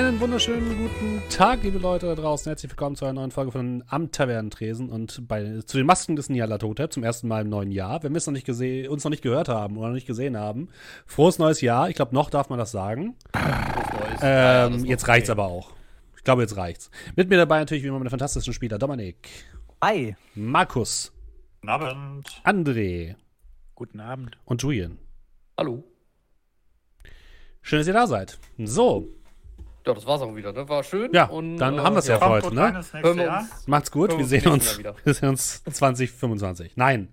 Einen wunderschönen guten Tag, liebe Leute da draußen. Herzlich willkommen zu einer neuen Folge von Am Tavernentresen und bei, zu den Masken des Nialatotep zum ersten Mal im neuen Jahr. Wenn wir noch nicht gesehen, uns noch nicht gehört haben oder noch nicht gesehen haben, frohes neues Jahr. Ich glaube, noch darf man das sagen. Ähm, ja, das jetzt reicht's okay. aber auch. Ich glaube, jetzt reicht's. Mit mir dabei natürlich wie immer meine fantastischen Spieler Dominik. Hi. Markus. Guten Abend. André. Guten Abend. Und Julian. Hallo. Schön, dass ihr da seid. So, ja, das war's auch wieder. Das ne? war schön. Ja, und, dann äh, haben wir es ja, ja für heute. Ne? Uns, Macht's gut. Wir sehen uns, wir sehen uns 2025. Nein,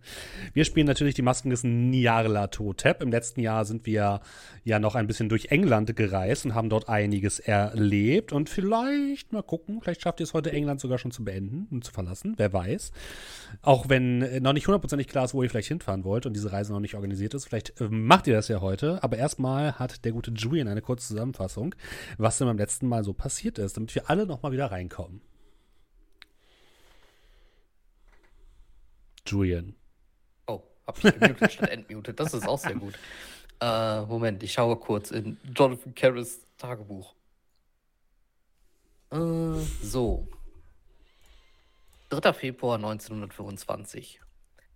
wir spielen natürlich die Masken des Nyarla Totep. Im letzten Jahr sind wir ja noch ein bisschen durch England gereist und haben dort einiges erlebt. Und vielleicht, mal gucken, vielleicht schafft ihr es heute, England sogar schon zu beenden und zu verlassen. Wer weiß. Auch wenn noch nicht hundertprozentig klar ist, wo ihr vielleicht hinfahren wollt und diese Reise noch nicht organisiert ist. Vielleicht äh, macht ihr das ja heute. Aber erstmal hat der gute Julian eine kurze Zusammenfassung, was denn beim letzten Mal so passiert ist, damit wir alle nochmal wieder reinkommen. Julian. Oh, hab ich gemutet statt entmutet. Das ist auch sehr gut. Äh, Moment, ich schaue kurz in Jonathan Carris Tagebuch. Äh, so. 3. Februar 1925.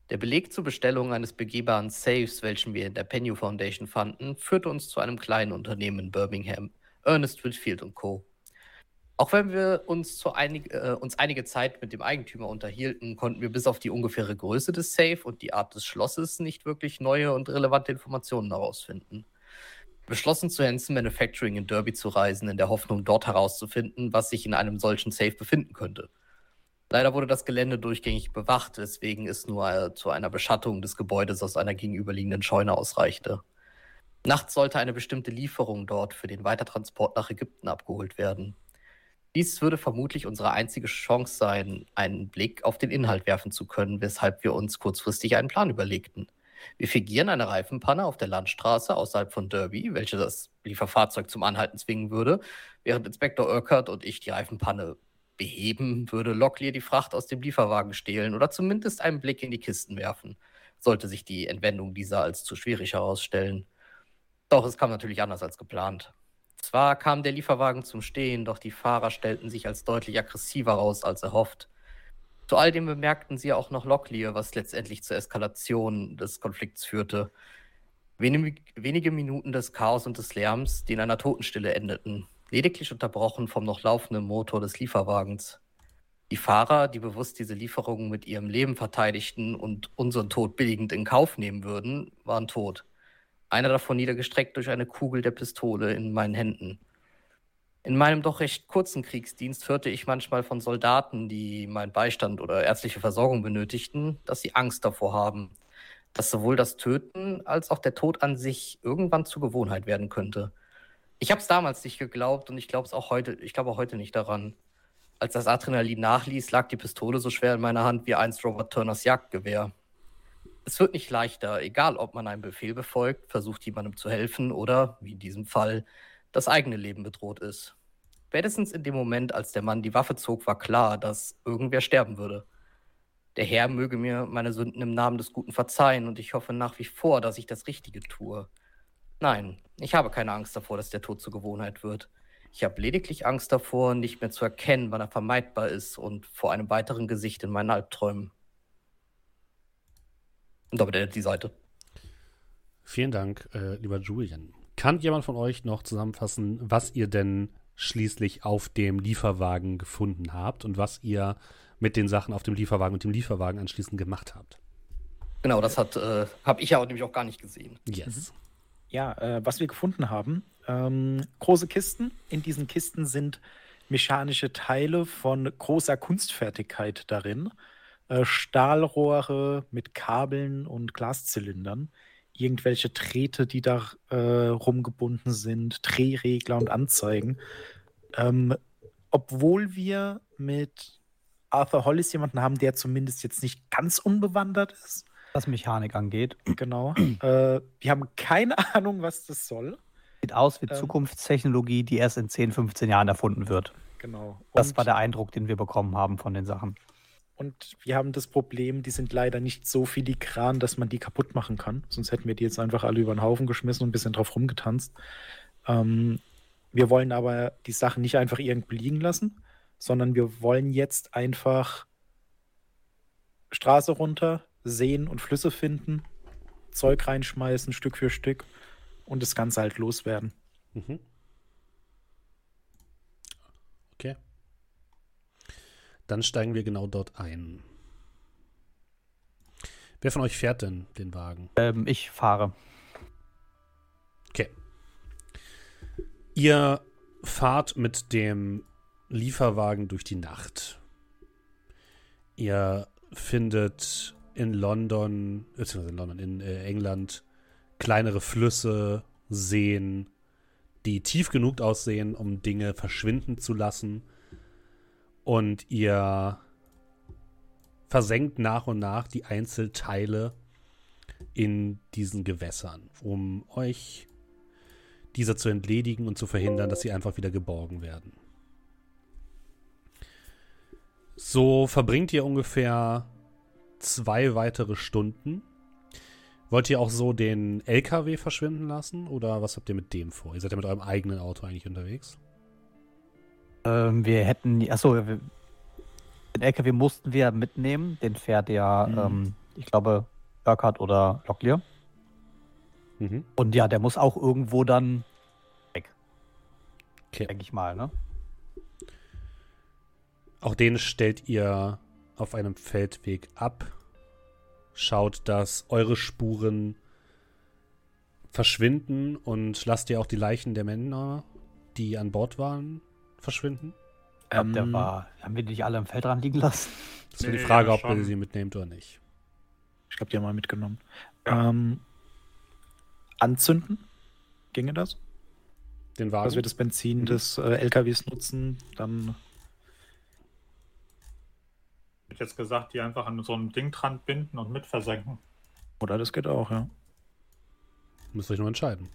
Der Beleg zur Bestellung eines begehbaren Safes, welchen wir in der Penny Foundation fanden, führte uns zu einem kleinen Unternehmen in Birmingham, Ernest Whitfield Co. Auch wenn wir uns, zu einig, äh, uns einige Zeit mit dem Eigentümer unterhielten, konnten wir bis auf die ungefähre Größe des Safe und die Art des Schlosses nicht wirklich neue und relevante Informationen herausfinden. Wir beschlossen zu Hanson Manufacturing in Derby zu reisen, in der Hoffnung, dort herauszufinden, was sich in einem solchen Safe befinden könnte. Leider wurde das Gelände durchgängig bewacht, weswegen es nur äh, zu einer Beschattung des Gebäudes aus einer gegenüberliegenden Scheune ausreichte. Nachts sollte eine bestimmte Lieferung dort für den Weitertransport nach Ägypten abgeholt werden. Dies würde vermutlich unsere einzige Chance sein, einen Blick auf den Inhalt werfen zu können, weshalb wir uns kurzfristig einen Plan überlegten. Wir fingieren eine Reifenpanne auf der Landstraße außerhalb von Derby, welche das Lieferfahrzeug zum Anhalten zwingen würde. Während Inspektor Urquhart und ich die Reifenpanne beheben, würde Locklear die Fracht aus dem Lieferwagen stehlen oder zumindest einen Blick in die Kisten werfen, sollte sich die Entwendung dieser als zu schwierig herausstellen. Doch es kam natürlich anders als geplant. Zwar kam der Lieferwagen zum Stehen, doch die Fahrer stellten sich als deutlich aggressiver raus als erhofft. Zu all dem bemerkten sie auch noch Locklear, was letztendlich zur Eskalation des Konflikts führte. Wenig, wenige Minuten des Chaos und des Lärms, die in einer Totenstille endeten, lediglich unterbrochen vom noch laufenden Motor des Lieferwagens. Die Fahrer, die bewusst diese Lieferungen mit ihrem Leben verteidigten und unseren Tod billigend in Kauf nehmen würden, waren tot einer davon niedergestreckt durch eine Kugel der Pistole in meinen Händen. In meinem doch recht kurzen Kriegsdienst hörte ich manchmal von Soldaten, die meinen Beistand oder ärztliche Versorgung benötigten, dass sie Angst davor haben, dass sowohl das Töten als auch der Tod an sich irgendwann zur Gewohnheit werden könnte. Ich habe es damals nicht geglaubt und ich glaube es auch heute, ich glaube auch heute nicht daran. Als das Adrenalin nachließ, lag die Pistole so schwer in meiner Hand wie einst Robert Turners Jagdgewehr es wird nicht leichter, egal ob man einen Befehl befolgt, versucht jemandem zu helfen oder, wie in diesem Fall, das eigene Leben bedroht ist. Spätestens in dem Moment, als der Mann die Waffe zog, war klar, dass irgendwer sterben würde. Der Herr möge mir meine Sünden im Namen des Guten verzeihen und ich hoffe nach wie vor, dass ich das Richtige tue. Nein, ich habe keine Angst davor, dass der Tod zur Gewohnheit wird. Ich habe lediglich Angst davor, nicht mehr zu erkennen, wann er vermeidbar ist und vor einem weiteren Gesicht in meinen Albträumen. Und damit endet die Seite. Vielen Dank, äh, lieber Julian. Kann jemand von euch noch zusammenfassen, was ihr denn schließlich auf dem Lieferwagen gefunden habt und was ihr mit den Sachen auf dem Lieferwagen und dem Lieferwagen anschließend gemacht habt? Genau, das hat äh, habe ich ja auch nämlich auch gar nicht gesehen. Yes. Mhm. Ja, äh, was wir gefunden haben, ähm, große Kisten. In diesen Kisten sind mechanische Teile von großer Kunstfertigkeit darin. Äh, Stahlrohre mit Kabeln und Glaszylindern, irgendwelche Drähte, die da äh, rumgebunden sind, Drehregler und Anzeigen. Ähm, obwohl wir mit Arthur Hollis jemanden haben, der zumindest jetzt nicht ganz unbewandert ist. Was Mechanik angeht. Genau. äh, wir haben keine Ahnung, was das soll. Sieht aus wie ähm, Zukunftstechnologie, die erst in 10, 15 Jahren erfunden wird. Genau. Und das war der Eindruck, den wir bekommen haben von den Sachen. Und wir haben das Problem, die sind leider nicht so filigran, dass man die kaputt machen kann. Sonst hätten wir die jetzt einfach alle über den Haufen geschmissen und ein bisschen drauf rumgetanzt. Ähm, wir wollen aber die Sachen nicht einfach irgendwo liegen lassen, sondern wir wollen jetzt einfach Straße runter, Seen und Flüsse finden, Zeug reinschmeißen, Stück für Stück und das Ganze halt loswerden. Mhm. Okay. Dann steigen wir genau dort ein. Wer von euch fährt denn den Wagen? Ähm, ich fahre. Okay. Ihr fahrt mit dem Lieferwagen durch die Nacht. Ihr findet in London, beziehungsweise in London, in äh, England, kleinere Flüsse, Seen, die tief genug aussehen, um Dinge verschwinden zu lassen. Und ihr versenkt nach und nach die Einzelteile in diesen Gewässern, um euch dieser zu entledigen und zu verhindern, dass sie einfach wieder geborgen werden. So verbringt ihr ungefähr zwei weitere Stunden. Wollt ihr auch so den LKW verschwinden lassen oder was habt ihr mit dem vor? Ihr seid ja mit eurem eigenen Auto eigentlich unterwegs. Ähm, wir hätten, achso, den LKW mussten wir mitnehmen. Den fährt ja, mhm. ähm, ich glaube, Burkhardt oder Locklear. Mhm. Und ja, der muss auch irgendwo dann weg. Okay. Denke ich mal, ne? Auch den stellt ihr auf einem Feldweg ab. Schaut, dass eure Spuren verschwinden und lasst ihr auch die Leichen der Männer, die an Bord waren, verschwinden? Ich glaube, ähm, der war. Haben wir die nicht alle am Feldrand liegen lassen? Das ist nee, die Frage, ob ihr sie mitnehmt oder nicht. Ich glaube, die haben wir mitgenommen. Ja. Ähm, anzünden? Ginge das? Den Wagen? Dass wir das Benzin mhm. des äh, LKWs nutzen, dann Ich hätte jetzt gesagt, die einfach an so einem Ding dran binden und mit versenken. Oder das geht auch, ja. Müsst ihr euch nur entscheiden.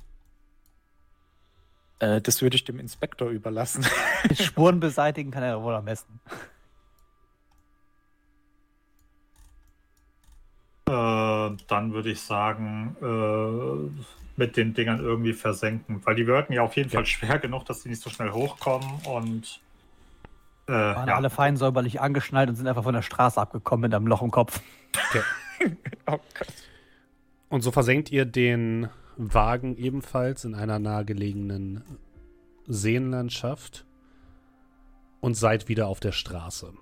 Äh, das würde ich dem Inspektor überlassen. Spuren beseitigen kann er wohl am besten. Äh, dann würde ich sagen, äh, mit den Dingern irgendwie versenken. Weil die wirken ja auf jeden ja. Fall schwer genug, dass die nicht so schnell hochkommen und äh, waren ja. alle fein säuberlich angeschnallt und sind einfach von der Straße abgekommen mit einem Loch im Kopf. Okay. oh und so versenkt ihr den Wagen ebenfalls in einer nahegelegenen Seenlandschaft und seid wieder auf der Straße.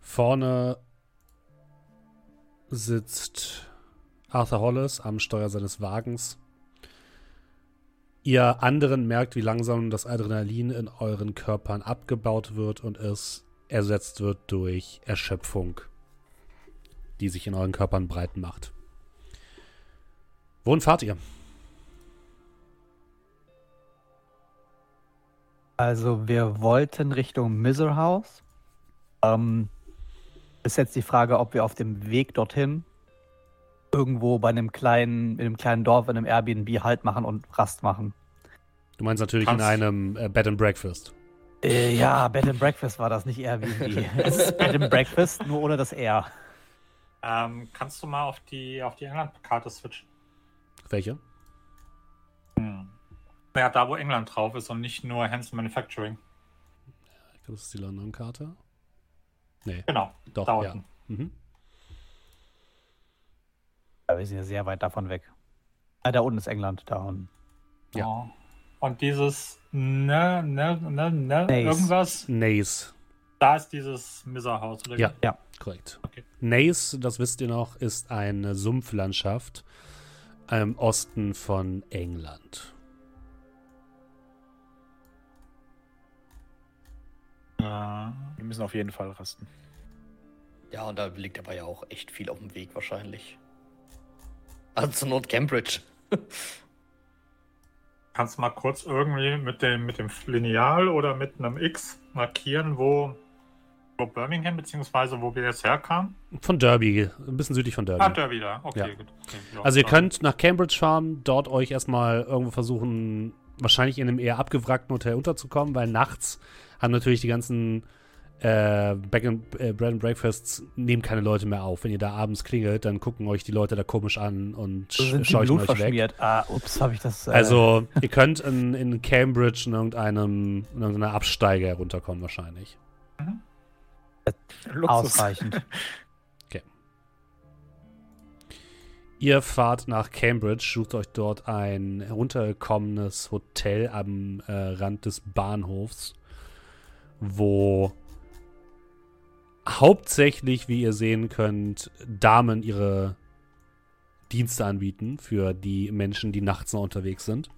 Vorne sitzt Arthur Hollis am Steuer seines Wagens ihr anderen merkt, wie langsam das Adrenalin in euren Körpern abgebaut wird und es ersetzt wird durch Erschöpfung, die sich in euren Körpern breit macht. Wohin fahrt ihr? Also wir wollten Richtung Miserhouse. Ähm, ist jetzt die Frage, ob wir auf dem Weg dorthin irgendwo bei einem kleinen, in einem kleinen Dorf, in einem Airbnb Halt machen und Rast machen. Du meinst natürlich Kannst. in einem äh, Bed and Breakfast. Äh, ja, Bed and Breakfast war das, nicht Airbnb. es ist Bed and Breakfast, nur ohne das R. Ähm, kannst du mal auf die, auf die England-Karte switchen? Welche? Hm. Ja, da wo England drauf ist und nicht nur Hanson Manufacturing. Ich glaube, das ist die London-Karte. Nee. Genau. Doch, da ja. Mhm. Ja, wir sind ja sehr weit davon weg. Ah, da unten ist England, da unten. Ja. Oh. Und dieses ne, ne, ne, ne, Nace. irgendwas. Nace. Da ist dieses Miserhaus, oder? Ja, ja, korrekt. Okay. Nace, das wisst ihr noch, ist eine Sumpflandschaft im Osten von England. Wir müssen auf jeden Fall rasten. Ja, und da liegt aber ja auch echt viel auf dem Weg wahrscheinlich. Also zur Not Cambridge. Kannst du mal kurz irgendwie mit dem, mit dem Lineal oder mit einem X markieren, wo, wo Birmingham bzw. wo wir jetzt herkamen? Von Derby, ein bisschen südlich von Derby. Ah, Derby da, okay. Ja. Gut. okay also ihr könnt nach Cambridge fahren, dort euch erstmal irgendwo versuchen, wahrscheinlich in einem eher abgewrackten Hotel unterzukommen, weil nachts haben natürlich die ganzen äh, Back and, äh, Bread and Breakfasts nehmen keine Leute mehr auf. Wenn ihr da abends klingelt, dann gucken euch die Leute da komisch an und so sind scheuchen euch weg. Ah, ups, habe ich das. Äh also, ihr könnt in, in Cambridge in irgendeinem in irgendeiner Absteige herunterkommen, wahrscheinlich. Mhm. Ausreichend. Okay. Ihr fahrt nach Cambridge, sucht euch dort ein heruntergekommenes Hotel am äh, Rand des Bahnhofs, wo hauptsächlich, wie ihr sehen könnt, Damen ihre Dienste anbieten für die Menschen, die nachts noch unterwegs sind.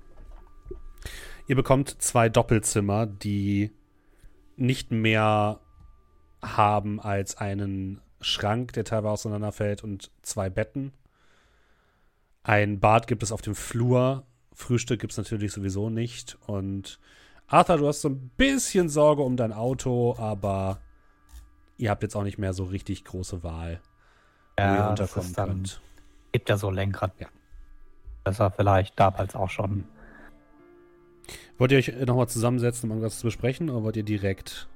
Ihr bekommt zwei Doppelzimmer, die nicht mehr haben als einen Schrank, der teilweise auseinanderfällt, und zwei Betten. Ein Bad gibt es auf dem Flur. Frühstück gibt es natürlich sowieso nicht. Und Arthur, du hast so ein bisschen Sorge um dein Auto, aber ihr habt jetzt auch nicht mehr so richtig große Wahl, ja, wo ihr unterkommen könnt. Gibt ja so Lenkrad. Ja. Besser vielleicht damals auch schon. Wollt ihr euch nochmal zusammensetzen, um irgendwas zu besprechen, oder wollt ihr direkt?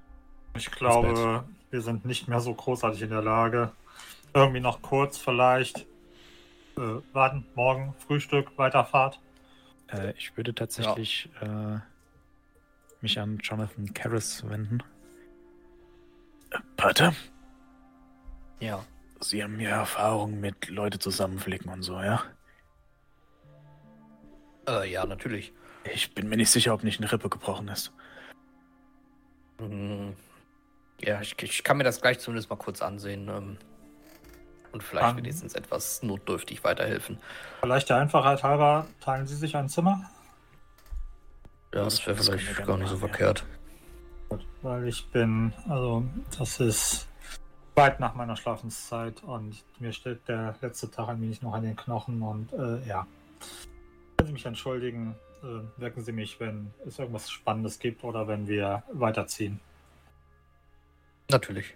Ich glaube, wir sind nicht mehr so großartig in der Lage. Irgendwie noch kurz vielleicht. Äh, warten, morgen Frühstück, Weiterfahrt. Äh, ich würde tatsächlich ja. äh, mich an Jonathan Karras wenden. Äh, Pater? Ja. Sie haben ja Erfahrung mit Leute zusammenflicken und so, ja? Äh, ja, natürlich. Ich bin mir nicht sicher, ob nicht eine Rippe gebrochen ist. Hm, ja, ich, ich, kann mir das gleich zumindest mal kurz ansehen. Ähm, und vielleicht um, wenigstens etwas notdürftig weiterhelfen. Vielleicht der Einfachheit halber, teilen Sie sich ein Zimmer? Ja, das, wäre vielleicht gar nicht so verkehrt. Gut, weil ich bin, also das ist weit nach meiner Schlafenszeit und mir steht der letzte Tag ein wenig noch an den Knochen und äh, ja. Wenn Sie mich entschuldigen, äh, wecken Sie mich, wenn es irgendwas Spannendes gibt oder wenn wir weiterziehen. Natürlich.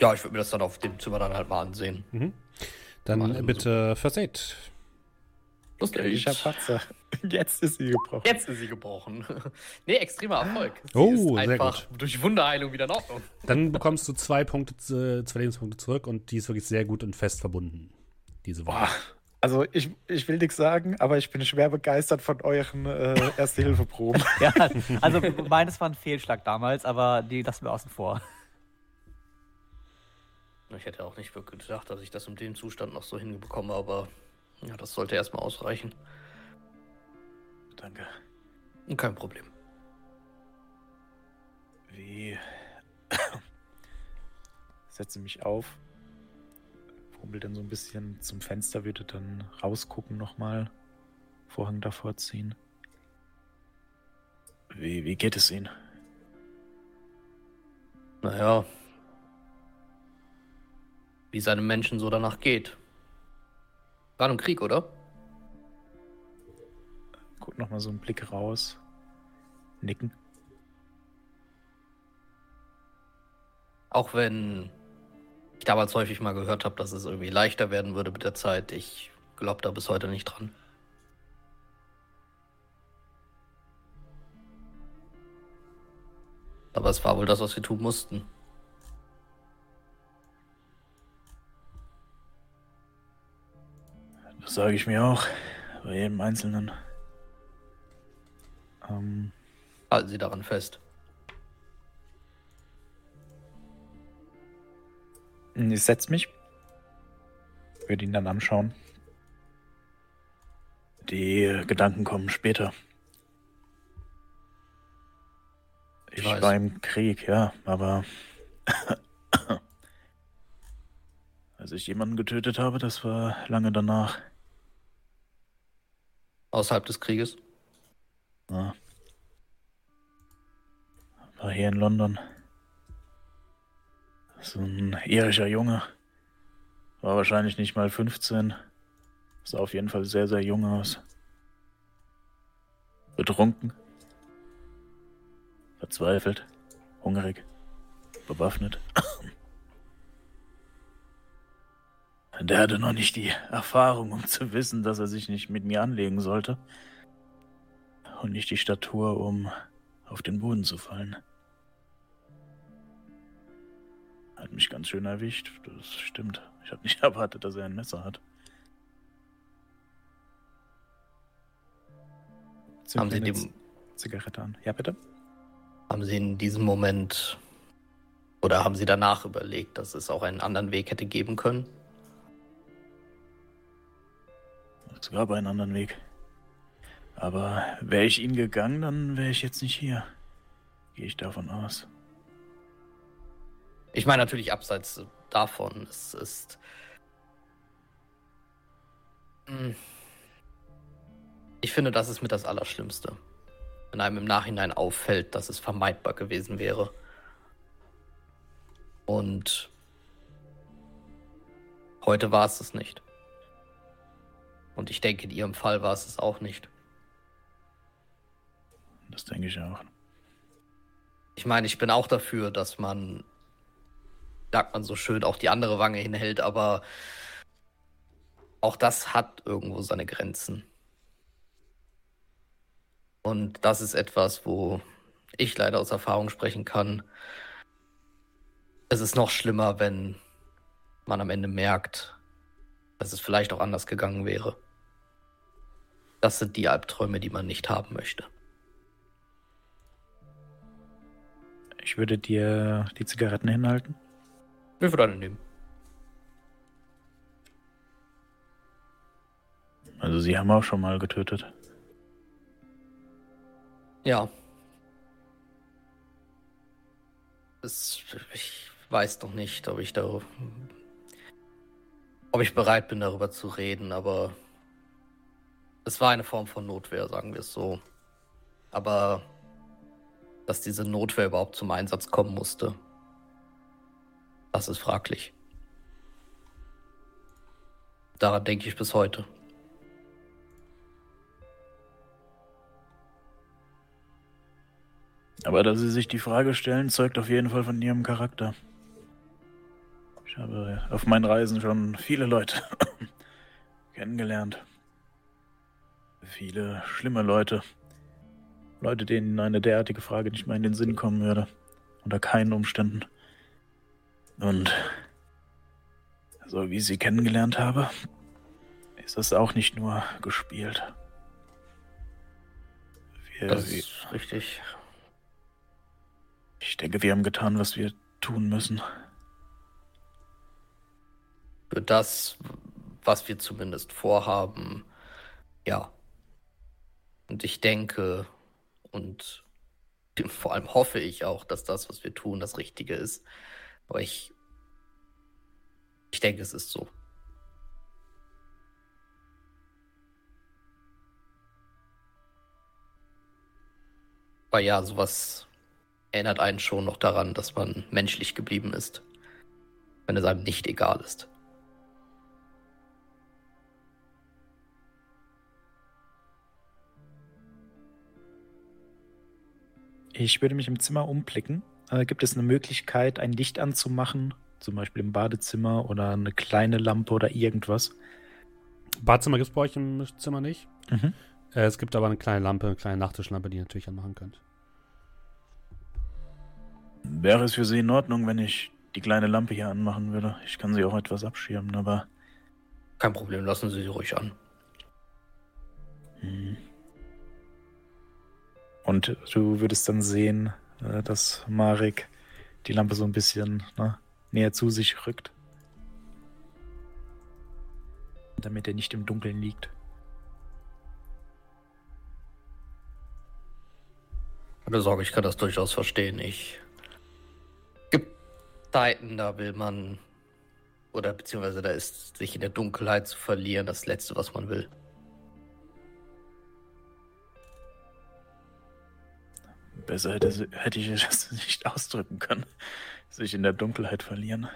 Ja, ich würde mir das dann auf dem Zimmer dann halt mal ansehen. Mhm. Dann mal bitte so. First Aid. Ich hab Patze. Jetzt ist sie gebrochen. Jetzt ist sie gebrochen. nee, extremer Erfolg. Sie oh, ist einfach gut. durch Wunderheilung wieder in Ordnung. Dann bekommst du zwei Punkte, zwei Lebenspunkte zurück und die ist wirklich sehr gut und fest verbunden. Diese Woche. Also ich, ich will nichts sagen, aber ich bin schwer begeistert von euren äh, Erste-Hilfe-Proben. ja, also meines war ein Fehlschlag damals, aber die lassen wir außen vor. Ich hätte auch nicht wirklich gedacht, dass ich das in dem Zustand noch so hinbekomme, aber ja, das sollte erstmal ausreichen. Danke. Kein Problem. Wie setze mich auf, rumpel dann so ein bisschen zum Fenster, würde dann rausgucken nochmal, Vorhang davor ziehen. Wie, wie geht es Ihnen? Naja, wie es einem Menschen so danach geht. War im Krieg, oder? Guck nochmal so einen Blick raus. Nicken. Auch wenn ich damals häufig mal gehört habe, dass es irgendwie leichter werden würde mit der Zeit. Ich glaube da bis heute nicht dran. Aber es war wohl das, was wir tun mussten. Das sage ich mir auch. Bei jedem Einzelnen. Ähm. Halten Sie daran fest. Ich setze mich. Würde ihn dann anschauen. Die Gedanken kommen später. Ich, ich war im Krieg, ja, aber als ich jemanden getötet habe, das war lange danach. Außerhalb des Krieges? Ja. War hier in London. So ein irischer Junge. War wahrscheinlich nicht mal 15. Sah auf jeden Fall sehr, sehr jung aus. Betrunken. Verzweifelt. Hungrig. Bewaffnet. Der hatte noch nicht die Erfahrung, um zu wissen, dass er sich nicht mit mir anlegen sollte. Und nicht die Statur, um auf den Boden zu fallen. Hat mich ganz schön erwischt, das stimmt. Ich habe nicht erwartet, dass er ein Messer hat. Haben Sie die Zigarette an? Ja, bitte? Haben Sie in diesem Moment oder haben Sie danach überlegt, dass es auch einen anderen Weg hätte geben können? Es gab einen anderen Weg. Aber wäre ich ihn gegangen, dann wäre ich jetzt nicht hier. Gehe ich davon aus. Ich meine natürlich abseits davon. Es ist. Hm. Ich finde, das ist mit das Allerschlimmste. Wenn einem im Nachhinein auffällt, dass es vermeidbar gewesen wäre. Und heute war es es nicht. Und ich denke, in Ihrem Fall war es es auch nicht. Das denke ich auch. Ich meine, ich bin auch dafür, dass man, sagt man so schön, auch die andere Wange hinhält, aber auch das hat irgendwo seine Grenzen. Und das ist etwas, wo ich leider aus Erfahrung sprechen kann. Es ist noch schlimmer, wenn man am Ende merkt, dass es vielleicht auch anders gegangen wäre. Das sind die Albträume, die man nicht haben möchte. Ich würde dir die Zigaretten hinhalten. Ich würde eine nehmen. Also sie haben auch schon mal getötet. Ja. Das, ich weiß noch nicht, ob ich da, ob ich bereit bin, darüber zu reden, aber es war eine Form von Notwehr, sagen wir es so. Aber dass diese Notwehr überhaupt zum Einsatz kommen musste. Das ist fraglich. Daran denke ich bis heute. Aber dass Sie sich die Frage stellen, zeugt auf jeden Fall von Ihrem Charakter. Ich habe auf meinen Reisen schon viele Leute kennengelernt. Viele schlimme Leute. Leute, denen eine derartige Frage nicht mehr in den Sinn kommen würde. Unter keinen Umständen. Und so wie ich sie kennengelernt habe, ist das auch nicht nur gespielt. Wir, das ist richtig. Ich denke, wir haben getan, was wir tun müssen. Für das, was wir zumindest vorhaben, ja. Und ich denke, und vor allem hoffe ich auch, dass das, was wir tun, das Richtige ist. Aber ich, ich denke, es ist so. Aber ja, sowas erinnert einen schon noch daran, dass man menschlich geblieben ist, wenn es einem nicht egal ist. Ich würde mich im Zimmer umblicken. Äh, gibt es eine Möglichkeit, ein Licht anzumachen? Zum Beispiel im Badezimmer oder eine kleine Lampe oder irgendwas? Badezimmer gibt es bei euch im Zimmer nicht. Mhm. Äh, es gibt aber eine kleine Lampe, eine kleine Nachttischlampe, die ihr natürlich anmachen könnt. Wäre es für Sie in Ordnung, wenn ich die kleine Lampe hier anmachen würde? Ich kann sie auch etwas abschirmen, aber. Kein Problem, lassen Sie sie ruhig an. Hm. Und du würdest dann sehen, äh, dass Marek die Lampe so ein bisschen ne, näher zu sich rückt. Damit er nicht im Dunkeln liegt. Keine Sorge, ich kann das durchaus verstehen. Ich. Gibt Zeiten, da will man. Oder beziehungsweise da ist sich in der Dunkelheit zu verlieren das Letzte, was man will. Besser hätte, hätte ich das nicht ausdrücken können. Sich in der Dunkelheit verlieren.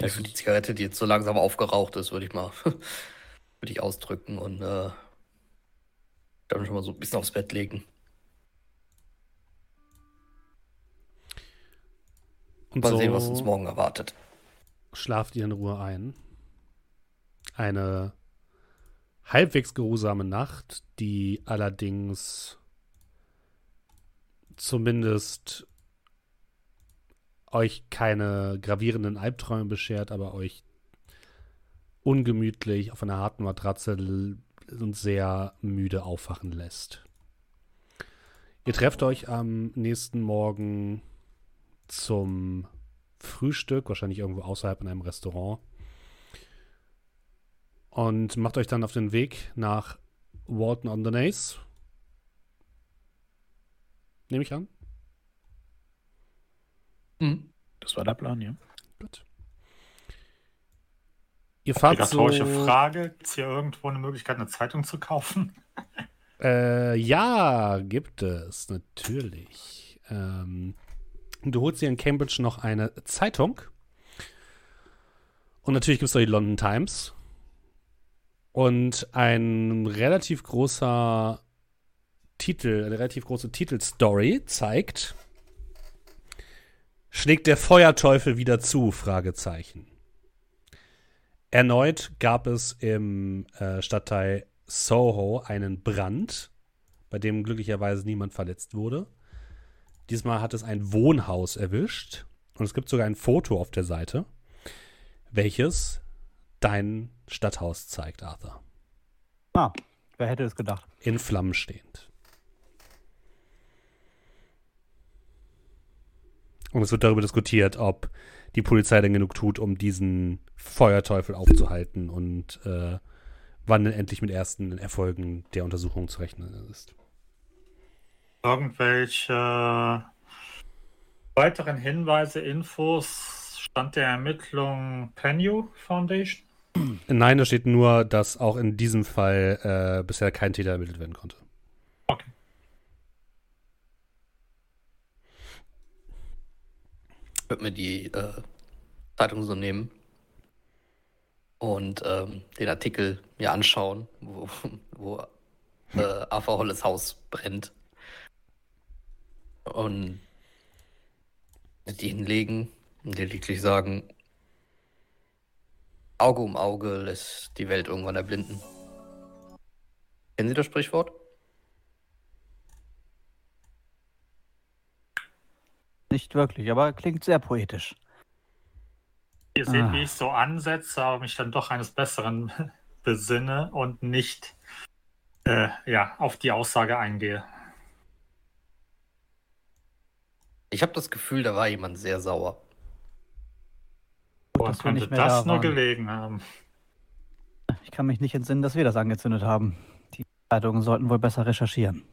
Ja, für die Zigarette, die jetzt so langsam aufgeraucht ist, würde ich mal würde ich ausdrücken und äh, dann schon mal so ein bisschen aufs Bett legen. Und mal so sehen, was uns morgen erwartet. Schlaft ihr in Ruhe ein. Eine halbwegs geruhsame Nacht, die allerdings zumindest euch keine gravierenden Albträume beschert, aber euch ungemütlich auf einer harten Matratze und sehr müde aufwachen lässt. Ihr trefft euch am nächsten Morgen zum Frühstück, wahrscheinlich irgendwo außerhalb in einem Restaurant. Und macht euch dann auf den Weg nach Walton on the Nace. Nehme ich an. Mhm. Das war der Plan, ja. Gut. Ihr fahrt so... Frage, gibt es hier irgendwo eine Möglichkeit, eine Zeitung zu kaufen? Äh, ja, gibt es, natürlich. Ähm, du holst dir in Cambridge noch eine Zeitung. Und natürlich gibt es da die London Times. Und ein relativ großer Titel, eine relativ große Titelstory zeigt, schlägt der Feuerteufel wieder zu? Fragezeichen. Erneut gab es im äh, Stadtteil Soho einen Brand, bei dem glücklicherweise niemand verletzt wurde. Diesmal hat es ein Wohnhaus erwischt und es gibt sogar ein Foto auf der Seite, welches dein Stadthaus zeigt, Arthur. Ah, wer hätte es gedacht? In Flammen stehend. Und es wird darüber diskutiert, ob die Polizei denn genug tut, um diesen Feuerteufel aufzuhalten und äh, wann denn endlich mit ersten Erfolgen der Untersuchung zu rechnen ist. Irgendwelche weiteren Hinweise, Infos, Stand der Ermittlung Penny Foundation? Nein, da steht nur, dass auch in diesem Fall äh, bisher kein Täter ermittelt werden konnte. Okay. Ich würde mir die äh, Zeitung so nehmen und ähm, den Artikel mir anschauen, wo, wo äh, Arthur Holles Haus brennt. Und die hinlegen und lediglich sagen, Auge um Auge lässt die Welt irgendwann erblinden. Kennen Sie das Sprichwort? Nicht wirklich, aber klingt sehr poetisch. Ihr seht, ah. wie ich so ansetze, aber mich dann doch eines Besseren besinne und nicht äh, ja, auf die Aussage eingehe. Ich habe das Gefühl, da war jemand sehr sauer. Woran könnte das da nur gelegen haben? Ich kann mich nicht entsinnen, dass wir das angezündet haben. Die Zeitungen sollten wohl besser recherchieren.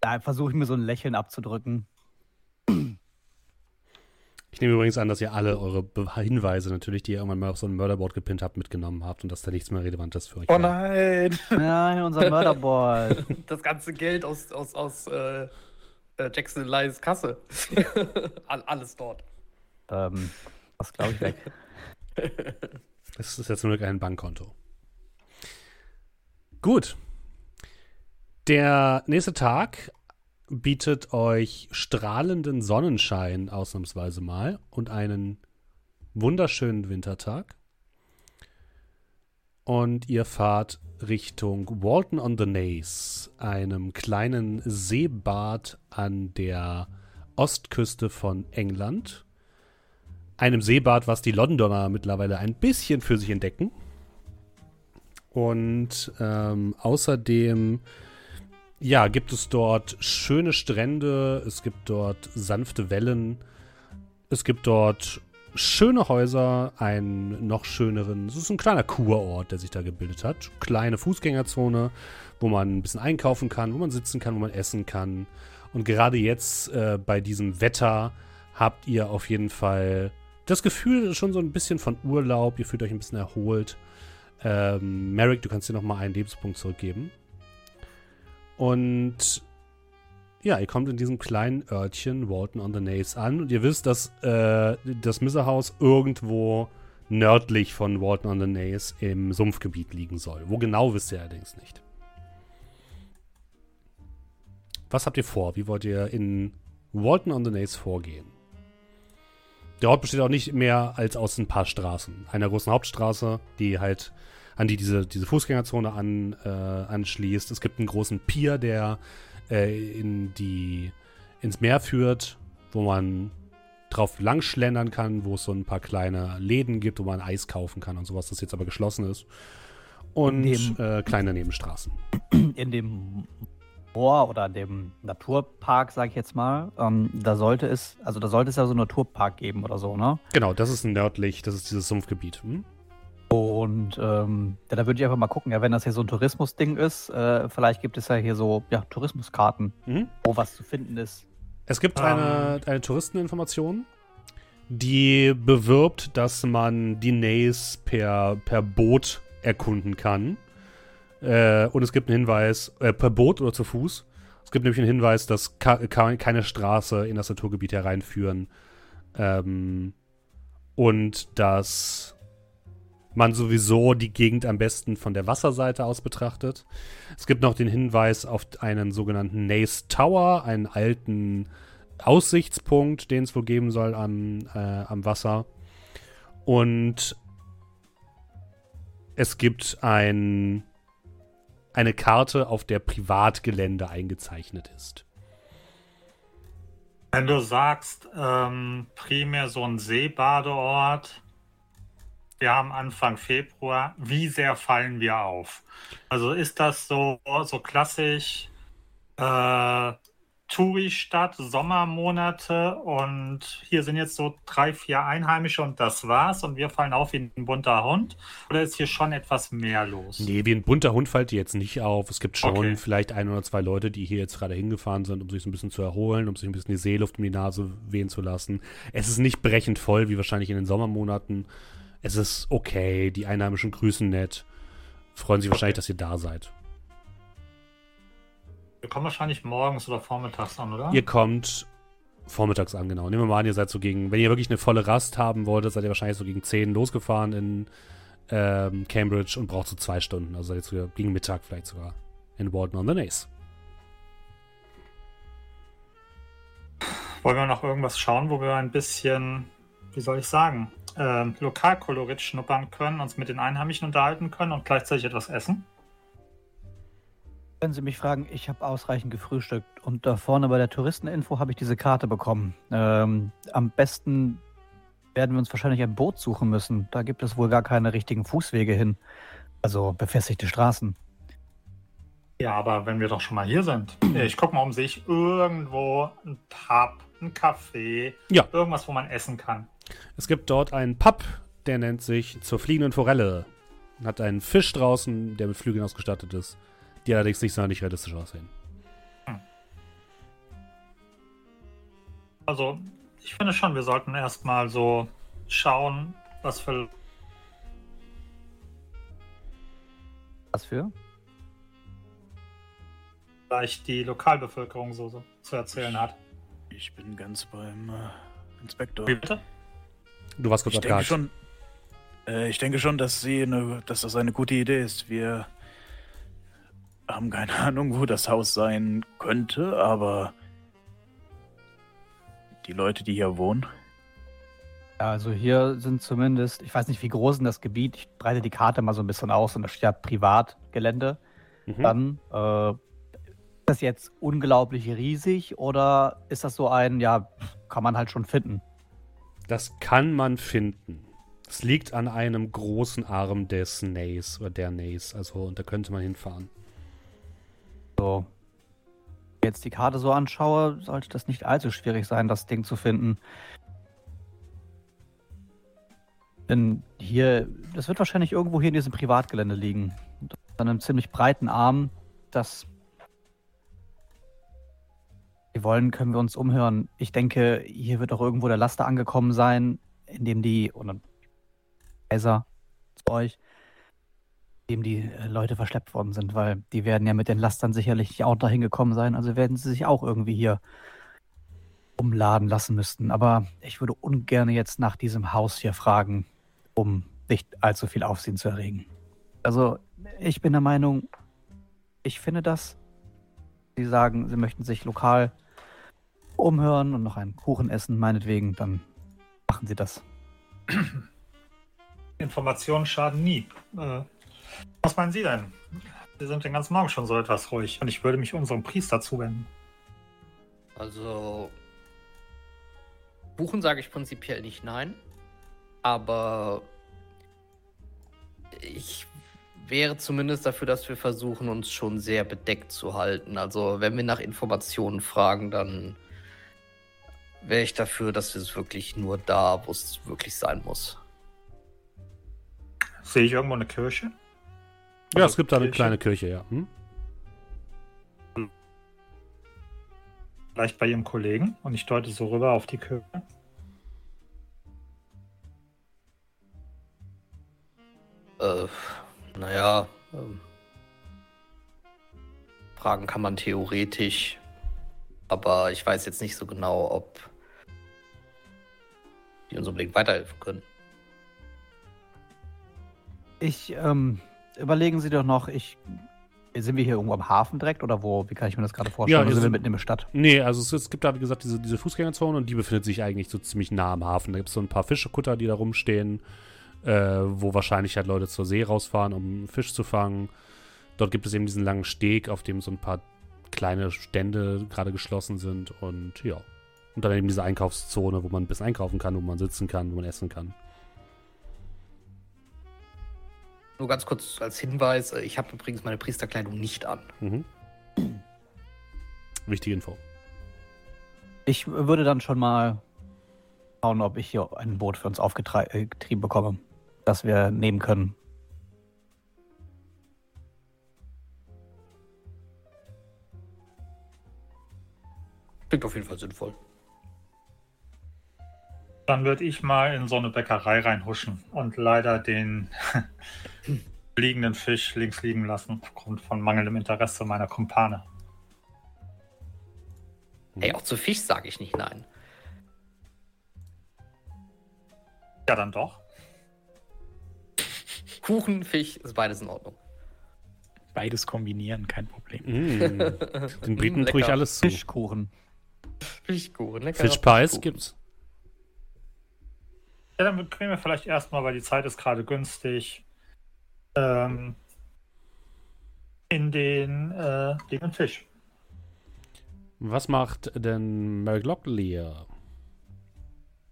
Da versuche ich mir so ein Lächeln abzudrücken. Ich nehme übrigens an, dass ihr alle eure Hinweise natürlich, die ihr irgendwann mal auf so ein Murderboard gepinnt habt, mitgenommen habt und dass da nichts mehr Relevantes für euch Oh nein! nein, unser Murderboard. Das ganze Geld aus, aus, aus äh, äh Jackson Lyes Kasse. Alles dort. Ähm, das glaube ich weg. Das ist jetzt nur ein Bankkonto. Gut. Der nächste Tag bietet euch strahlenden Sonnenschein ausnahmsweise mal und einen wunderschönen Wintertag. Und ihr fahrt Richtung Walton on the Naze, einem kleinen Seebad an der Ostküste von England. Einem Seebad, was die Londoner mittlerweile ein bisschen für sich entdecken. Und ähm, außerdem ja, gibt es dort schöne Strände, es gibt dort sanfte Wellen, es gibt dort schöne Häuser, einen noch schöneren, es ist ein kleiner Kurort, der sich da gebildet hat. Kleine Fußgängerzone, wo man ein bisschen einkaufen kann, wo man sitzen kann, wo man essen kann. Und gerade jetzt äh, bei diesem Wetter habt ihr auf jeden Fall das Gefühl schon so ein bisschen von Urlaub. Ihr fühlt euch ein bisschen erholt. Ähm, Merrick, du kannst dir noch mal einen Lebenspunkt zurückgeben. Und ja, ihr kommt in diesem kleinen Örtchen Walton on the Naze an und ihr wisst, dass äh, das Misserhaus irgendwo nördlich von Walton on the Naze im Sumpfgebiet liegen soll. Wo genau wisst ihr allerdings nicht. Was habt ihr vor? Wie wollt ihr in Walton on the Naze vorgehen? Der Ort besteht auch nicht mehr als aus ein paar Straßen. Einer großen Hauptstraße, die halt an die diese, diese Fußgängerzone an, äh, anschließt. Es gibt einen großen Pier, der äh, in die, ins Meer führt, wo man drauf langschlendern kann, wo es so ein paar kleine Läden gibt, wo man Eis kaufen kann und sowas, das jetzt aber geschlossen ist. Und dem, äh, kleine Nebenstraßen. In dem Moor oder dem Naturpark, sag ich jetzt mal, ähm, da sollte es, also da sollte es ja so einen Naturpark geben oder so, ne? Genau, das ist nördlich, das ist dieses Sumpfgebiet. Hm? Und ähm, ja, da würde ich einfach mal gucken, ja, wenn das hier so ein Tourismusding ist, äh, vielleicht gibt es ja hier so ja, Tourismuskarten, mhm. wo was zu finden ist. Es gibt um. eine, ähm. eine Touristeninformation, die bewirbt, dass man die Nays per, per Boot erkunden kann. Äh, und es gibt einen Hinweis, äh, per Boot oder zu Fuß. Es gibt nämlich einen Hinweis, dass keine Straße in das Naturgebiet hereinführen. Ähm, und dass man sowieso die Gegend am besten von der Wasserseite aus betrachtet. Es gibt noch den Hinweis auf einen sogenannten Nace Tower, einen alten Aussichtspunkt, den es wohl geben soll am, äh, am Wasser. Und es gibt ein, eine Karte, auf der Privatgelände eingezeichnet ist. Wenn du sagst, ähm, primär so ein Seebadeort, wir haben Anfang Februar. Wie sehr fallen wir auf? Also ist das so, so klassisch äh, Touri-Stadt, Sommermonate und hier sind jetzt so drei, vier Einheimische und das war's und wir fallen auf wie ein bunter Hund? Oder ist hier schon etwas mehr los? Nee, wie ein bunter Hund fällt jetzt nicht auf. Es gibt schon okay. vielleicht ein oder zwei Leute, die hier jetzt gerade hingefahren sind, um sich so ein bisschen zu erholen, um sich ein bisschen die Seeluft um die Nase wehen zu lassen. Es ist nicht brechend voll, wie wahrscheinlich in den Sommermonaten. Es ist okay, die Einheimischen grüßen nett. Freuen sich wahrscheinlich, dass ihr da seid. Wir kommen wahrscheinlich morgens oder vormittags an, oder? Ihr kommt vormittags an, genau. Nehmen wir mal an, ihr seid so gegen, wenn ihr wirklich eine volle Rast haben wolltet, seid ihr wahrscheinlich so gegen 10 losgefahren in ähm, Cambridge und braucht so zwei Stunden. Also seid ihr gegen Mittag vielleicht sogar in Walton on the Nace. Wollen wir noch irgendwas schauen, wo wir ein bisschen, wie soll ich sagen, äh, Lokalkolorit schnuppern können, uns mit den Einheimischen unterhalten können und gleichzeitig etwas essen? Wenn Sie mich fragen, ich habe ausreichend gefrühstückt und da vorne bei der Touristeninfo habe ich diese Karte bekommen. Ähm, am besten werden wir uns wahrscheinlich ein Boot suchen müssen. Da gibt es wohl gar keine richtigen Fußwege hin. Also befestigte Straßen. Ja, aber wenn wir doch schon mal hier sind. Ich gucke mal um sich irgendwo ein Pub, ein Café, ja. irgendwas, wo man essen kann. Es gibt dort einen Pub, der nennt sich zur fliegenden Forelle. Hat einen Fisch draußen, der mit Flügeln ausgestattet ist, die allerdings nicht sonderlich realistisch aussehen. Also, ich finde schon, wir sollten erstmal so schauen, was für. Was für? Vielleicht die Lokalbevölkerung so, so zu erzählen hat. Ich bin ganz beim äh, Inspektor. Wie bitte? Du warst kurz ich denke schon, äh, Ich denke schon, dass, sie eine, dass das eine gute Idee ist. Wir haben keine Ahnung, wo das Haus sein könnte, aber die Leute, die hier wohnen. Ja, also hier sind zumindest, ich weiß nicht, wie groß ist das Gebiet, ich breite die Karte mal so ein bisschen aus und da steht ja Privatgelände. Mhm. Dann, äh, ist das jetzt unglaublich riesig oder ist das so ein, ja, kann man halt schon finden? Das kann man finden. Es liegt an einem großen Arm des Nays oder der Nays. Also, und da könnte man hinfahren. So. Wenn ich jetzt die Karte so anschaue, sollte das nicht allzu schwierig sein, das Ding zu finden. Denn hier, das wird wahrscheinlich irgendwo hier in diesem Privatgelände liegen. An einem ziemlich breiten Arm, das wir wollen, können wir uns umhören. Ich denke, hier wird auch irgendwo der Laster angekommen sein, in dem die, oder Kaiser zu euch, dem die äh, Leute verschleppt worden sind, weil die werden ja mit den Lastern sicherlich auch dahin gekommen sein, also werden sie sich auch irgendwie hier umladen lassen müssten. Aber ich würde ungern jetzt nach diesem Haus hier fragen, um nicht allzu viel Aufsehen zu erregen. Also, ich bin der Meinung, ich finde das. Sie sagen, sie möchten sich lokal umhören und noch einen Kuchen essen, meinetwegen, dann machen Sie das. Informationen schaden nie. Äh, Was meinen Sie denn? Wir sind den ganzen Morgen schon so etwas ruhig und ich würde mich unserem Priester zuwenden. Also, buchen sage ich prinzipiell nicht nein, aber ich wäre zumindest dafür, dass wir versuchen, uns schon sehr bedeckt zu halten. Also, wenn wir nach Informationen fragen, dann wäre ich dafür, dass wir es wirklich nur da, wo es wirklich sein muss. Sehe ich irgendwo eine Kirche? Ja, also es gibt da eine kleine Kirche, ja. Hm? Vielleicht bei Ihrem Kollegen und ich deute so rüber auf die Kirche. Äh, naja, ähm, fragen kann man theoretisch, aber ich weiß jetzt nicht so genau, ob die uns unbedingt weiterhelfen können. Ich, ähm, überlegen Sie doch noch, ich. Sind wir hier irgendwo am Hafen direkt oder wo? Wie kann ich mir das gerade vorstellen? Ja, oder sind wir mitten in der Stadt? Nee, also es, es, gibt da, wie gesagt, diese, diese Fußgängerzone und die befindet sich eigentlich so ziemlich nah am Hafen. Da gibt es so ein paar Fischekutter, die da rumstehen, äh, wo wahrscheinlich halt Leute zur See rausfahren, um Fisch zu fangen. Dort gibt es eben diesen langen Steg, auf dem so ein paar kleine Stände gerade geschlossen sind und ja. Und dann eben diese Einkaufszone, wo man ein bisschen einkaufen kann, wo man sitzen kann, wo man essen kann. Nur ganz kurz als Hinweis, äh, ich habe übrigens meine Priesterkleidung nicht an. Mhm. Wichtige Info. Ich würde dann schon mal schauen, ob ich hier ein Boot für uns aufgetrieben bekomme, das wir nehmen können. Klingt auf jeden Fall sinnvoll. Dann würde ich mal in so eine Bäckerei reinhuschen und leider den liegenden Fisch links liegen lassen, aufgrund von mangelndem Interesse meiner Kumpane. Ey, auch zu Fisch sage ich nicht nein. Ja, dann doch. Kuchen, Fisch, ist beides in Ordnung. Beides kombinieren, kein Problem. Mm, den Briten tue ich alles zu. Fischkuchen. Fischkuchen, lecker. Fish Pies gibt's. Ja, dann kriegen wir vielleicht erstmal, weil die Zeit ist gerade günstig, ähm, in den äh, den Fisch. Was macht denn Mary Locklear?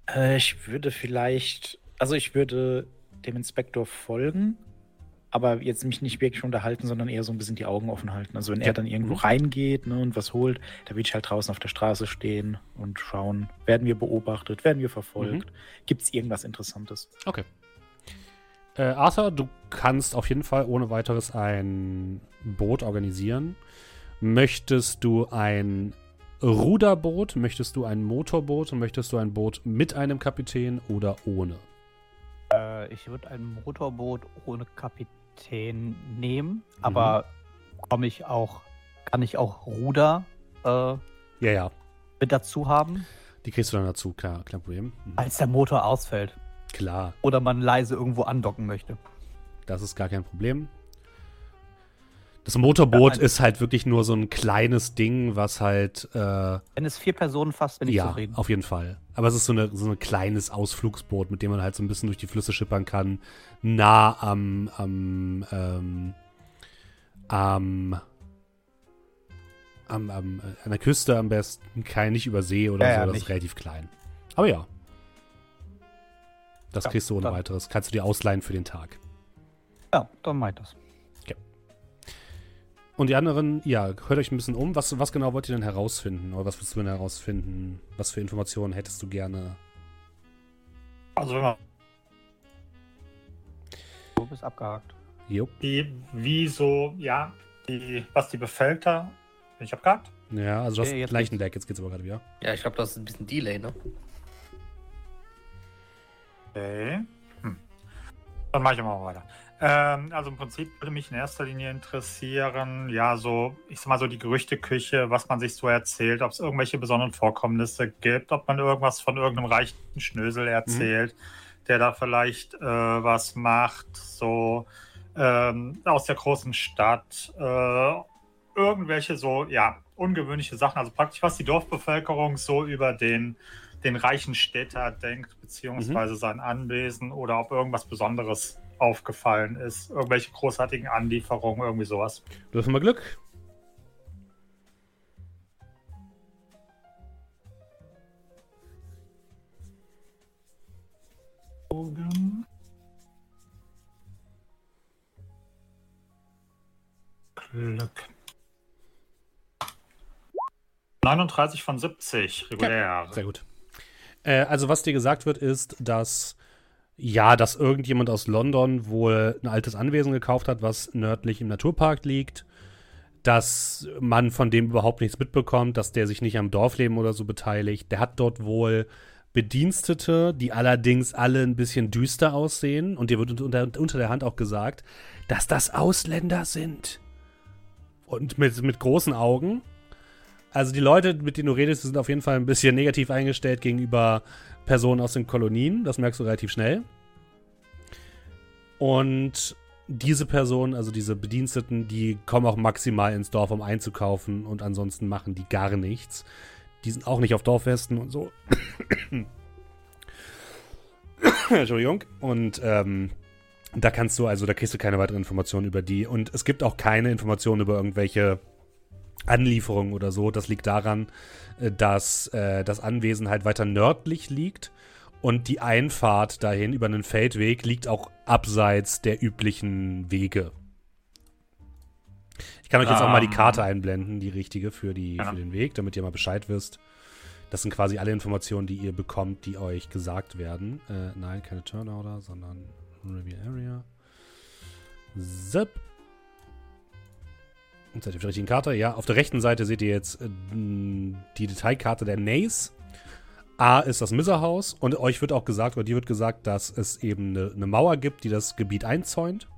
Äh, ich würde vielleicht, also ich würde dem Inspektor folgen aber jetzt mich nicht wirklich unterhalten, sondern eher so ein bisschen die Augen offen halten. Also wenn er dann irgendwo mhm. reingeht ne, und was holt, da will ich halt draußen auf der Straße stehen und schauen, werden wir beobachtet, werden wir verfolgt, mhm. gibt es irgendwas Interessantes. Okay. Äh, Arthur, du kannst auf jeden Fall ohne weiteres ein Boot organisieren. Möchtest du ein Ruderboot, möchtest du ein Motorboot und möchtest du ein Boot mit einem Kapitän oder ohne? Äh, ich würde ein Motorboot ohne Kapitän nehmen, mhm. aber komme ich auch, kann ich auch Ruder äh, ja, ja. mit dazu haben? Die kriegst du dann dazu, klar, kein Problem. Mhm. Als der Motor ausfällt. Klar. Oder man leise irgendwo andocken möchte. Das ist gar kein Problem. Das Motorboot ja, ist halt wirklich nur so ein kleines Ding, was halt. Äh, Wenn es vier Personen fasst, bin ich ja, zufrieden. auf jeden Fall. Aber es ist so, eine, so ein kleines Ausflugsboot, mit dem man halt so ein bisschen durch die Flüsse schippern kann. Nah am. am. Ähm, am am, am, an der Küste am besten, kein nicht über See oder ja, so, das nicht. ist relativ klein. Aber ja. Das ja, kriegst du ohne dann. weiteres. Kannst du dir ausleihen für den Tag. Ja, dann meint das. Und die anderen, ja, hört euch ein bisschen um. Was, was genau wollt ihr denn herausfinden? Oder was willst du denn herausfinden? Was für Informationen hättest du gerne? Also, wenn man. Du bist abgehakt. Jupp. Die, wie so, ja, die, was die. Bin ich abgehakt? Ja, also du hast jetzt gleich einen Deck, jetzt geht's aber gerade wieder. Ja, ich glaube, du hast ein bisschen Delay, ne? Okay. Hm. Dann mache ich mal weiter. Ähm, also im Prinzip würde mich in erster Linie interessieren, ja, so, ich sag mal so die Gerüchteküche, was man sich so erzählt, ob es irgendwelche besonderen Vorkommnisse gibt, ob man irgendwas von irgendeinem reichen Schnösel mhm. erzählt, mhm. der da vielleicht äh, was macht, so ähm, aus der großen Stadt, äh, irgendwelche so, ja, ungewöhnliche Sachen, also praktisch was die Dorfbevölkerung so über den den reichen Städter denkt, beziehungsweise mhm. sein Anwesen oder ob irgendwas Besonderes aufgefallen ist. Irgendwelche großartigen Anlieferungen, irgendwie sowas. Du hast mal Glück. Glück. 39 von 70, regulär. Ja, sehr gut. Äh, also, was dir gesagt wird, ist, dass ja, dass irgendjemand aus London wohl ein altes Anwesen gekauft hat, was nördlich im Naturpark liegt. Dass man von dem überhaupt nichts mitbekommt, dass der sich nicht am Dorfleben oder so beteiligt. Der hat dort wohl Bedienstete, die allerdings alle ein bisschen düster aussehen. Und dir wird unter, unter der Hand auch gesagt, dass das Ausländer sind. Und mit, mit großen Augen. Also die Leute, mit denen du redest, sind auf jeden Fall ein bisschen negativ eingestellt gegenüber Personen aus den Kolonien. Das merkst du relativ schnell. Und diese Personen, also diese Bediensteten, die kommen auch maximal ins Dorf, um einzukaufen und ansonsten machen die gar nichts. Die sind auch nicht auf Dorffesten und so. Entschuldigung. Und ähm, da kannst du, also da kriegst du keine weiteren Informationen über die. Und es gibt auch keine Informationen über irgendwelche Anlieferungen oder so. Das liegt daran, äh, dass äh, das Anwesen halt weiter nördlich liegt und die Einfahrt dahin über einen Feldweg liegt auch abseits der üblichen Wege. Ich kann euch jetzt um, auch mal die Karte einblenden, die richtige für, die, ja. für den Weg, damit ihr mal Bescheid wisst. Das sind quasi alle Informationen, die ihr bekommt, die euch gesagt werden. Äh, nein, keine Turnorder, sondern Review Area. Zip. Seid ihr auf der richtigen Karte? Ja, auf der rechten Seite seht ihr jetzt äh, die Detailkarte der Nace. A ist das Miserhaus und euch wird auch gesagt, oder dir wird gesagt, dass es eben eine, eine Mauer gibt, die das Gebiet einzäunt.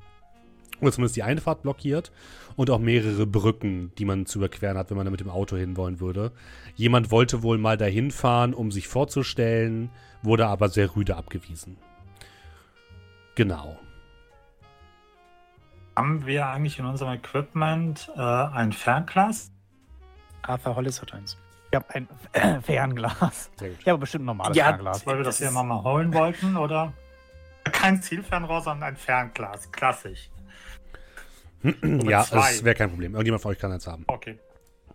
Oder zumindest die Einfahrt blockiert. Und auch mehrere Brücken, die man zu überqueren hat, wenn man da mit dem Auto hinwollen würde. Jemand wollte wohl mal dahin fahren, um sich vorzustellen, wurde aber sehr rüde abgewiesen. Genau. Haben wir eigentlich in unserem Equipment äh, ein Fernglas? Arthur Hollis hat eins. Ich habe ein äh, Fernglas. Ich habe bestimmt ein normales ja, Fernglas. Weil wir das hier mal holen wollten, oder? Kein Zielfernrohr, sondern ein Fernglas. Klassisch. ja, es wäre kein Problem. Irgendjemand von euch kann eins haben. Okay.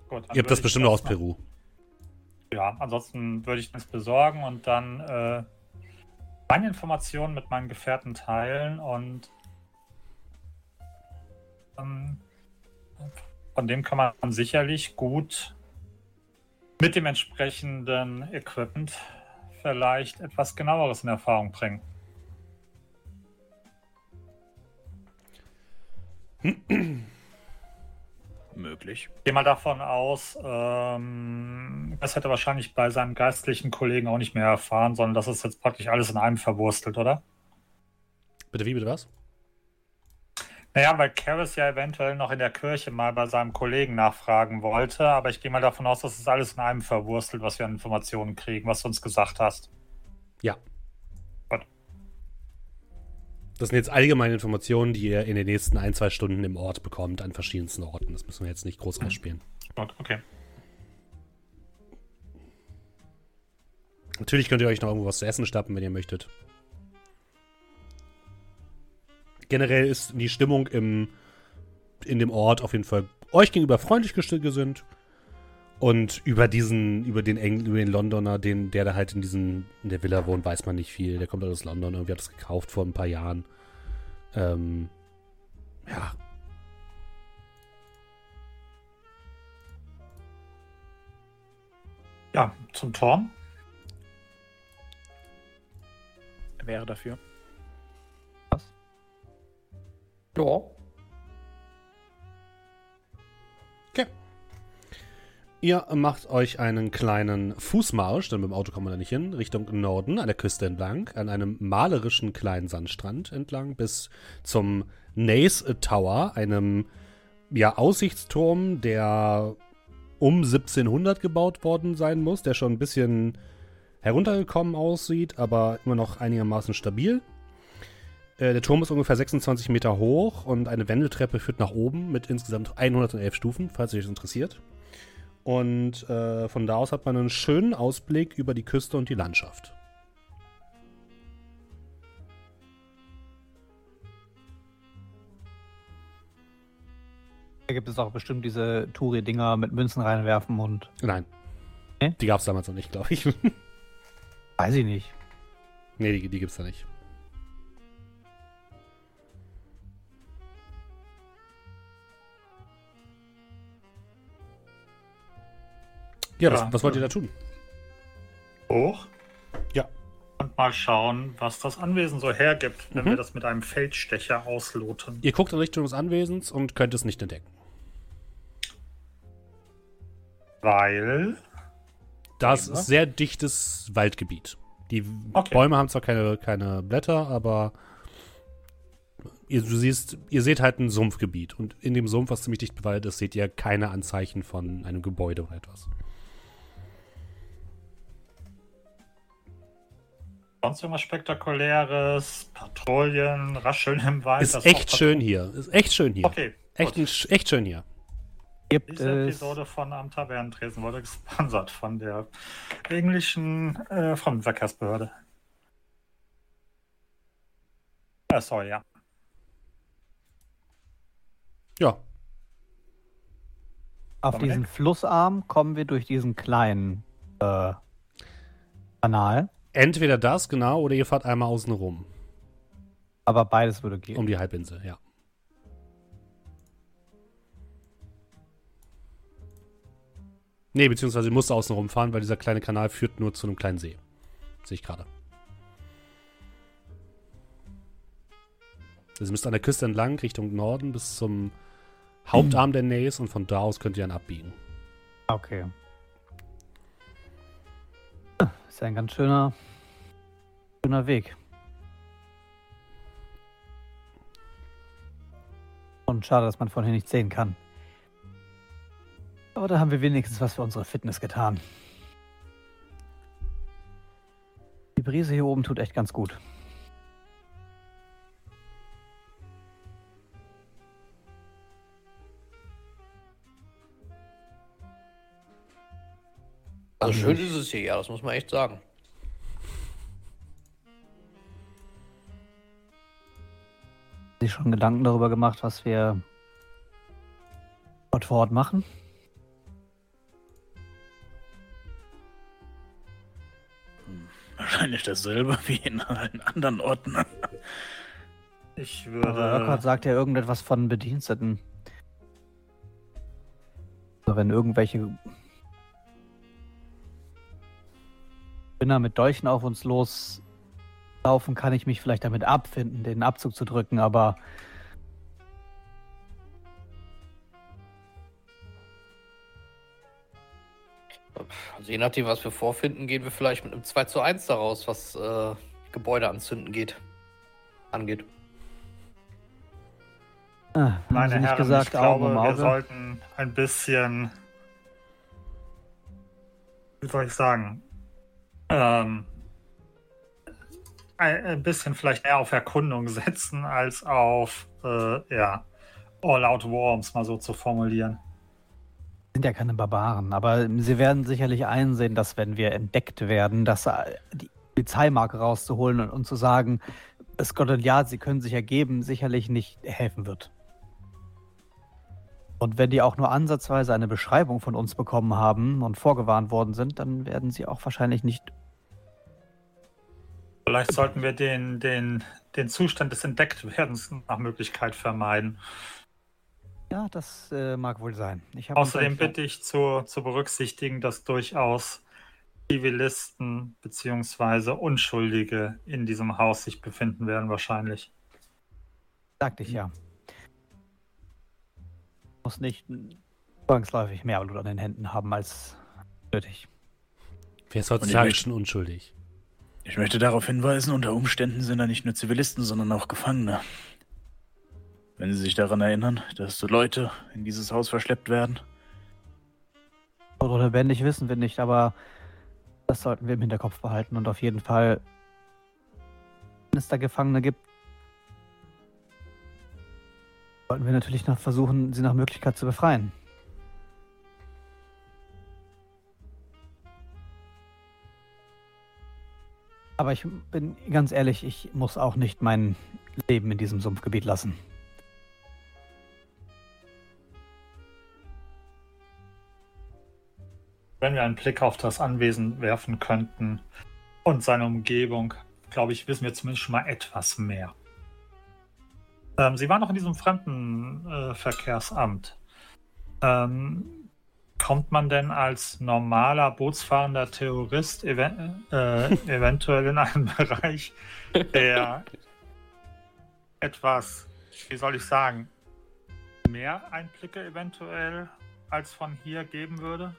Gut, Ihr habt das bestimmt nur aus Peru. Ja, ansonsten würde ich das besorgen und dann äh, meine Informationen mit meinen Gefährten teilen und von dem kann man sicherlich gut mit dem entsprechenden Equipment vielleicht etwas genaueres in Erfahrung bringen. Möglich. Ich gehe mal davon aus, ähm, das hätte wahrscheinlich bei seinem geistlichen Kollegen auch nicht mehr erfahren, sondern das ist jetzt praktisch alles in einem verwurstelt, oder? Bitte wie, bitte was? Naja, weil Karis ja eventuell noch in der Kirche mal bei seinem Kollegen nachfragen wollte, aber ich gehe mal davon aus, dass es alles in einem verwurstelt, was wir an Informationen kriegen, was du uns gesagt hast. Ja. Gut. Das sind jetzt allgemeine Informationen, die ihr in den nächsten ein, zwei Stunden im Ort bekommt, an verschiedensten Orten. Das müssen wir jetzt nicht groß ausspielen. Gut, okay. Natürlich könnt ihr euch noch irgendwo was zu essen stappen, wenn ihr möchtet generell ist die Stimmung im, in dem Ort auf jeden Fall euch gegenüber freundlich gesinnt. Und über diesen, über den Engl über den Londoner, den, der da halt in diesen, in der Villa wohnt, weiß man nicht viel. Der kommt aus London, irgendwie hat das gekauft vor ein paar Jahren. Ähm, ja. Ja, zum Turm. Wäre dafür. Ja. Okay. Ihr macht euch einen kleinen Fußmarsch, denn mit dem Auto kommt man da nicht hin, Richtung Norden, an der Küste entlang, an einem malerischen kleinen Sandstrand entlang, bis zum Nace Tower, einem ja, Aussichtsturm, der um 1700 gebaut worden sein muss, der schon ein bisschen heruntergekommen aussieht, aber immer noch einigermaßen stabil. Äh, der Turm ist ungefähr 26 Meter hoch und eine Wendeltreppe führt nach oben mit insgesamt 111 Stufen, falls euch das interessiert. Und äh, von da aus hat man einen schönen Ausblick über die Küste und die Landschaft. Da gibt es auch bestimmt diese Touri-Dinger mit Münzen reinwerfen und. Nein. Äh? Die gab es damals noch nicht, glaube ich. Weiß ich nicht. Nee, die, die es da nicht. Ja, was, was wollt ihr da tun? Hoch. Ja. Und mal schauen, was das Anwesen so hergibt, wenn mhm. wir das mit einem Feldstecher ausloten. Ihr guckt in Richtung des Anwesens und könnt es nicht entdecken. Weil. Das ist sehr dichtes Waldgebiet. Die okay. Bäume haben zwar keine, keine Blätter, aber ihr, du siehst, ihr seht halt ein Sumpfgebiet. Und in dem Sumpf, was ziemlich dicht bewaldet ist, seht ihr keine Anzeichen von einem Gebäude oder etwas. Sonst irgendwas Spektakuläres? Patrouillen, Rascheln im Wald? Ist echt schön hier. Ist echt schön hier. Okay. Echt, ein, echt schön hier. Gibt Diese Episode von Am Tavernentresen wurde gesponsert von der englischen äh, Fremdenverkehrsbehörde. Äh, sorry, ja. Ja. Auf diesen Flussarm kommen wir durch diesen kleinen äh, Kanal. Entweder das, genau, oder ihr fahrt einmal außen rum. Aber beides würde gehen. Um die Halbinsel, ja. Nee, beziehungsweise ihr musst außen rumfahren, weil dieser kleine Kanal führt nur zu einem kleinen See. Sehe ich gerade. Also ihr müsst an der Küste entlang, Richtung Norden, bis zum Hauptarm hm. der Nays und von da aus könnt ihr dann abbiegen. Okay. Ist ein ganz schöner, schöner Weg. Und schade, dass man von hier nicht sehen kann. Aber da haben wir wenigstens was für unsere Fitness getan. Die Brise hier oben tut echt ganz gut. Also schön ist es hier, ja, das muss man echt sagen. sich schon Gedanken darüber gemacht, was wir dort vor Ort machen? Wahrscheinlich dasselbe wie in allen anderen Orten. Ich würde. Aber Urquhart sagt ja irgendetwas von Bediensteten. Also wenn irgendwelche Spinner mit Dolchen auf uns loslaufen, kann ich mich vielleicht damit abfinden, den Abzug zu drücken, aber Also je nachdem, was wir vorfinden, gehen wir vielleicht mit einem 2 zu 1 daraus, was äh, Gebäude anzünden geht, angeht. Ah, Meine Herren, gesagt, ich glaube, wir sollten ein bisschen, wie soll ich sagen, ähm, ein bisschen vielleicht eher auf Erkundung setzen, als auf, äh, ja, All-Out War, um es mal so zu formulieren. Sind ja keine Barbaren, aber sie werden sicherlich einsehen, dass wenn wir entdeckt werden, dass äh, die Polizeimarke rauszuholen und, und zu sagen, Scotland Yard, sie können sich ergeben, sicherlich nicht helfen wird. Und wenn die auch nur ansatzweise eine Beschreibung von uns bekommen haben und vorgewarnt worden sind, dann werden sie auch wahrscheinlich nicht. Vielleicht sollten wir den, den, den Zustand des Entdecktwerdens nach Möglichkeit vermeiden. Ja, das äh, mag wohl sein. Außerdem bitte ich zu, zu berücksichtigen, dass durchaus Zivilisten bzw. Unschuldige in diesem Haus sich befinden werden, wahrscheinlich. Sagte ich ja muss nicht zwangsläufig mehr Blut an den Händen haben als nötig. Wer ist heutzutage schon unschuldig? Ich möchte darauf hinweisen, unter Umständen sind da nicht nur Zivilisten, sondern auch Gefangene. Wenn Sie sich daran erinnern, dass so Leute in dieses Haus verschleppt werden. Oder lebendig wissen wir nicht, aber das sollten wir im Hinterkopf behalten und auf jeden Fall, wenn es da Gefangene gibt, Sollten wir natürlich noch versuchen, sie nach Möglichkeit zu befreien. Aber ich bin ganz ehrlich, ich muss auch nicht mein Leben in diesem Sumpfgebiet lassen. Wenn wir einen Blick auf das Anwesen werfen könnten und seine Umgebung, glaube ich, wissen wir zumindest schon mal etwas mehr. Ähm, Sie waren noch in diesem Fremdenverkehrsamt. Äh, ähm, kommt man denn als normaler bootsfahrender Terrorist ev äh, eventuell in einen Bereich, der etwas, wie soll ich sagen, mehr Einblicke eventuell als von hier geben würde?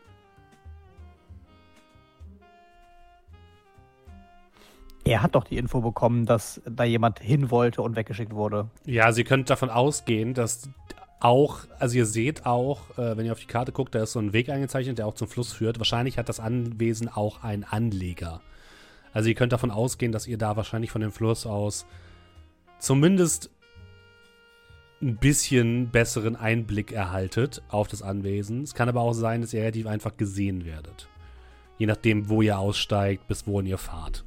Er hat doch die Info bekommen, dass da jemand hin wollte und weggeschickt wurde. Ja, Sie können davon ausgehen, dass auch, also ihr seht auch, äh, wenn ihr auf die Karte guckt, da ist so ein Weg eingezeichnet, der auch zum Fluss führt. Wahrscheinlich hat das Anwesen auch einen Anleger. Also ihr könnt davon ausgehen, dass ihr da wahrscheinlich von dem Fluss aus zumindest ein bisschen besseren Einblick erhaltet auf das Anwesen. Es kann aber auch sein, dass ihr relativ einfach gesehen werdet. Je nachdem, wo ihr aussteigt, bis wohin ihr fahrt.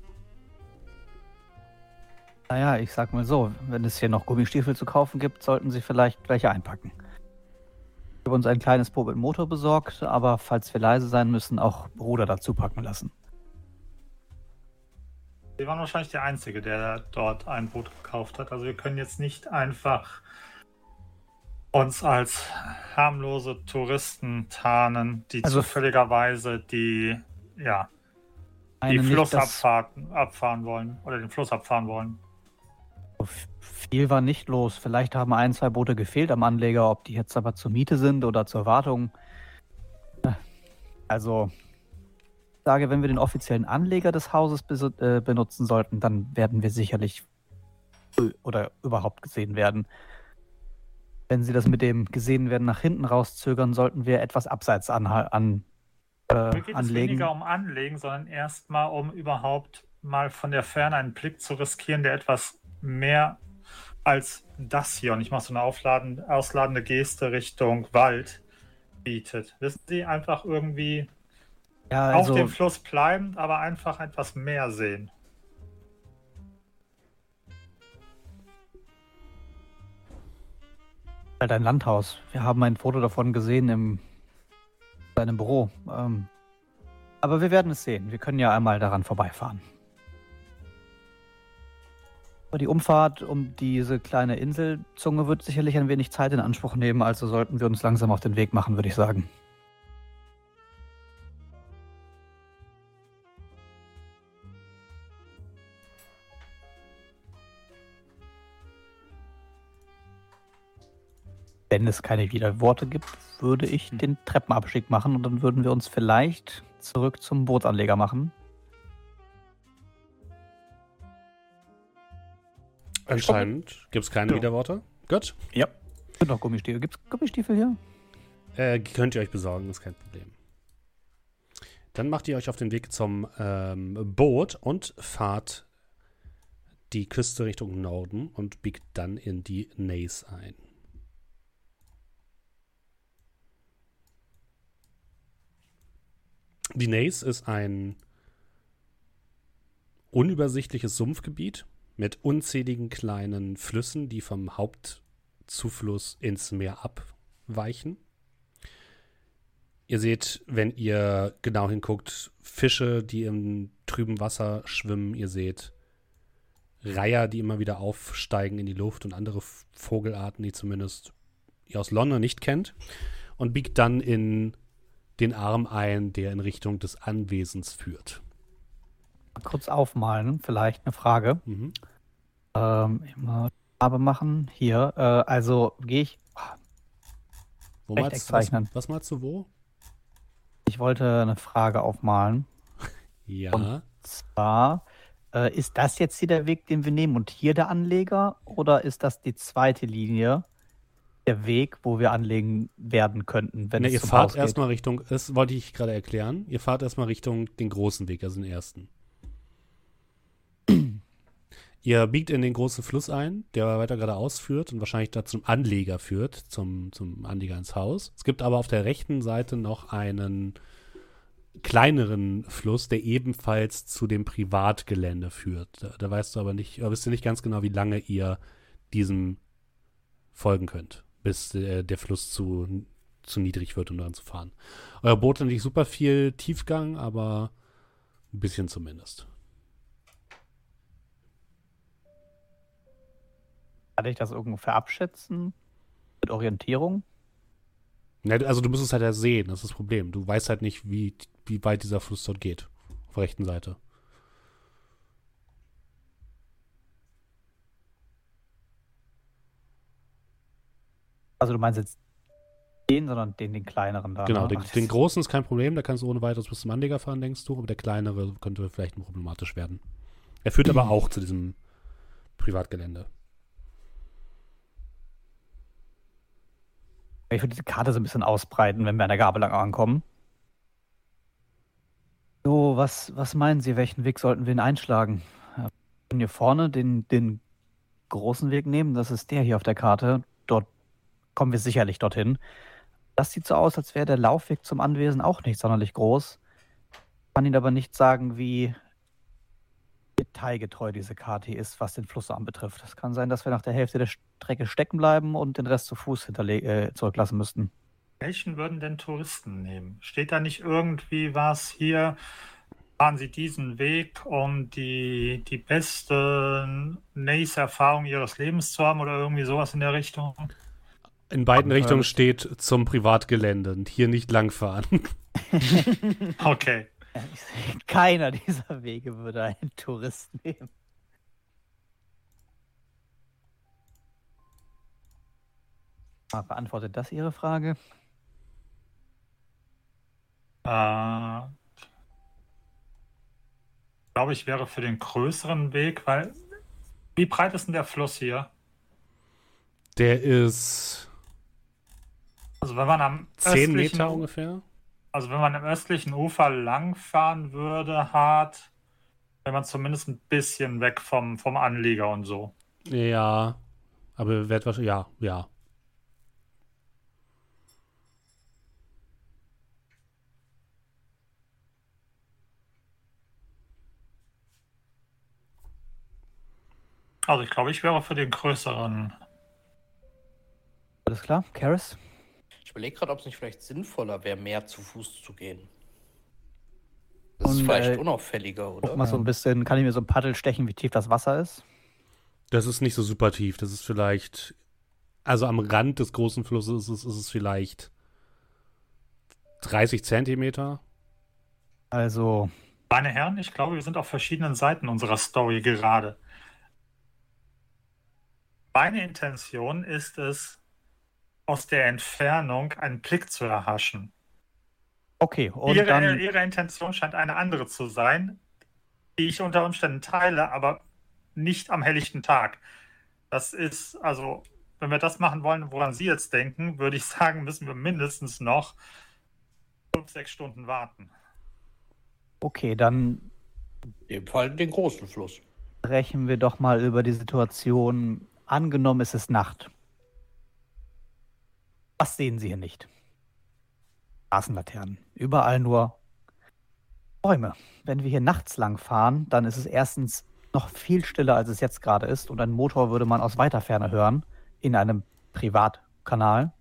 Naja, ich sag mal so, wenn es hier noch Gummistiefel zu kaufen gibt, sollten Sie vielleicht welche einpacken. Ich habe uns ein kleines Boot mit Motor besorgt, aber falls wir leise sein müssen, auch Bruder dazu packen lassen. Sie waren wahrscheinlich der Einzige, der dort ein Boot gekauft hat. Also wir können jetzt nicht einfach uns als harmlose Touristen tarnen, die also zufälligerweise die, ja, die Fluss abfahren, abfahren wollen oder den Fluss abfahren wollen. Viel war nicht los. Vielleicht haben ein, zwei Boote gefehlt am Anleger, ob die jetzt aber zur Miete sind oder zur Wartung. Also, ich sage, wenn wir den offiziellen Anleger des Hauses äh, benutzen sollten, dann werden wir sicherlich oder überhaupt gesehen werden. Wenn Sie das mit dem gesehen werden nach hinten rauszögern, sollten wir etwas abseits an, an äh, Mir geht anlegen. es weniger um Anlegen, sondern erstmal um überhaupt mal von der Ferne einen Blick zu riskieren, der etwas mehr als das hier, und ich mache so eine aufladen, ausladende Geste Richtung Wald bietet. Wissen Sie, einfach irgendwie ja, also, auf dem Fluss bleiben, aber einfach etwas mehr sehen. Halt ein Landhaus. Wir haben ein Foto davon gesehen im seinem Büro. Ähm, aber wir werden es sehen. Wir können ja einmal daran vorbeifahren. Die Umfahrt um diese kleine Inselzunge wird sicherlich ein wenig Zeit in Anspruch nehmen, also sollten wir uns langsam auf den Weg machen, würde ich sagen. Wenn es keine Widerworte gibt, würde ich hm. den Treppenabstieg machen und dann würden wir uns vielleicht zurück zum Bootsanleger machen. Anscheinend gibt es keine ja. Widerworte. Gut. Ja. Sind noch Gummistiefel. Gibt es Gummistiefel hier? Äh, könnt ihr euch besorgen, ist kein Problem. Dann macht ihr euch auf den Weg zum ähm, Boot und fahrt die Küste Richtung Norden und biegt dann in die Nace ein. Die Nace ist ein unübersichtliches Sumpfgebiet mit unzähligen kleinen Flüssen, die vom Hauptzufluss ins Meer abweichen. Ihr seht, wenn ihr genau hinguckt, Fische, die im trüben Wasser schwimmen. Ihr seht Reiher, die immer wieder aufsteigen in die Luft und andere Vogelarten, die zumindest ihr aus London nicht kennt. Und biegt dann in den Arm ein, der in Richtung des Anwesens führt kurz aufmalen, vielleicht eine Frage. Mhm. Ähm, immer Farbe machen. Hier, äh, also gehe ich. Wo malst, was, was malst du wo? Ich wollte eine Frage aufmalen. ja. Und zwar, äh, ist das jetzt hier der Weg, den wir nehmen und hier der Anleger? Oder ist das die zweite Linie? Der Weg, wo wir anlegen werden könnten, wenn ne, es ihr fahrt erstmal Richtung, das wollte ich gerade erklären, ihr fahrt erstmal Richtung den großen Weg, also den ersten. Ihr biegt in den großen Fluss ein, der weiter geradeaus führt und wahrscheinlich da zum Anleger führt, zum, zum Anleger ins Haus. Es gibt aber auf der rechten Seite noch einen kleineren Fluss, der ebenfalls zu dem Privatgelände führt. Da, da weißt du aber nicht, wisst ihr nicht ganz genau, wie lange ihr diesem folgen könnt, bis äh, der Fluss zu, zu niedrig wird, um daran zu fahren. Euer Boot hat nicht super viel Tiefgang, aber ein bisschen zumindest. Kann ich das irgendwo abschätzen? Mit Orientierung? Also du musst es halt ja sehen, das ist das Problem. Du weißt halt nicht, wie, wie weit dieser Fluss dort geht. Auf der rechten Seite. Also du meinst jetzt den, sondern den, den kleineren da. Genau, ne? den, den, großen ist kein Problem, da kannst du ohne weiteres bis zum Anleger fahren, denkst du, aber der kleinere könnte vielleicht problematisch werden. Er führt aber auch zu diesem Privatgelände. Ich würde diese Karte so ein bisschen ausbreiten, wenn wir an der Gabel lang ankommen. So, was, was meinen Sie, welchen Weg sollten wir denn einschlagen? Wir können hier vorne den, den großen Weg nehmen, das ist der hier auf der Karte. Dort kommen wir sicherlich dorthin. Das sieht so aus, als wäre der Laufweg zum Anwesen auch nicht sonderlich groß. Ich kann Ihnen aber nicht sagen, wie detailgetreu diese Karte ist, was den Fluss anbetrifft. Es kann sein, dass wir nach der Hälfte der Strecke stecken bleiben und den Rest zu Fuß äh, zurücklassen müssten. Welchen würden denn Touristen nehmen? Steht da nicht irgendwie was hier? Fahren Sie diesen Weg, um die, die beste nächste Erfahrung Ihres Lebens zu haben oder irgendwie sowas in der Richtung? In beiden Richtungen steht zum Privatgelände und hier nicht langfahren. okay. Keiner dieser Wege würde einen Tourist nehmen. Beantwortet das Ihre Frage? Äh, glaube ich, wäre für den größeren Weg, weil wie breit ist denn der Fluss hier? Der ist. Also wenn man am 10 Meter ungefähr. Also wenn man am östlichen Ufer langfahren würde, hart, wäre man zumindest ein bisschen weg vom, vom Anlieger und so. Ja, aber wird wahrscheinlich, ja, ja. Also ich glaube, ich wäre für den größeren. Alles klar, Karis? Ich überlege gerade, ob es nicht vielleicht sinnvoller wäre, mehr zu Fuß zu gehen. Das Und, ist vielleicht äh, unauffälliger, oder? Guck mal so ein bisschen, kann ich mir so ein Paddel stechen, wie tief das Wasser ist? Das ist nicht so super tief. Das ist vielleicht, also am Rand des großen Flusses ist es, ist es vielleicht 30 Zentimeter. Also. Meine Herren, ich glaube, wir sind auf verschiedenen Seiten unserer Story gerade. Meine Intention ist es, aus der Entfernung einen Blick zu erhaschen. Okay, und ihre, dann... ihre Intention scheint eine andere zu sein, die ich unter Umständen teile, aber nicht am helllichten Tag. Das ist, also, wenn wir das machen wollen, woran Sie jetzt denken, würde ich sagen, müssen wir mindestens noch fünf, sechs Stunden warten. Okay, dann. Dem Fall den großen Fluss. Sprechen wir doch mal über die Situation. Angenommen, es ist Nacht. Was sehen Sie hier nicht? Straßenlaternen. Überall nur Bäume. Wenn wir hier nachts lang fahren, dann ist es erstens noch viel stiller, als es jetzt gerade ist. Und ein Motor würde man aus weiter Ferne hören, in einem Privatkanal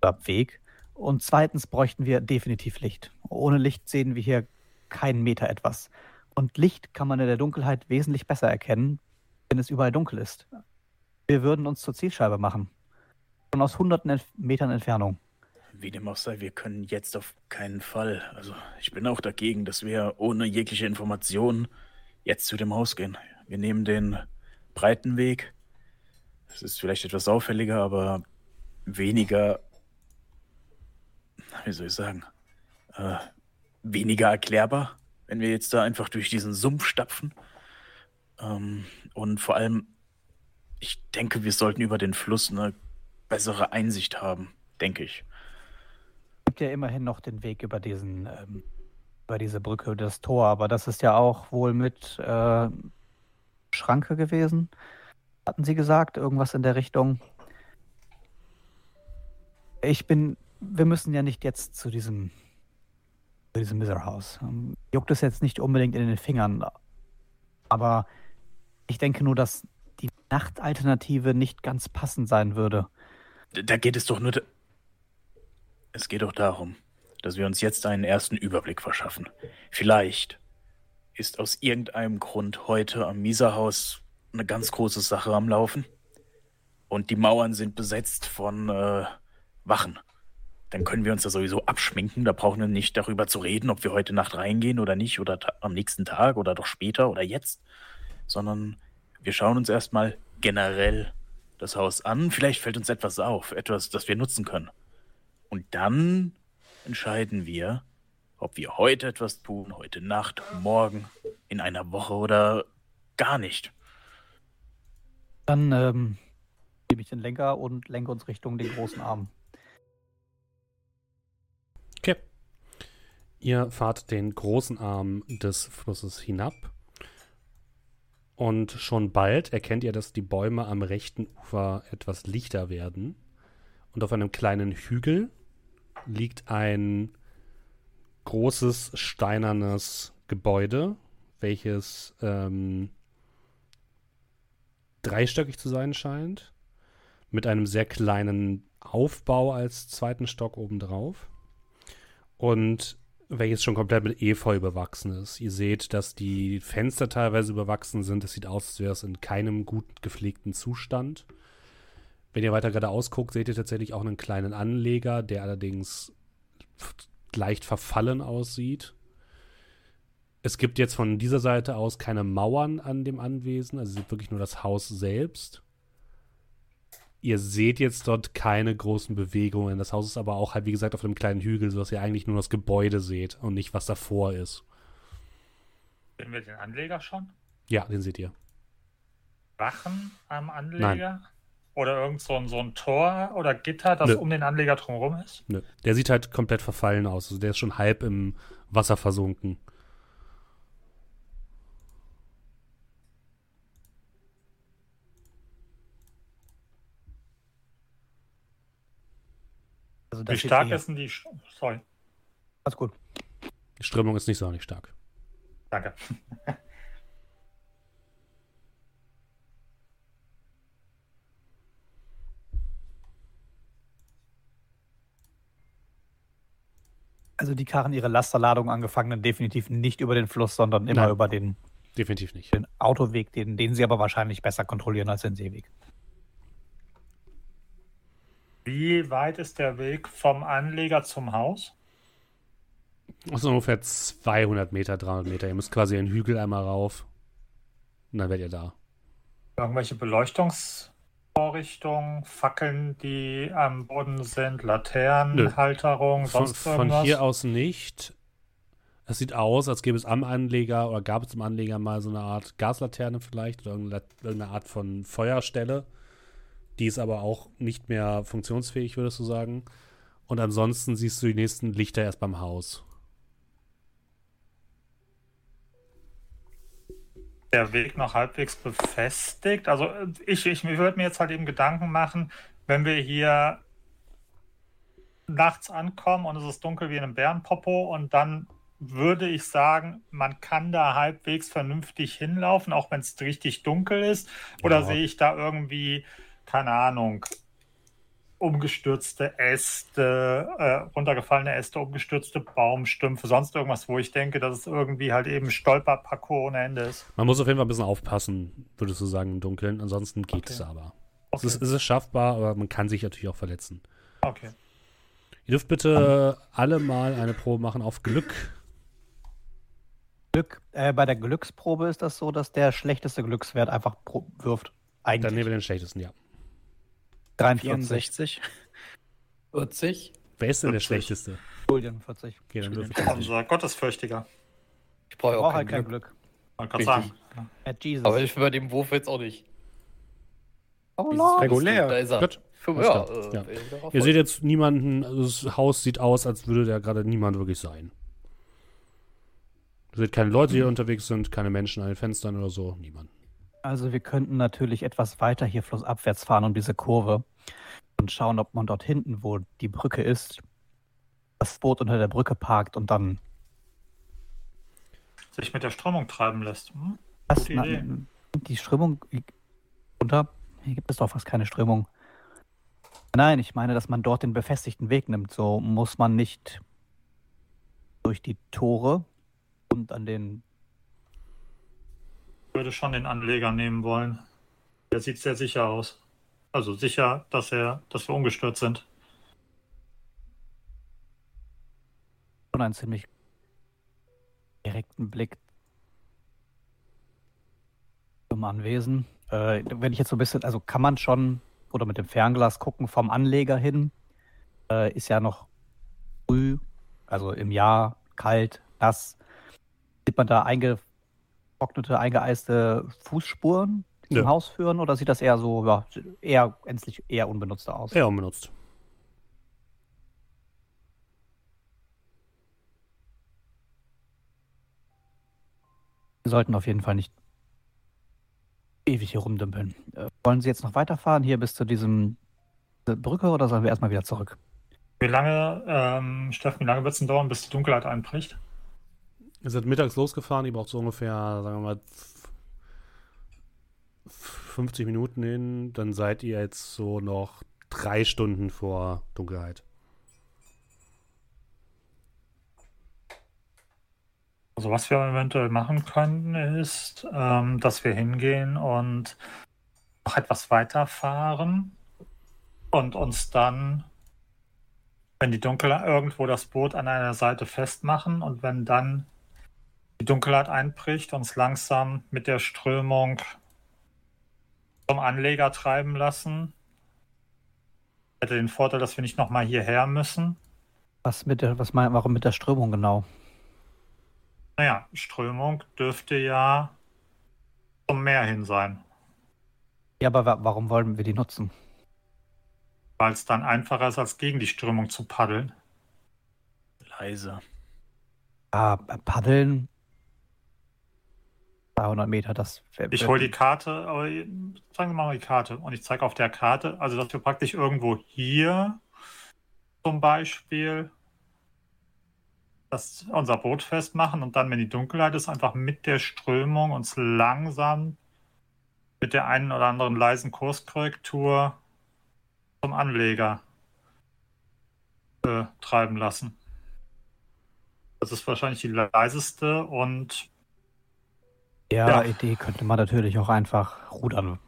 oder Weg. Und zweitens bräuchten wir definitiv Licht. Ohne Licht sehen wir hier keinen Meter etwas. Und Licht kann man in der Dunkelheit wesentlich besser erkennen, wenn es überall dunkel ist. Wir würden uns zur Zielscheibe machen. Schon aus hunderten Metern Entfernung. Wie dem auch sei, wir können jetzt auf keinen Fall. Also ich bin auch dagegen, dass wir ohne jegliche Information jetzt zu dem Haus gehen. Wir nehmen den breiten Weg. Es ist vielleicht etwas auffälliger, aber weniger, wie soll ich sagen, äh, weniger erklärbar, wenn wir jetzt da einfach durch diesen Sumpf stapfen. Ähm, und vor allem, ich denke, wir sollten über den Fluss eine bessere Einsicht haben, denke ich. Es gibt ja immerhin noch den Weg über diesen, ähm, über diese Brücke, das Tor, aber das ist ja auch wohl mit äh, Schranke gewesen. Hatten Sie gesagt, irgendwas in der Richtung? Ich bin, wir müssen ja nicht jetzt zu diesem, zu diesem Miserhaus. Ähm, juckt es jetzt nicht unbedingt in den Fingern, aber ich denke nur, dass die Nachtalternative nicht ganz passend sein würde. Da geht es doch nur. Es geht doch darum, dass wir uns jetzt einen ersten Überblick verschaffen. Vielleicht ist aus irgendeinem Grund heute am Mieserhaus eine ganz große Sache am Laufen und die Mauern sind besetzt von äh, Wachen. Dann können wir uns da sowieso abschminken. Da brauchen wir nicht darüber zu reden, ob wir heute Nacht reingehen oder nicht oder am nächsten Tag oder doch später oder jetzt, sondern wir schauen uns erstmal generell das Haus an. Vielleicht fällt uns etwas auf, etwas, das wir nutzen können. Und dann entscheiden wir, ob wir heute etwas tun, heute Nacht, morgen, in einer Woche oder gar nicht. Dann ähm, gebe ich den Lenker und lenke uns Richtung den großen Arm. Okay. Ihr fahrt den großen Arm des Flusses hinab. Und schon bald erkennt ihr, dass die Bäume am rechten Ufer etwas lichter werden. Und auf einem kleinen Hügel liegt ein großes steinernes Gebäude, welches ähm, dreistöckig zu sein scheint, mit einem sehr kleinen Aufbau als zweiten Stock obendrauf und welches schon komplett mit Efeu bewachsen ist. Ihr seht, dass die Fenster teilweise überwachsen sind. Es sieht aus, als wäre es in keinem gut gepflegten Zustand. Wenn ihr weiter geradeaus guckt, seht ihr tatsächlich auch einen kleinen Anleger, der allerdings leicht verfallen aussieht. Es gibt jetzt von dieser Seite aus keine Mauern an dem Anwesen, also wirklich nur das Haus selbst. Ihr seht jetzt dort keine großen Bewegungen. Das Haus ist aber auch halt, wie gesagt, auf einem kleinen Hügel, sodass ihr eigentlich nur das Gebäude seht und nicht, was davor ist. Sehen wir den Anleger schon? Ja, den seht ihr. Wachen am Anleger? Nein. Oder irgend so ein, so ein Tor oder Gitter, das Nö. um den Anleger drumherum ist? Nö. Der sieht halt komplett verfallen aus. Also der ist schon halb im Wasser versunken. Also Wie stark ist denn die. Sorry. Alles gut. Die Strömung ist nicht so nicht stark. Danke. Also die karren ihre Lasterladung angefangen, definitiv nicht über den Fluss, sondern immer Nein, über den, definitiv nicht. den Autoweg, den, den sie aber wahrscheinlich besser kontrollieren als den Seeweg. Wie weit ist der Weg vom Anleger zum Haus? Das sind ungefähr 200 Meter, 300 Meter. Ihr müsst quasi einen Hügel einmal rauf. Und dann werdet ihr da. Irgendwelche Beleuchtungsvorrichtungen, Fackeln, die am Boden sind, Laternenhalterung, sonst von, irgendwas? Von hier aus nicht. Es sieht aus, als gäbe es am Anleger oder gab es im Anleger mal so eine Art Gaslaterne vielleicht oder irgendeine Art von Feuerstelle. Die ist aber auch nicht mehr funktionsfähig, würdest du sagen. Und ansonsten siehst du die nächsten Lichter erst beim Haus. Der Weg noch halbwegs befestigt. Also ich, ich würde mir jetzt halt eben Gedanken machen, wenn wir hier nachts ankommen und es ist dunkel wie in einem Bärenpopo und dann würde ich sagen, man kann da halbwegs vernünftig hinlaufen, auch wenn es richtig dunkel ist. Oder ja. sehe ich da irgendwie keine Ahnung, umgestürzte Äste, äh, runtergefallene Äste, umgestürzte Baumstümpfe, sonst irgendwas, wo ich denke, dass es irgendwie halt eben Stolperparcours ohne Ende ist. Man muss auf jeden Fall ein bisschen aufpassen, würdest du sagen, im Dunkeln. Ansonsten geht okay. es aber. Okay. Es, ist, es ist schaffbar, aber man kann sich natürlich auch verletzen. Okay. Ihr dürft bitte um, alle mal eine Probe machen auf Glück. Glück. Äh, bei der Glücksprobe ist das so, dass der schlechteste Glückswert einfach wirft. Eigentlich. Dann nehmen wir den schlechtesten, ja. 43. 40. Wer ist denn 40. der schlechteste? Julian, 40. Okay, dann würfel ich Unser Gottesfürchtiger. Ich brauche auch halt kein Glück. Glück. Man kann sagen. Ja. Aber ich bei dem Wurf jetzt auch nicht. Oh no. Regulär. Da ist er. Gut. Ja, äh, ja. Ihr seht jetzt niemanden, also das Haus sieht aus, als würde da gerade niemand wirklich sein. Ihr seht keine Leute, die hier unterwegs sind, keine Menschen an den Fenstern oder so, niemand. Also wir könnten natürlich etwas weiter hier flussabwärts fahren um diese Kurve und schauen, ob man dort hinten, wo die Brücke ist, das Boot unter der Brücke parkt und dann sich mit der Strömung treiben lässt. Hm? Das, na, die Strömung unter. Hier gibt es doch fast keine Strömung. Nein, ich meine, dass man dort den befestigten Weg nimmt. So muss man nicht durch die Tore und an den. Würde schon den Anleger nehmen wollen. Der sieht sehr sicher aus. Also sicher, dass er, dass wir ungestört sind. Schon einen ziemlich direkten Blick zum Anwesen. Äh, wenn ich jetzt so ein bisschen, also kann man schon oder mit dem Fernglas gucken vom Anleger hin. Äh, ist ja noch früh, also im Jahr kalt, nass. Sieht man da eingetrocknete, eingeeiste Fußspuren, die ja. zum Haus führen, oder sieht das eher so, ja, eher endlich eher unbenutzt aus? Eher unbenutzt. Wir sollten auf jeden Fall nicht ewig hier rumdümpeln. Äh, wollen Sie jetzt noch weiterfahren hier bis zu diesem Brücke oder sollen wir erstmal wieder zurück? Wie lange, ähm, Steffen, wie lange wird es denn dauern, bis die Dunkelheit einbricht? Ihr seid mittags losgefahren, ihr braucht so ungefähr, sagen wir mal, 50 Minuten hin, dann seid ihr jetzt so noch drei Stunden vor Dunkelheit. Also was wir eventuell machen können, ist, ähm, dass wir hingehen und noch etwas weiterfahren und uns dann, wenn die Dunkelheit irgendwo das Boot an einer Seite festmachen und wenn dann die Dunkelheit einbricht, uns langsam mit der Strömung zum Anleger treiben lassen. Hätte den Vorteil, dass wir nicht nochmal hierher müssen. Was mit der, was mein, warum mit der Strömung genau? Naja, Strömung dürfte ja zum Meer hin sein. Ja, aber wa warum wollen wir die nutzen? Weil es dann einfacher ist, als gegen die Strömung zu paddeln. Leise. Ah, paddeln 200 Meter, das. Ich hole die Karte, aber sagen wir mal die Karte. Und ich zeige auf der Karte, also dass wir praktisch irgendwo hier zum Beispiel das, unser Boot festmachen und dann, wenn die Dunkelheit ist, einfach mit der Strömung uns langsam mit der einen oder anderen leisen Kurskorrektur zum Anleger äh, treiben lassen. Das ist wahrscheinlich die leiseste und ja, ja, Idee könnte man natürlich auch einfach rudern.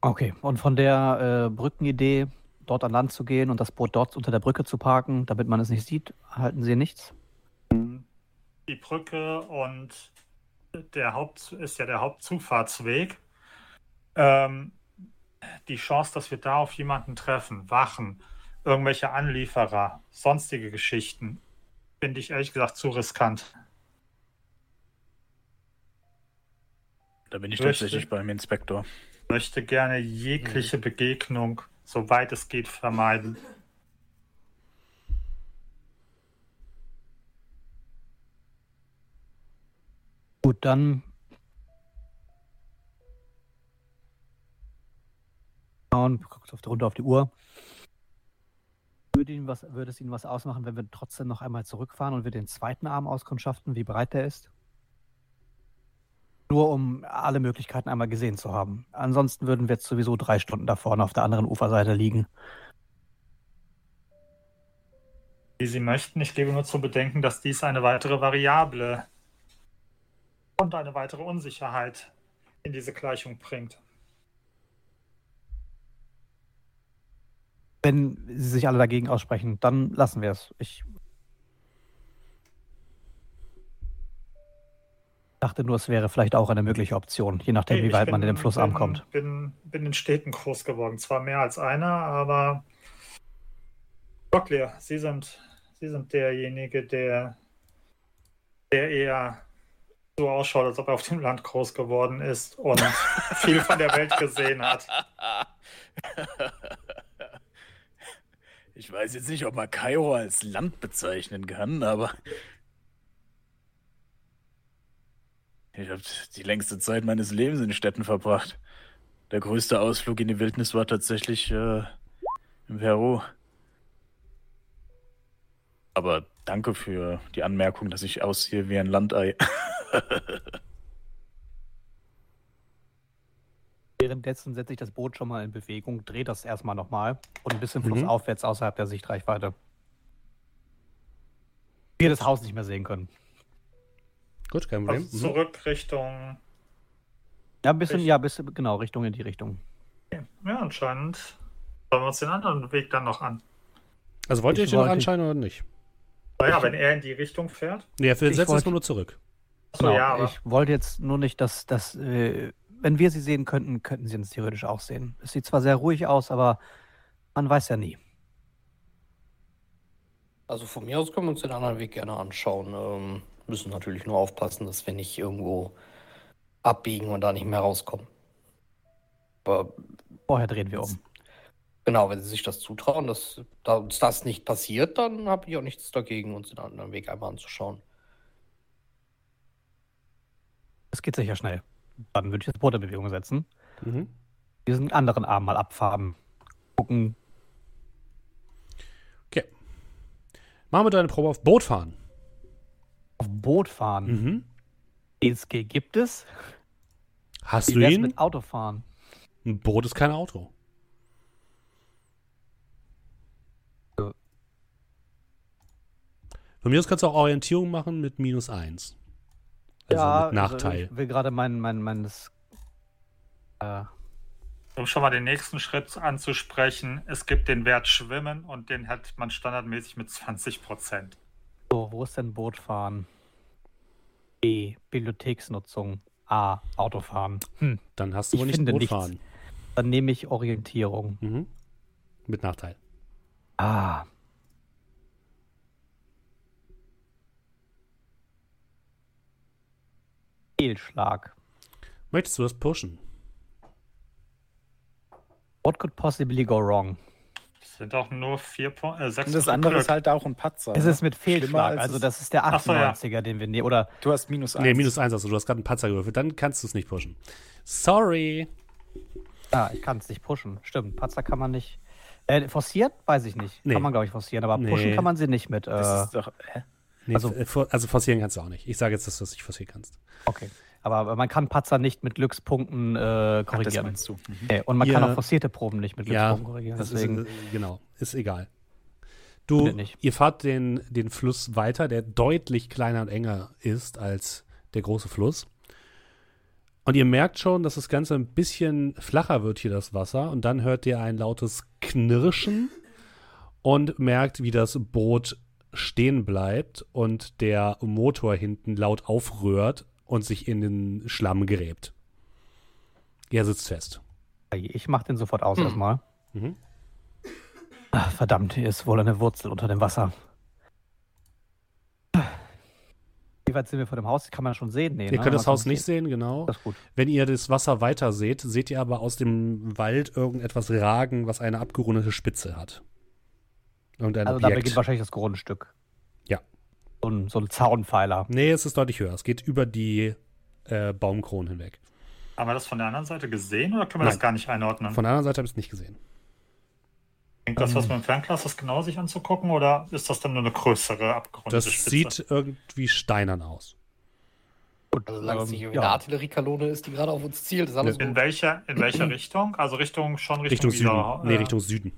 Okay, und von der äh, Brückenidee, dort an Land zu gehen und das Boot dort unter der Brücke zu parken, damit man es nicht sieht, halten Sie nichts? Die Brücke und der Haupt ist ja der Hauptzufahrtsweg. Ähm, die Chance, dass wir da auf jemanden treffen, Wachen, irgendwelche Anlieferer, sonstige Geschichten, finde ich ehrlich gesagt zu riskant. Da bin ich möchte, tatsächlich beim Inspektor. Möchte gerne jegliche Begegnung, soweit es geht, vermeiden. Gut, dann schauen, guckt auf, runter auf die Uhr. Würde, ihn was, würde es Ihnen was ausmachen, wenn wir trotzdem noch einmal zurückfahren und wir den zweiten Arm auskundschaften, wie bereit der ist? Nur um alle Möglichkeiten einmal gesehen zu haben. Ansonsten würden wir jetzt sowieso drei Stunden da vorne auf der anderen Uferseite liegen. Wie Sie möchten, ich gebe nur zu bedenken, dass dies eine weitere Variable und eine weitere Unsicherheit in diese Gleichung bringt. Wenn sie sich alle dagegen aussprechen, dann lassen wir es. Ich dachte nur, es wäre vielleicht auch eine mögliche Option, je nachdem, wie weit bin, man in den Fluss ankommt. Ich bin, bin in Städten groß geworden. Zwar mehr als einer, aber Locklear, Sie sind, Sie sind derjenige, der, der eher so ausschaut, als ob er auf dem Land groß geworden ist und viel von der Welt gesehen hat. Ich weiß jetzt nicht, ob man Kairo als Land bezeichnen kann, aber ich habe die längste Zeit meines Lebens in Städten verbracht. Der größte Ausflug in die Wildnis war tatsächlich äh, in Peru. Aber danke für die Anmerkung, dass ich aussehe wie ein Landei. Währenddessen setze ich das Boot schon mal in Bewegung, drehe das erstmal nochmal und ein bisschen flussaufwärts mhm. außerhalb der Sichtreichweite. Wir das Haus nicht mehr sehen können. Gut, kein Problem. Also zurück Richtung. Ja, ein bisschen, Richtung. ja, bisschen, genau, Richtung in die Richtung. Okay. Ja, anscheinend schauen wir uns den anderen Weg dann noch an. Also wollt ihr euch den noch anschauen oder nicht? Naja, wenn er in die Richtung fährt. Nee, er setzt erstmal nur zurück. Achso, genau, ja, ich wollte jetzt nur nicht, dass, dass äh, wenn wir sie sehen könnten, könnten sie uns theoretisch auch sehen. Es sieht zwar sehr ruhig aus, aber man weiß ja nie. Also von mir aus können wir uns den anderen Weg gerne anschauen. Ähm, müssen natürlich nur aufpassen, dass wir nicht irgendwo abbiegen und da nicht mehr rauskommen. Aber vorher drehen wir um. Genau, wenn sie sich das zutrauen, dass, dass das nicht passiert, dann habe ich auch nichts dagegen, uns den anderen Weg einmal anzuschauen. Es geht sicher schnell. Dann würde ich das Boot in Bewegung setzen. Mhm. Diesen anderen Arm mal abfahren. Gucken. Okay. Machen wir deine Probe auf Boot fahren. Auf Boot fahren? Mhm. ESG gibt es. Hast Wie du ihn? mit Autofahren? Ein Boot ist kein Auto. Von mir aus kannst du auch Orientierung machen mit minus 1. Also ja, mit Nachteil. Also ich will gerade mein, mein, meines. Äh, um schon mal den nächsten Schritt anzusprechen, es gibt den Wert Schwimmen und den hat man standardmäßig mit 20 Prozent. So, wo ist denn Bootfahren? B. Bibliotheksnutzung. A. Autofahren. Hm. Dann hast du wohl nicht Bootfahren. Nichts. Dann nehme ich Orientierung. Mhm. Mit Nachteil. Ah. Fehlschlag. Möchtest du das pushen? What could possibly go wrong? Das sind auch nur vier Punkte. Äh, sechs das andere Glück. ist halt auch ein Patzer. Es ne? ist mit Fehlschlag. Also, das ist der 98er, ja. den wir nehmen. Oder du hast minus 1. Nee, minus 1 hast du. Du hast gerade einen Patzer gewürfelt. Dann kannst du es nicht pushen. Sorry. Ja, ich kann es nicht pushen. Stimmt. Patzer kann man nicht. Äh, forciert? Weiß ich nicht. Nee. Kann man, glaube ich, forcieren. Aber nee. pushen kann man sie nicht mit. Äh, das ist doch. Hä? Nee, also, also forcieren kannst du auch nicht. Ich sage jetzt, dass du es nicht forcieren kannst. Okay. Aber man kann Patzer nicht mit Glückspunkten äh, korrigieren. Ach, mhm. okay. Und man ja, kann auch forcierte Proben nicht mit Glückspunkten ja, korrigieren. Deswegen. Ist, äh, genau, ist egal. Du, ihr fahrt den, den Fluss weiter, der deutlich kleiner und enger ist als der große Fluss. Und ihr merkt schon, dass das Ganze ein bisschen flacher wird hier, das Wasser. Und dann hört ihr ein lautes Knirschen und merkt, wie das Boot stehen bleibt und der Motor hinten laut aufrührt und sich in den Schlamm gräbt. Er sitzt fest. Ich mach den sofort aus hm. erstmal. Mhm. Ach, verdammt, hier ist wohl eine Wurzel unter dem Wasser. Wie weit sind wir vor dem Haus? Kann man schon sehen? Nee, ihr ne? könnt das Haus nicht sehen, sehen genau. Wenn ihr das Wasser weiter seht, seht ihr aber aus dem Wald irgendetwas ragen, was eine abgerundete Spitze hat. Irgendein also Objekt. da beginnt wahrscheinlich das Grundstück. Ja. So ein, so ein Zaunpfeiler. Nee, es ist deutlich höher. Es geht über die äh, Baumkronen hinweg. Haben wir das von der anderen Seite gesehen oder können wir Nein. das gar nicht einordnen? Von der anderen Seite habe ich es nicht gesehen. Denkt das was ähm. mit dem Fernglas, das genau sich anzugucken oder ist das dann nur eine größere abgerundete Das Spitze? sieht irgendwie steinern aus. Gut, also solange es nicht eine Artilleriekanone ist, die gerade auf uns zielt, ist alles in gut. Welcher, in welcher Richtung? Also Richtung schon Richtung, Richtung Süden. Wieder, nee, Richtung Süden.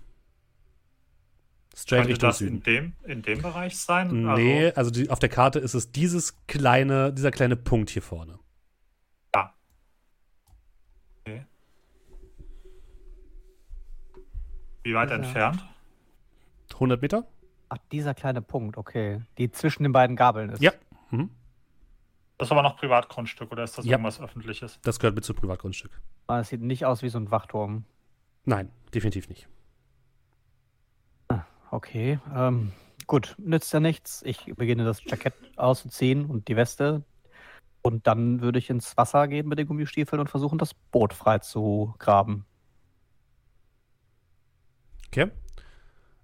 Straight Könnte das Süden. in dem, in dem Bereich sein? Nee, also, also die, auf der Karte ist es dieses kleine, dieser kleine Punkt hier vorne. Ja. Okay. Wie weit ja. entfernt? 100 Meter. Ach, dieser kleine Punkt, okay. Die zwischen den beiden Gabeln ist. Ja. Mhm. Das ist aber noch Privatgrundstück oder ist das ja. irgendwas öffentliches? Das gehört mit zum Privatgrundstück. Ah, das sieht nicht aus wie so ein Wachturm. Nein, definitiv nicht. Okay, ähm, gut, nützt ja nichts. Ich beginne das Jackett auszuziehen und die Weste. Und dann würde ich ins Wasser gehen mit den Gummistiefeln und versuchen, das Boot frei zu graben. Okay.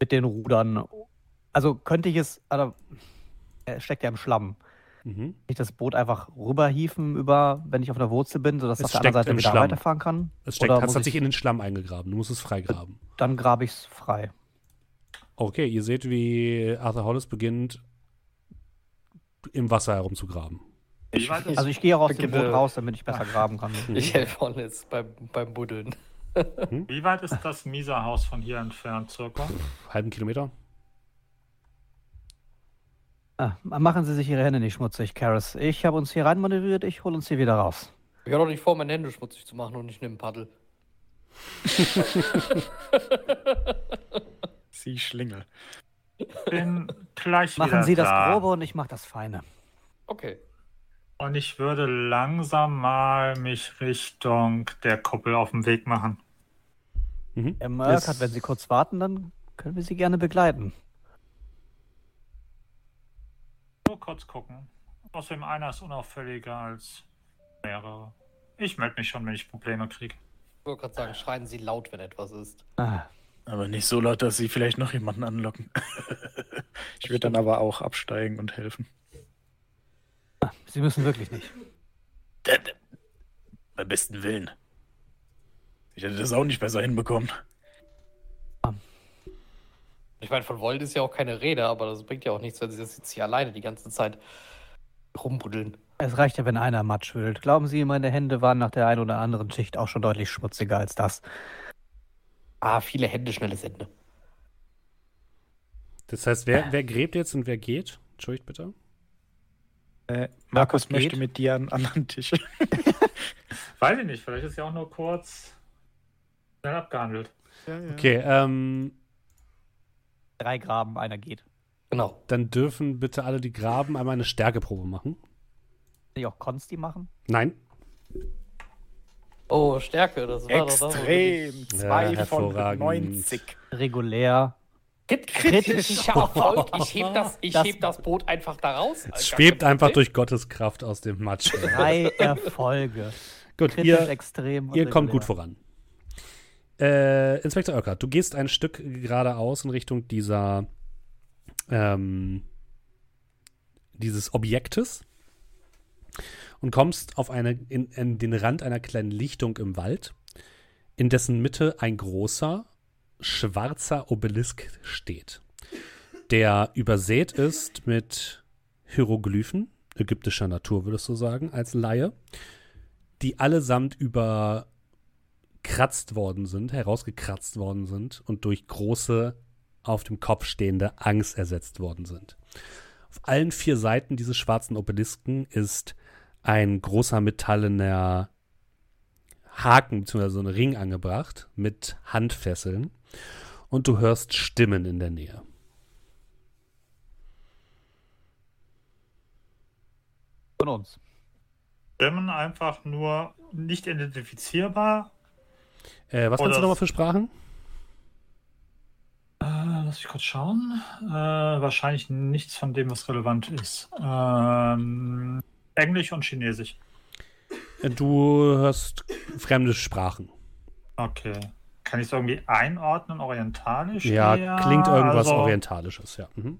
Mit den Rudern. Also könnte ich es, also, er steckt ja im Schlamm. Mhm. Ich das Boot einfach rüberhieven über, wenn ich auf der Wurzel bin, sodass es auf der anderen Seite wieder Schlamm. weiterfahren kann? Es steckt, hat sich in den Schlamm eingegraben. Du musst es freigraben. Dann grabe ich es frei. Okay, ihr seht, wie Arthur Hollis beginnt, im Wasser herumzugraben. Ich, also ich gehe auch aus dem Boot raus, damit ich besser graben kann. Ich helfe Honest beim, beim Buddeln. Hm? Wie weit ist das Mieserhaus von hier entfernt, circa? Halben Kilometer. Ah, machen Sie sich Ihre Hände nicht schmutzig, Karis. Ich habe uns hier reinmanövriert, ich hole uns hier wieder raus. Ich habe doch nicht vor, meine Hände schmutzig zu machen und ich nehme Paddel. Sie Schlingel. Bin gleich Machen Sie das Grobe und ich mache das Feine. Okay. Und ich würde langsam mal mich Richtung der Kuppel auf den Weg machen. Mhm. Herr Merck, wenn Sie kurz warten, dann können wir Sie gerne begleiten. Nur kurz gucken. Außerdem einer ist unauffälliger als mehrere. Ich melde mich schon, wenn ich Probleme kriege. Ich wollte gerade sagen, schreien Sie laut, wenn etwas ist. Ah. Aber nicht so laut, dass Sie vielleicht noch jemanden anlocken. ich würde dann aber auch absteigen und helfen. Sie müssen wirklich nicht. Beim besten Willen. Ich hätte das auch nicht besser hinbekommen. Ich meine, von Wollen ist ja auch keine Rede, aber das bringt ja auch nichts, wenn sie das jetzt hier alleine die ganze Zeit rumbuddeln. Es reicht ja, wenn einer Matsch wühlt. Glauben Sie, meine Hände waren nach der einen oder anderen Schicht auch schon deutlich schmutziger als das. Ah, viele Hände, schnelles Ende. Das heißt, wer, wer gräbt jetzt und wer geht? Entschuldigt bitte. Äh, Markus möchte mit dir an einen anderen Tisch. Weiß ich nicht, vielleicht ist ja auch nur kurz schnell abgehandelt. Ja, ja. Okay, ähm. Drei Graben, einer geht. Genau. Dann dürfen bitte alle, die graben, einmal eine Stärkeprobe machen. Kann ich auch Konsti machen? Nein. Oh, Stärke, das war Extrem. doch Zwei ja, von 90. Regulär. Kritischer Erfolg. Ich heb das, ich das, heb das Boot einfach da raus. Es schwebt einfach durch Gottes Kraft aus dem Matsch. Drei Erfolge. gut, Kritisch, ihr, extrem ihr kommt gut voran. Äh, Inspektor Oeckert, du gehst ein Stück geradeaus in Richtung dieser ähm, dieses Objektes und kommst auf eine, in, in den Rand einer kleinen Lichtung im Wald, in dessen Mitte ein großer, schwarzer Obelisk steht, der übersät ist mit Hieroglyphen, ägyptischer Natur würdest du sagen, als Laie, die allesamt überkratzt worden sind, herausgekratzt worden sind und durch große, auf dem Kopf stehende Angst ersetzt worden sind. Auf allen vier Seiten dieses schwarzen Obelisken ist ein großer metallener Haken bzw. so ein Ring angebracht mit Handfesseln und du hörst Stimmen in der Nähe. Von uns. Stimmen einfach nur nicht identifizierbar. Äh, was kannst du nochmal für Sprachen? Äh, lass ich kurz schauen. Äh, wahrscheinlich nichts von dem, was relevant ist. Ähm, Englisch und Chinesisch. Du hörst fremde Sprachen. Okay. Kann ich es irgendwie einordnen, orientalisch? Ja, eher? klingt irgendwas also, Orientalisches, ja. Mhm.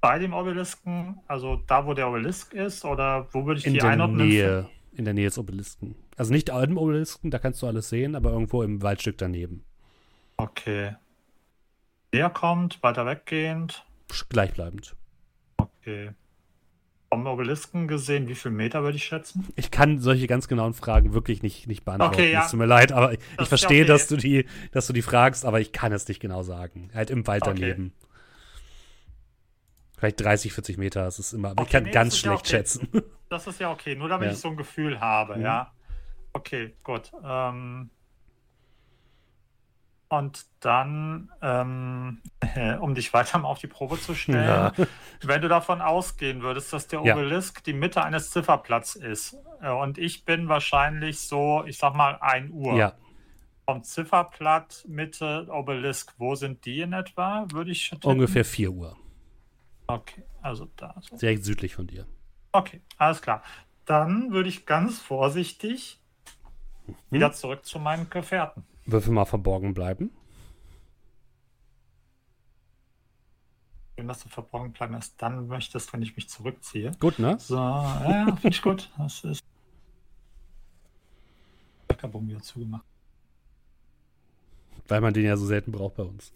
Bei dem Obelisken, also da, wo der Obelisk ist, oder wo würde ich in die einordnen? Nähe, in der Nähe des Obelisken. Also nicht im Obelisken, da kannst du alles sehen, aber irgendwo im Waldstück daneben. Okay. Näher kommt, weiter weggehend. Gleichbleibend. Okay. Vom Obelisken gesehen, wie viele Meter würde ich schätzen? Ich kann solche ganz genauen Fragen wirklich nicht, nicht beantworten. Okay, ja. Es tut mir leid, aber ich, ich verstehe, okay. dass, du die, dass du die fragst, aber ich kann es nicht genau sagen. Halt im Wald daneben. Okay. Vielleicht 30, 40 Meter, das ist immer. Ich kann nee, ganz schlecht ja schätzen. Das ist ja okay, nur damit ja. ich so ein Gefühl habe, mhm. ja. Okay, gut. Ähm, und dann, ähm, um dich weiter mal auf die Probe zu stellen, ja. wenn du davon ausgehen würdest, dass der Obelisk ja. die Mitte eines Zifferplatz ist äh, und ich bin wahrscheinlich so, ich sag mal, 1 Uhr. Ja. Vom Zifferblatt, Mitte, Obelisk, wo sind die in etwa, würde ich tippen? Ungefähr 4 Uhr. Okay, also da. So. Direkt südlich von dir. Okay, alles klar. Dann würde ich ganz vorsichtig hm? wieder zurück zu meinen Gefährten. Würfel mal verborgen bleiben. Wenn dass du verborgen bleiben erst dann möchtest, wenn ich mich zurückziehe. Gut, ne? So, ja, finde ich gut. Das ist. Backerbomb wieder zugemacht. Weil man den ja so selten braucht bei uns.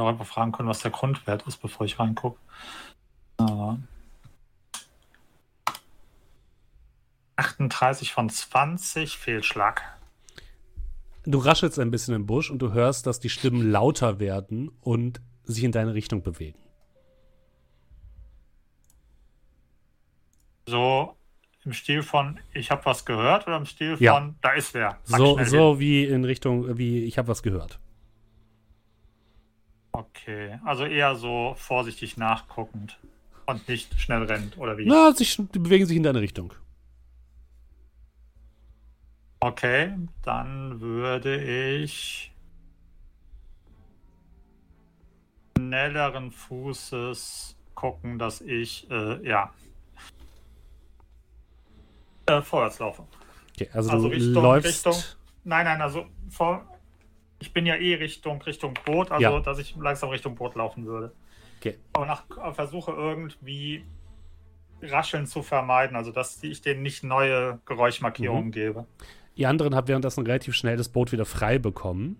Auch einfach fragen können, was der Grundwert ist, bevor ich reingucke. Aber 38 von 20, Fehlschlag. Du raschelst ein bisschen im Busch und du hörst, dass die Stimmen lauter werden und sich in deine Richtung bewegen. So im Stil von ich habe was gehört oder im Stil ja. von da ist wer? so so wie in Richtung wie ich habe was gehört. Okay, also eher so vorsichtig nachguckend und nicht schnell rennt oder wie? Na, sich, die bewegen sich in deine Richtung. Okay, dann würde ich schnelleren Fußes gucken, dass ich, äh, ja, äh, vorwärts laufe. Okay, also, also du Richtung, läufst... Richtung, nein, nein, also vor, ich bin ja eh Richtung, Richtung Boot, also ja. dass ich langsam Richtung Boot laufen würde. Okay. Aber nach, versuche irgendwie Rascheln zu vermeiden, also dass ich denen nicht neue Geräuschmarkierungen mhm. gebe. Ihr anderen habt währenddessen relativ schnell das Boot wieder frei bekommen.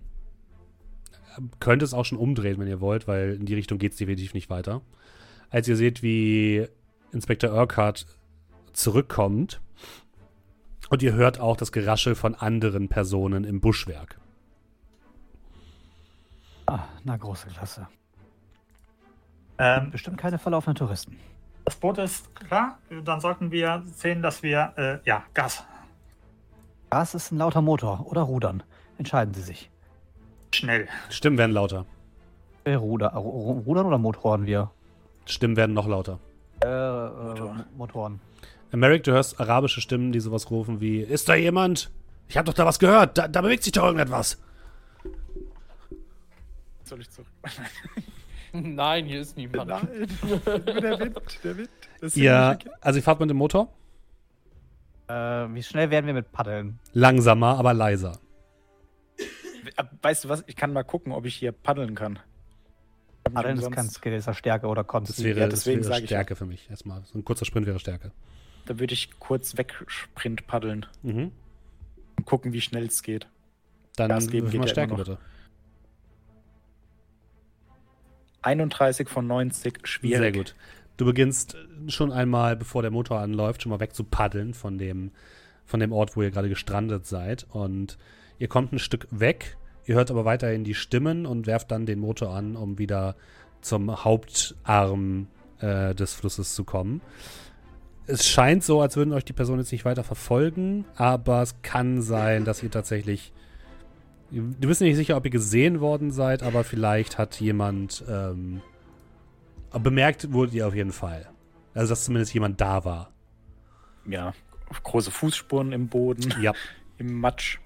Könnt es auch schon umdrehen, wenn ihr wollt, weil in die Richtung geht es definitiv nicht weiter. Als ihr seht, wie Inspektor Urquhart zurückkommt und ihr hört auch das Geraschel von anderen Personen im Buschwerk. Ah, na große Klasse. Ähm, Bestimmt keine verlaufenden Touristen. Das Boot ist klar. Dann sollten wir sehen, dass wir, äh, ja, Gas Gas ist ein lauter Motor oder Rudern. Entscheiden Sie sich. Schnell. Stimmen werden lauter. Äh, Ruder, Rudern oder Motoren wir? Stimmen werden noch lauter. Äh, äh Motoren. Merrick, du hörst arabische Stimmen, die sowas rufen wie: Ist da jemand? Ich habe doch da was gehört. Da, da, bewegt sich doch irgendetwas. Soll ich zurück? Nein, hier ist niemand. Nein, der Wind, der Wind. Ja, also ich fahrt mit dem Motor. Äh, wie schnell werden wir mit Paddeln? Langsamer, aber leiser. Äh, weißt du was? Ich kann mal gucken, ob ich hier paddeln kann. Paddeln ist kein Skill, ist Stärke oder Konst. Das wäre, ja, deswegen das wäre Stärke für mich erstmal. So ein kurzer Sprint wäre Stärke. Da würde ich kurz wegsprint paddeln. Mhm. Und gucken, wie schnell es geht. Dann Gas geben geht mal Stärke bitte. 31 von 90, schwierig. Sehr gut. Du beginnst schon einmal, bevor der Motor anläuft, schon mal weg zu paddeln von dem, von dem Ort, wo ihr gerade gestrandet seid. Und ihr kommt ein Stück weg. Ihr hört aber weiterhin die Stimmen und werft dann den Motor an, um wieder zum Hauptarm äh, des Flusses zu kommen. Es scheint so, als würden euch die Personen jetzt nicht weiter verfolgen, aber es kann sein, dass ihr tatsächlich. Du bist nicht sicher, ob ihr gesehen worden seid, aber vielleicht hat jemand ähm, aber bemerkt wurde ihr auf jeden Fall. Also, dass zumindest jemand da war. Ja, große Fußspuren im Boden. Ja. Im Matsch.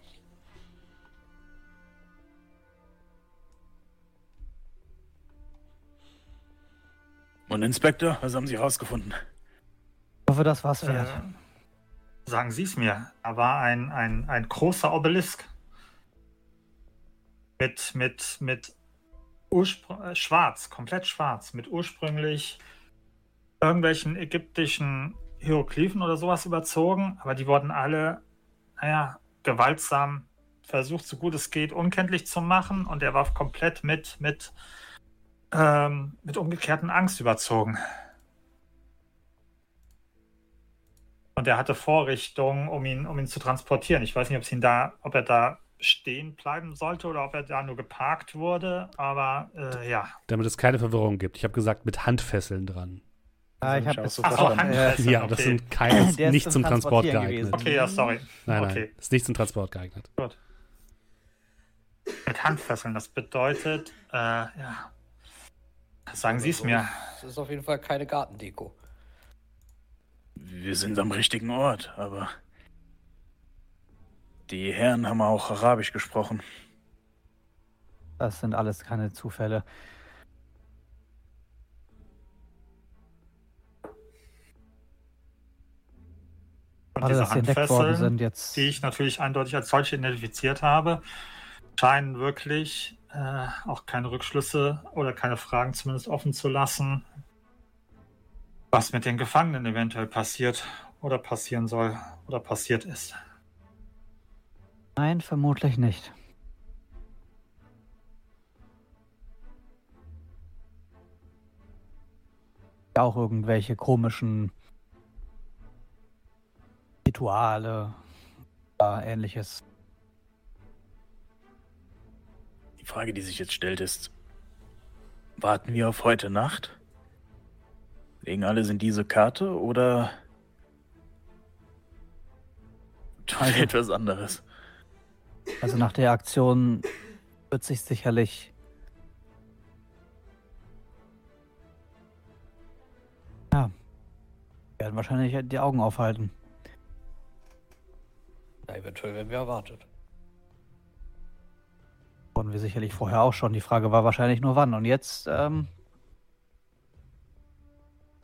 Und Inspektor, was haben Sie herausgefunden? Ich hoffe, das war's wert. Äh, sagen Sie es mir. Da war ein, ein, ein großer Obelisk. Mit, mit, mit äh, schwarz, komplett schwarz, mit ursprünglich irgendwelchen ägyptischen Hieroglyphen oder sowas überzogen, aber die wurden alle, naja, gewaltsam versucht, so gut es geht, unkenntlich zu machen und er war komplett mit, mit, ähm, mit umgekehrten Angst überzogen. Und er hatte Vorrichtungen, um ihn, um ihn zu transportieren. Ich weiß nicht, ob, ihn da, ob er da stehen bleiben sollte oder ob er da nur geparkt wurde. Aber äh, ja. Damit es keine Verwirrung gibt. Ich habe gesagt, mit Handfesseln dran. Ah, ich habe es so Ach, Handfesseln, Ja, okay. das sind keine, nicht zum Transport geeignet. Gewesen. Okay, ja, sorry. Nein, nein, okay. ist nicht zum Transport geeignet. Gut. Mit Handfesseln, das bedeutet, äh, ja. Sagen Sie es mir. Das ist auf jeden Fall keine Gartendeko. Wir sind am richtigen Ort, aber die Herren haben auch Arabisch gesprochen. Das sind alles keine Zufälle. Und Alle, diese Handfesseln, sind jetzt... die ich natürlich eindeutig als solche identifiziert habe, scheinen wirklich äh, auch keine Rückschlüsse oder keine Fragen zumindest offen zu lassen, was mit den Gefangenen eventuell passiert oder passieren soll oder passiert ist. Nein, vermutlich nicht. auch irgendwelche komischen Rituale oder ähnliches. Die Frage, die sich jetzt stellt, ist, warten wir auf heute Nacht? Legen alles in diese Karte oder tun wir etwas anderes? Also nach der Aktion wird sich sicherlich ja werden wahrscheinlich die Augen aufhalten. Ja, eventuell werden wir erwartet. Wurden wir sicherlich vorher auch schon. Die Frage war wahrscheinlich nur wann. Und jetzt ähm,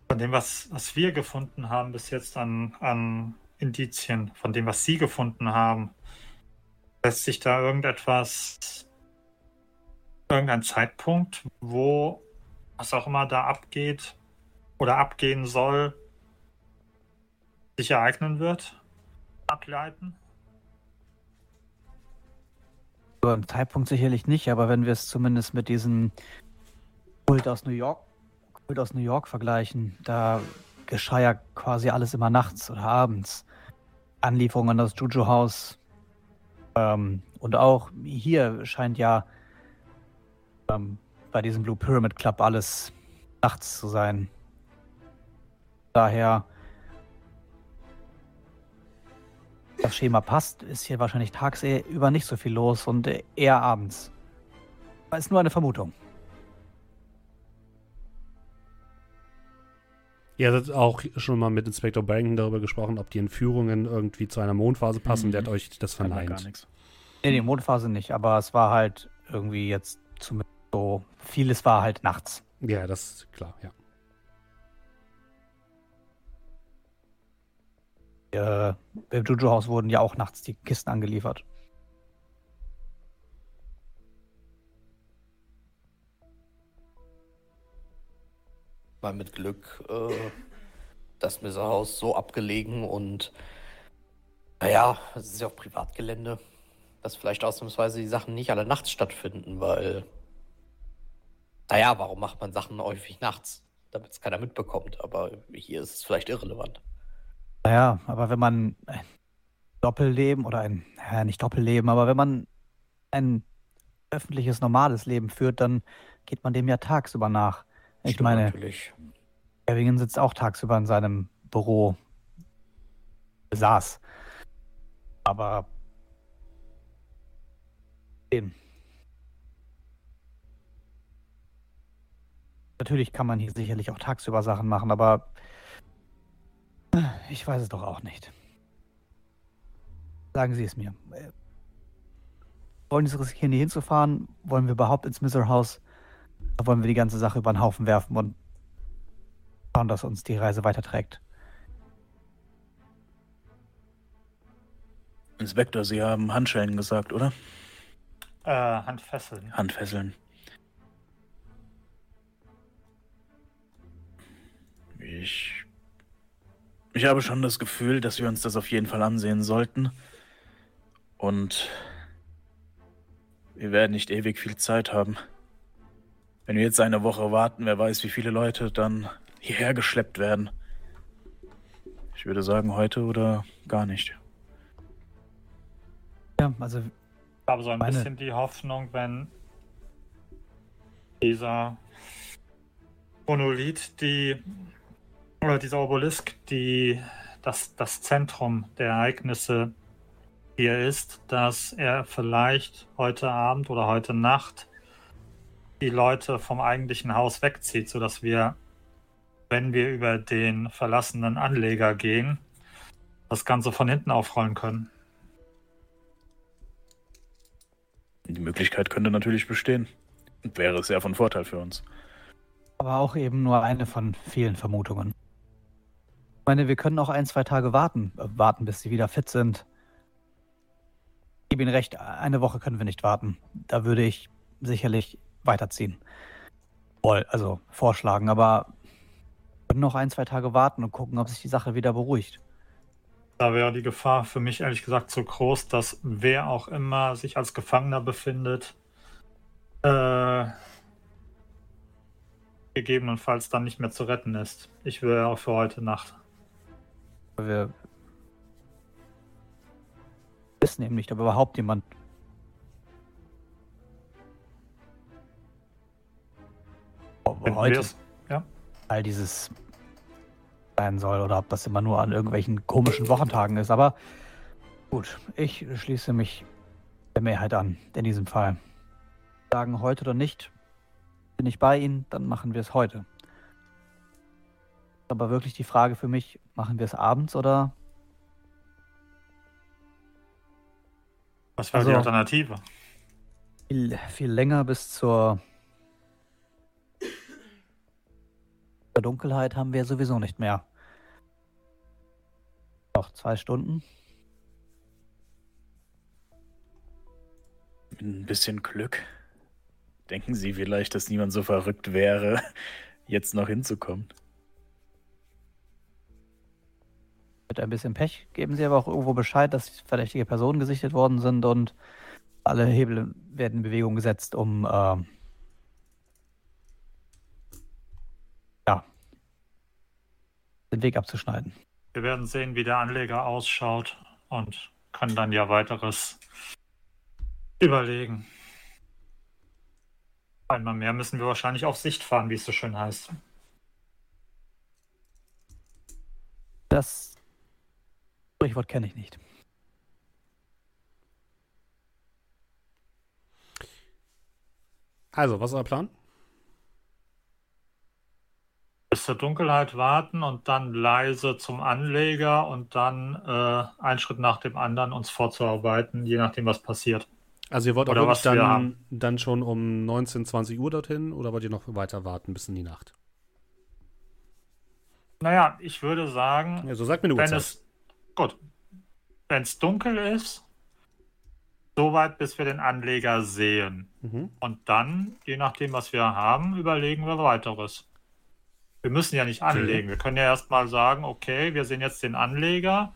von dem, was, was wir gefunden haben bis jetzt an, an Indizien, von dem, was Sie gefunden haben, lässt sich da irgendetwas, irgendein Zeitpunkt, wo was auch immer da abgeht oder abgehen soll, sich ereignen wird, ableiten? Beim Zeitpunkt sicherlich nicht, aber wenn wir es zumindest mit diesem Kult aus New York Kult aus New York vergleichen, da geschah ja quasi alles immer nachts oder abends. Anlieferungen an das Juju-Haus. Ähm, und auch hier scheint ja ähm, bei diesem Blue Pyramid Club alles nachts zu sein. Daher das Schema passt, ist hier wahrscheinlich tagsüber nicht so viel los und eher abends. Das ist nur eine Vermutung. Ihr hattet auch schon mal mit Inspektor Barrington darüber gesprochen, ob die Entführungen irgendwie zu einer Mondphase passen. Mhm. Der hat euch das verneint. Gar nichts. Nee, die Mondphase nicht, aber es war halt irgendwie jetzt zumindest so, vieles war halt nachts. Ja, das ist klar, ja. Äh, Im Juju-Haus wurden ja auch nachts die Kisten angeliefert. Mal mit Glück äh, das Messerhaus so abgelegen und naja, es ist ja auch Privatgelände, dass vielleicht ausnahmsweise die Sachen nicht alle nachts stattfinden, weil naja, warum macht man Sachen häufig nachts? Damit es keiner mitbekommt, aber hier ist es vielleicht irrelevant. Naja, aber wenn man ein Doppelleben oder ein, ja, nicht Doppelleben, aber wenn man ein öffentliches, normales Leben führt, dann geht man dem ja tagsüber nach. Ich Stimmt meine, natürlich. Erwingen sitzt auch tagsüber in seinem Büro. Saß. Aber. Den. Natürlich kann man hier sicherlich auch tagsüber Sachen machen, aber ich weiß es doch auch nicht. Sagen Sie es mir. Wollen Sie es riskieren, hier hinzufahren? Wollen wir überhaupt ins Miser House? Da wollen wir die ganze Sache über den Haufen werfen und schauen, dass uns die Reise weiterträgt. Inspektor, Sie haben Handschellen gesagt, oder? Äh, Handfesseln. Handfesseln. Ich. Ich habe schon das Gefühl, dass wir uns das auf jeden Fall ansehen sollten. Und wir werden nicht ewig viel Zeit haben. Wenn wir jetzt eine Woche warten, wer weiß, wie viele Leute dann hierher geschleppt werden. Ich würde sagen, heute oder gar nicht. Ja, also. Ich habe so ein meine... bisschen die Hoffnung, wenn dieser Monolith, die oder dieser Obelisk, die das, das Zentrum der Ereignisse hier ist, dass er vielleicht heute Abend oder heute Nacht die Leute vom eigentlichen Haus wegzieht, sodass wir, wenn wir über den verlassenen Anleger gehen, das Ganze von hinten aufrollen können. Die Möglichkeit könnte natürlich bestehen. Und wäre sehr von Vorteil für uns. Aber auch eben nur eine von vielen Vermutungen. Ich meine, wir können auch ein, zwei Tage warten. Äh, warten, bis sie wieder fit sind. Ich gebe Ihnen recht, eine Woche können wir nicht warten. Da würde ich sicherlich weiterziehen. Also vorschlagen, aber noch ein, zwei Tage warten und gucken, ob sich die Sache wieder beruhigt. Da wäre die Gefahr für mich ehrlich gesagt so groß, dass wer auch immer sich als Gefangener befindet, äh, gegebenenfalls dann nicht mehr zu retten ist. Ich will auch für heute Nacht. Wir wissen eben nicht, ob überhaupt jemand heute ja. all dieses sein soll oder ob das immer nur an irgendwelchen komischen Wochentagen ist. Aber gut, ich schließe mich der Mehrheit an in diesem Fall. Sagen heute oder nicht, bin ich bei Ihnen, dann machen wir es heute. Aber wirklich die Frage für mich, machen wir es abends oder? Was wäre also, die Alternative? Viel, viel länger bis zur Dunkelheit haben wir sowieso nicht mehr. Noch zwei Stunden. Ein bisschen Glück. Denken Sie vielleicht, dass niemand so verrückt wäre, jetzt noch hinzukommen? Mit ein bisschen Pech geben Sie aber auch irgendwo Bescheid, dass verdächtige Personen gesichtet worden sind und alle Hebel werden in Bewegung gesetzt, um äh, ja, den Weg abzuschneiden. Wir werden sehen, wie der Anleger ausschaut und können dann ja weiteres überlegen. Einmal mehr müssen wir wahrscheinlich auf Sicht fahren, wie es so schön heißt. Das Sprichwort kenne ich nicht. Also, was ist euer Plan? Bis zur Dunkelheit warten und dann leise zum Anleger und dann äh, einen Schritt nach dem anderen uns vorzuarbeiten, je nachdem, was passiert. Also ihr wollt auch wirklich dann, dann schon um 19, 20 Uhr dorthin oder wollt ihr noch weiter warten bis in die Nacht? Naja, ich würde sagen, ja, so sagt mir eine wenn es gut, wenn es dunkel ist, so weit, bis wir den Anleger sehen. Mhm. Und dann, je nachdem, was wir haben, überlegen wir weiteres. Wir müssen ja nicht anlegen. Wir können ja erstmal sagen, okay, wir sehen jetzt den Anleger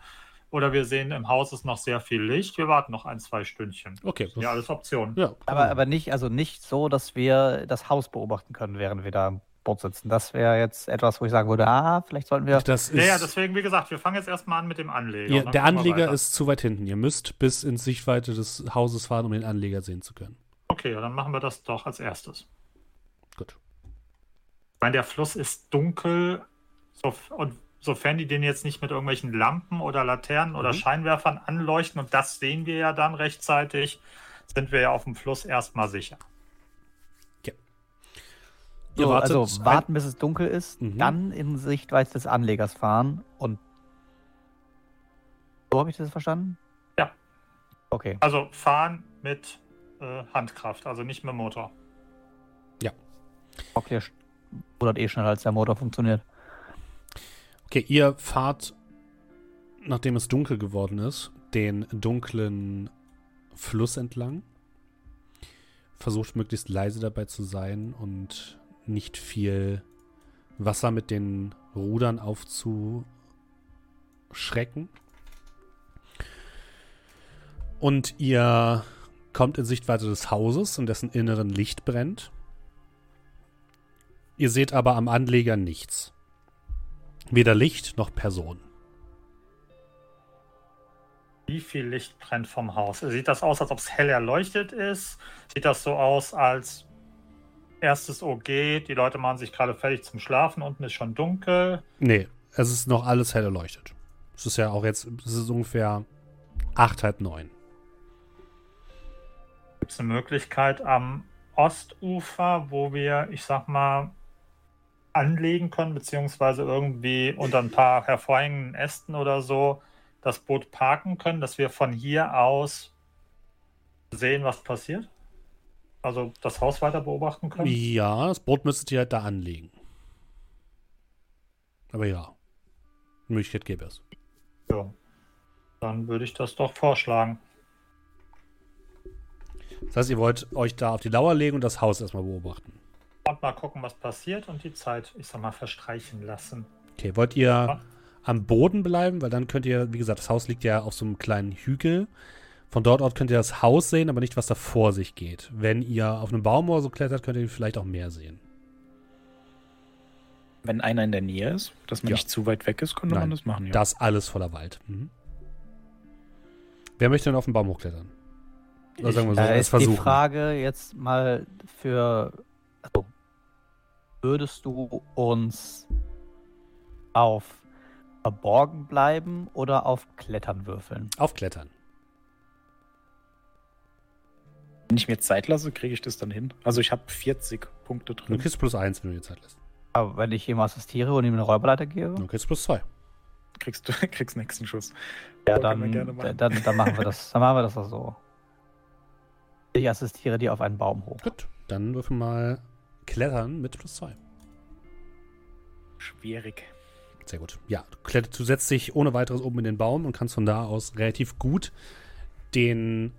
oder wir sehen, im Haus ist noch sehr viel Licht. Wir warten noch ein, zwei Stündchen. Okay. Ja, alles Optionen. Ja, aber, aber nicht, also nicht so, dass wir das Haus beobachten können, während wir da im Boot sitzen. Das wäre jetzt etwas, wo ich sagen würde, ah, vielleicht sollten wir. Das ist, ja, ja, deswegen, wie gesagt, wir fangen jetzt erstmal an mit dem Anleger. Ja, der Anleger ist zu weit hinten. Ihr müsst bis in Sichtweite des Hauses fahren, um den Anleger sehen zu können. Okay, dann machen wir das doch als erstes. Ich meine, der Fluss ist dunkel so, und sofern die den jetzt nicht mit irgendwelchen Lampen oder Laternen oder mhm. Scheinwerfern anleuchten, und das sehen wir ja dann rechtzeitig, sind wir ja auf dem Fluss erstmal sicher. Ja. So, also warten, bis es dunkel ist, mhm. dann in Sichtweite des Anlegers fahren und. So habe ich das verstanden? Ja. Okay. Also fahren mit äh, Handkraft, also nicht mit Motor. Ja. Okay, rudert eh schneller als der Motor funktioniert. Okay, ihr fahrt, nachdem es dunkel geworden ist, den dunklen Fluss entlang. Versucht möglichst leise dabei zu sein und nicht viel Wasser mit den Rudern aufzuschrecken. Und ihr kommt in Sichtweite des Hauses, in dessen inneren Licht brennt. Ihr seht aber am Anleger nichts. Weder Licht noch Person. Wie viel Licht brennt vom Haus? Sieht das aus, als ob es hell erleuchtet ist? Sieht das so aus, als erstes OG, die Leute machen sich gerade fertig zum Schlafen, unten ist schon dunkel? Nee, es ist noch alles hell erleuchtet. Es ist ja auch jetzt, es ist ungefähr acht, halb neun. Gibt es eine Möglichkeit am Ostufer, wo wir, ich sag mal, anlegen können, beziehungsweise irgendwie unter ein paar hervorhängenden Ästen oder so das Boot parken können, dass wir von hier aus sehen, was passiert? Also das Haus weiter beobachten können? Ja, das Boot müsstet ihr halt da anlegen. Aber ja, Möglichkeit gäbe es. Ja, dann würde ich das doch vorschlagen. Das heißt, ihr wollt euch da auf die Lauer legen und das Haus erstmal beobachten und mal gucken, was passiert und die Zeit, ich sag mal, verstreichen lassen. Okay, wollt ihr ja. am Boden bleiben? Weil dann könnt ihr, wie gesagt, das Haus liegt ja auf so einem kleinen Hügel. Von dort aus könnt ihr das Haus sehen, aber nicht, was da vor sich geht. Wenn ihr auf einem Baum oder so klettert, könnt ihr vielleicht auch mehr sehen. Wenn einer in der Nähe ist, dass man ja. nicht zu weit weg ist, könnte Nein, man das machen. Ja. Das alles voller Wald. Mhm. Wer möchte denn auf den Baum hochklettern? Oder sagen wir so, äh, ist versuchen. die Frage jetzt mal für. Also, würdest du uns auf verborgen bleiben oder auf Klettern würfeln? Auf Klettern. Wenn ich mir Zeit lasse, kriege ich das dann hin. Also ich habe 40 Punkte drin. Du kriegst plus 1, wenn du dir Zeit lässt. Aber wenn ich ihm assistiere und ihm eine Räuberleiter gebe? Du kriegst plus 2. Kriegst du kriegst nächsten Schuss. Ja, dann, dann, dann, dann, machen wir das. Dann machen wir das auch so. Ich assistiere dir auf einen Baum hoch. Gut, dann würfen mal Klettern mit plus 2. Schwierig. Sehr gut. Ja, du, du setzt dich ohne weiteres oben in den Baum und kannst von da aus relativ gut den,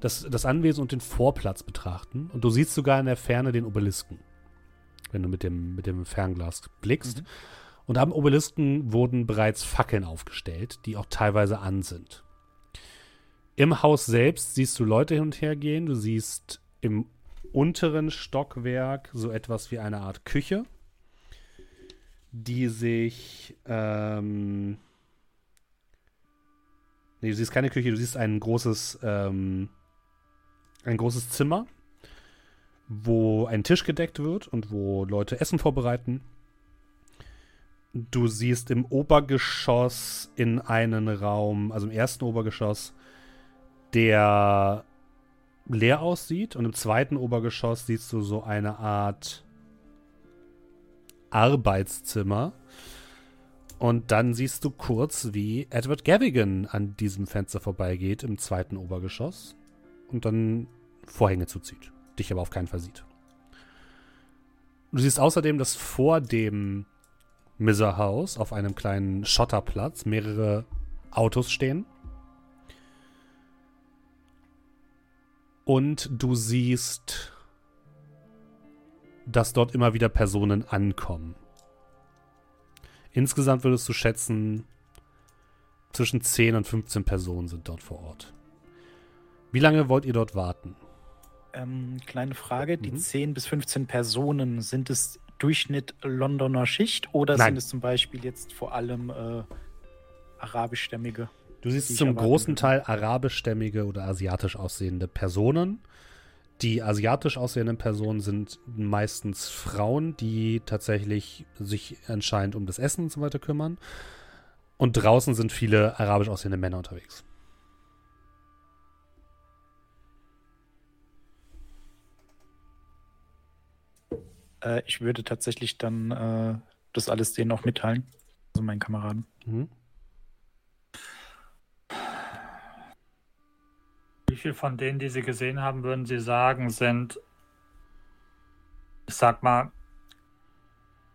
das, das Anwesen und den Vorplatz betrachten. Und du siehst sogar in der Ferne den Obelisken, wenn du mit dem, mit dem Fernglas blickst. Mhm. Und am Obelisken wurden bereits Fackeln aufgestellt, die auch teilweise an sind. Im Haus selbst siehst du Leute hin und her gehen. Du siehst im unteren Stockwerk so etwas wie eine Art Küche, die sich. Ähm nee, du siehst keine Küche, du siehst ein großes, ähm, ein großes Zimmer, wo ein Tisch gedeckt wird und wo Leute Essen vorbereiten. Du siehst im Obergeschoss in einen Raum, also im ersten Obergeschoss, der leer aussieht. Und im zweiten Obergeschoss siehst du so eine Art Arbeitszimmer. Und dann siehst du kurz, wie Edward Gavigan an diesem Fenster vorbeigeht im zweiten Obergeschoss und dann Vorhänge zuzieht. Dich aber auf keinen Fall sieht. Du siehst außerdem, dass vor dem Miser House auf einem kleinen Schotterplatz mehrere Autos stehen. Und du siehst, dass dort immer wieder Personen ankommen. Insgesamt würdest du schätzen, zwischen 10 und 15 Personen sind dort vor Ort. Wie lange wollt ihr dort warten? Ähm, kleine Frage, die mhm. 10 bis 15 Personen, sind es Durchschnitt Londoner Schicht oder Nein. sind es zum Beispiel jetzt vor allem äh, arabischstämmige? Du siehst zum großen Teil arabischstämmige oder asiatisch aussehende Personen. Die asiatisch aussehenden Personen sind meistens Frauen, die tatsächlich sich anscheinend um das Essen und so weiter kümmern. Und draußen sind viele arabisch aussehende Männer unterwegs. Äh, ich würde tatsächlich dann äh, das alles denen auch mitteilen. Also meinen Kameraden. Mhm. Wie viel von denen, die Sie gesehen haben, würden Sie sagen, sind, ich sag mal,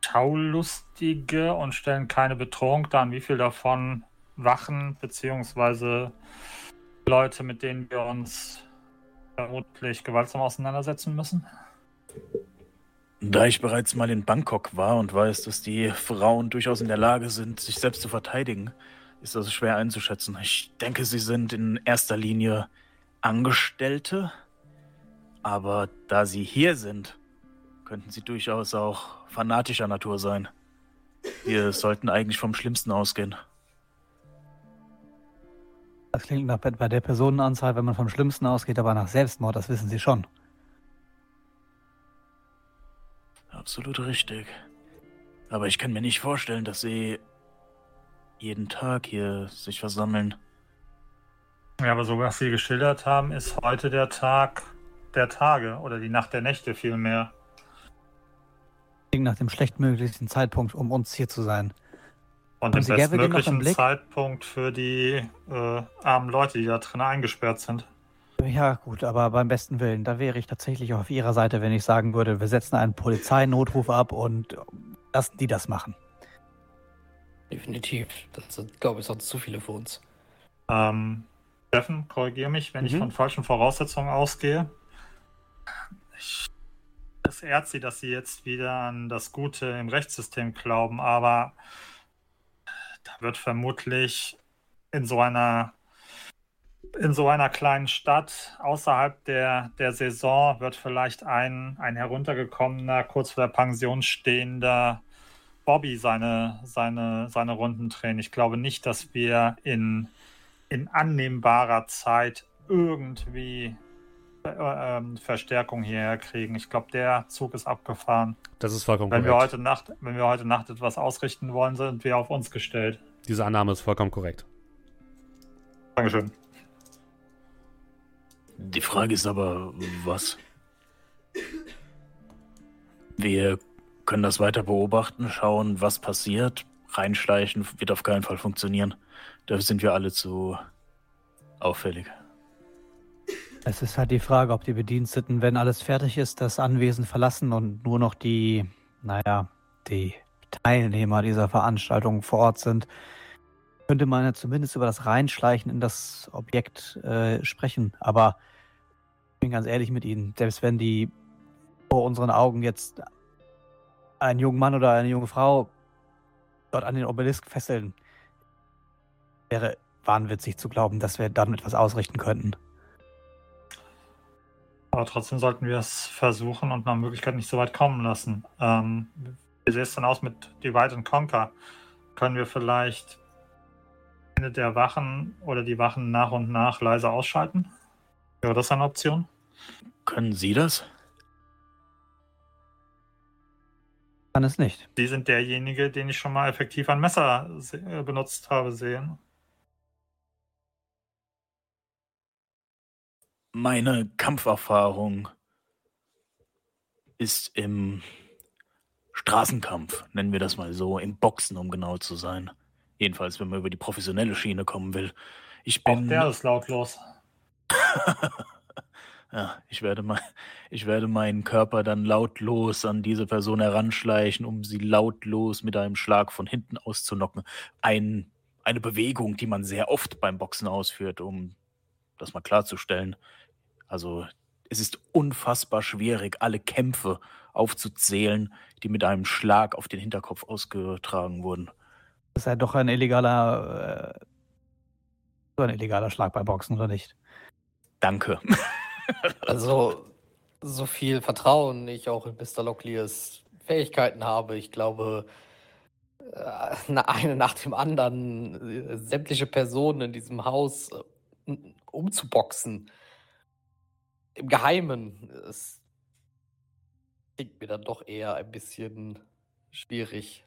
Schaulustige und stellen keine Bedrohung dar? Wie viel davon Wachen beziehungsweise Leute, mit denen wir uns vermutlich gewaltsam auseinandersetzen müssen? Da ich bereits mal in Bangkok war und weiß, dass die Frauen durchaus in der Lage sind, sich selbst zu verteidigen, ist das schwer einzuschätzen. Ich denke, sie sind in erster Linie Angestellte, aber da sie hier sind, könnten sie durchaus auch fanatischer Natur sein. Wir sollten eigentlich vom Schlimmsten ausgehen. Das klingt nach bei der Personenanzahl, wenn man vom Schlimmsten ausgeht, aber nach Selbstmord, das wissen Sie schon. Absolut richtig. Aber ich kann mir nicht vorstellen, dass Sie jeden Tag hier sich versammeln. Ja, aber so was Sie geschildert haben, ist heute der Tag der Tage oder die Nacht der Nächte vielmehr. Nach dem schlechtmöglichsten Zeitpunkt, um uns hier zu sein. Und den bestmöglichen Zeitpunkt für die äh, armen Leute, die da drin eingesperrt sind. Ja, gut, aber beim besten Willen, da wäre ich tatsächlich auf Ihrer Seite, wenn ich sagen würde, wir setzen einen Polizeinotruf ab und lassen die das machen. Definitiv. Das sind, glaube ich, sonst zu viele für uns. Ähm, Steffen, korrigiere mich, wenn mhm. ich von falschen Voraussetzungen ausgehe. Ich, es ehrt sie, dass sie jetzt wieder an das Gute im Rechtssystem glauben, aber da wird vermutlich in so einer in so einer kleinen Stadt außerhalb der, der Saison wird vielleicht ein, ein heruntergekommener, kurz vor der Pension stehender Bobby seine, seine, seine Runden drehen. Ich glaube nicht, dass wir in, in annehmbarer Zeit irgendwie äh, ähm, Verstärkung hierher kriegen. Ich glaube, der Zug ist abgefahren. Das ist vollkommen wenn korrekt. Wir heute Nacht, wenn wir heute Nacht etwas ausrichten wollen, sind wir auf uns gestellt. Diese Annahme ist vollkommen korrekt. Dankeschön. Die Frage ist aber, was? Wir können das weiter beobachten, schauen, was passiert. Reinschleichen wird auf keinen Fall funktionieren. Dafür sind wir alle zu auffällig. Es ist halt die Frage, ob die Bediensteten, wenn alles fertig ist, das Anwesen verlassen und nur noch die, naja, die Teilnehmer dieser Veranstaltung vor Ort sind, könnte man ja zumindest über das Reinschleichen in das Objekt äh, sprechen. Aber ich bin ganz ehrlich mit Ihnen, selbst wenn die vor unseren Augen jetzt einen jungen Mann oder eine junge Frau dort an den Obelisk fesseln, wäre wahnwitzig zu glauben, dass wir dann etwas ausrichten könnten. Aber trotzdem sollten wir es versuchen und nach Möglichkeit nicht so weit kommen lassen. Ähm, wie sieht es denn aus mit Divide and Conquer? Können wir vielleicht eine der Wachen oder die Wachen nach und nach leise ausschalten? Wäre das eine Option? Können Sie das? Kann es nicht. Sie sind derjenige, den ich schon mal effektiv ein Messer äh, benutzt habe, sehen. Meine Kampferfahrung ist im Straßenkampf, nennen wir das mal so, im Boxen, um genau zu sein. Jedenfalls, wenn man über die professionelle Schiene kommen will. Ich bin. Auch der ist lautlos. ja, ich werde, mein, ich werde meinen Körper dann lautlos an diese Person heranschleichen, um sie lautlos mit einem Schlag von hinten auszunocken. Ein, eine Bewegung, die man sehr oft beim Boxen ausführt, um das mal klarzustellen. Also es ist unfassbar schwierig, alle Kämpfe aufzuzählen, die mit einem Schlag auf den Hinterkopf ausgetragen wurden. Das ist ja doch ein illegaler, äh, so ein illegaler Schlag beim Boxen, oder nicht? Danke. also, so viel Vertrauen ich auch in Mr. Locklears Fähigkeiten habe, ich glaube, äh, eine nach dem anderen äh, sämtliche Personen in diesem Haus äh, umzuboxen im Geheimen. Es klingt mir dann doch eher ein bisschen schwierig.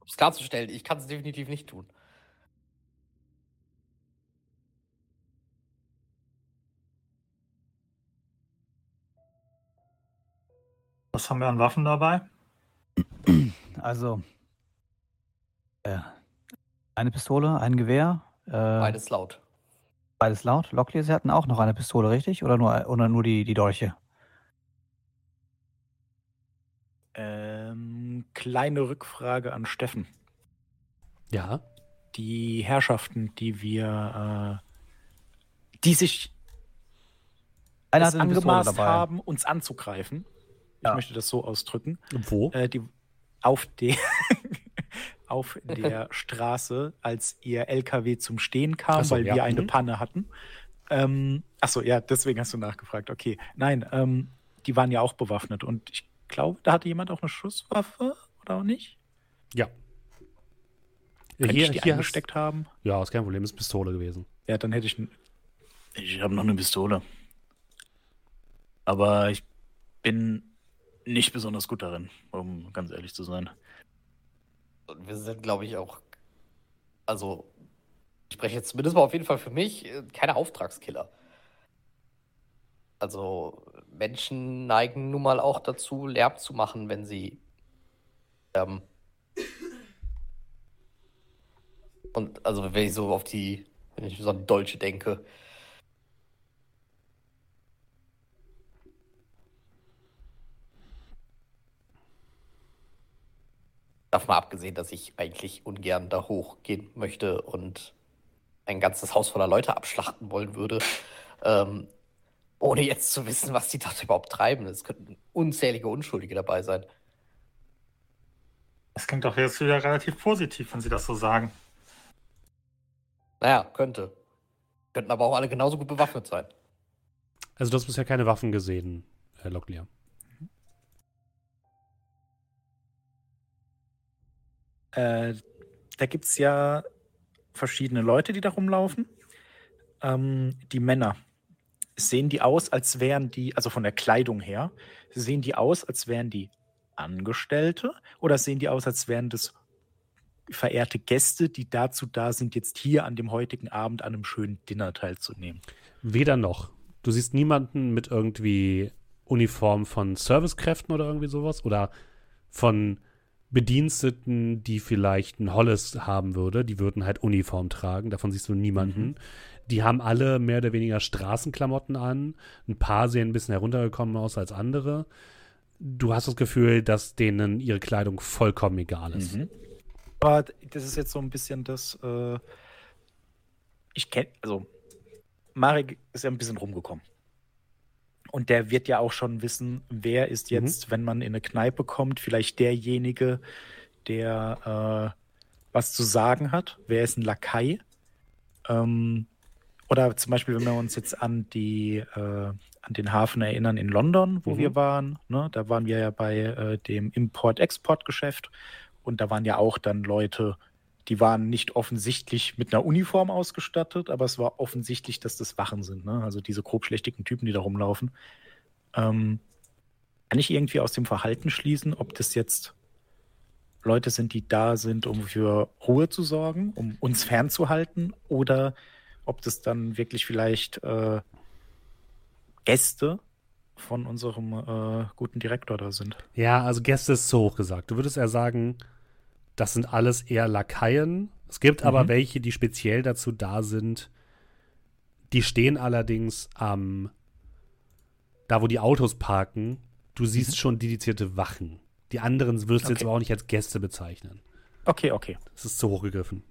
Um es klarzustellen, ich kann es definitiv nicht tun. Was haben wir an Waffen dabei? Also, äh, eine Pistole, ein Gewehr, äh, beides laut. Beides laut. Locklear, Sie hatten auch noch eine Pistole, richtig? Oder nur, oder nur die, die Dolche? Ähm, kleine Rückfrage an Steffen. Ja. Die Herrschaften, die wir, äh, die sich Einer es angemaßt haben, uns anzugreifen. Ich ja. möchte das so ausdrücken. Wo? Äh, die, auf der auf der Straße, als ihr LKW zum Stehen kam, so, weil ja. wir eine mhm. Panne hatten. Ähm, achso, ja, deswegen hast du nachgefragt. Okay, nein, ähm, die waren ja auch bewaffnet und ich glaube, da hatte jemand auch eine Schusswaffe oder auch nicht? Ja. Könnte hier, ich die hier eingesteckt hast... haben? Ja, ist kein Problem, ist Pistole gewesen. Ja, dann hätte ich. Ich habe noch eine Pistole. Aber ich bin nicht besonders gut darin, um ganz ehrlich zu sein. Und wir sind, glaube ich, auch, also, ich spreche jetzt zumindest mal auf jeden Fall für mich, äh, keine Auftragskiller. Also, Menschen neigen nun mal auch dazu, Lärm zu machen, wenn sie ähm, und also wenn ich so auf die, wenn ich so an Deutsche denke, Davon mal abgesehen, dass ich eigentlich ungern da hochgehen möchte und ein ganzes Haus voller Leute abschlachten wollen würde, ähm, ohne jetzt zu wissen, was die dort überhaupt treiben. Es könnten unzählige Unschuldige dabei sein. Das klingt doch jetzt wieder relativ positiv, wenn Sie das so sagen. Naja, könnte. Könnten aber auch alle genauso gut bewaffnet sein. Also du hast bisher keine Waffen gesehen, Herr Locklear. Äh, da gibt es ja verschiedene Leute, die da rumlaufen. Ähm, die Männer, sehen die aus, als wären die, also von der Kleidung her, sehen die aus, als wären die Angestellte oder sehen die aus, als wären das verehrte Gäste, die dazu da sind, jetzt hier an dem heutigen Abend an einem schönen Dinner teilzunehmen? Weder noch. Du siehst niemanden mit irgendwie Uniform von Servicekräften oder irgendwie sowas oder von Bediensteten, die vielleicht ein Hollis haben würde, die würden halt Uniform tragen. Davon siehst du niemanden. Mhm. Die haben alle mehr oder weniger Straßenklamotten an. Ein paar sehen ein bisschen heruntergekommen aus als andere. Du hast das Gefühl, dass denen ihre Kleidung vollkommen egal ist. Mhm. Aber das ist jetzt so ein bisschen das. Äh, ich kenne, also Marek ist ja ein bisschen rumgekommen. Und der wird ja auch schon wissen, wer ist mhm. jetzt, mhm. wenn man in eine Kneipe kommt, vielleicht derjenige, der äh, was zu sagen hat. Wer ist ein Lakai? Ähm, oder zum Beispiel, wenn wir uns jetzt an die äh, an den Hafen erinnern in London, wo mhm. wir waren, ne? da waren wir ja bei äh, dem Import-Export-Geschäft und da waren ja auch dann Leute, die waren nicht offensichtlich mit einer Uniform ausgestattet, aber es war offensichtlich, dass das Wachen sind. Ne? Also diese grobschlächtigen Typen, die da rumlaufen. Ähm, kann ich irgendwie aus dem Verhalten schließen, ob das jetzt Leute sind, die da sind, um für Ruhe zu sorgen, um uns fernzuhalten, oder ob das dann wirklich vielleicht äh, Gäste von unserem äh, guten Direktor da sind. Ja, also Gäste ist zu hoch gesagt. Du würdest eher sagen, das sind alles eher Lakaien. Es gibt mhm. aber welche, die speziell dazu da sind. Die stehen allerdings am, da wo die Autos parken. Du siehst mhm. schon dedizierte Wachen. Die anderen wirst du okay. jetzt aber auch nicht als Gäste bezeichnen. Okay, okay. Das ist zu hoch gegriffen.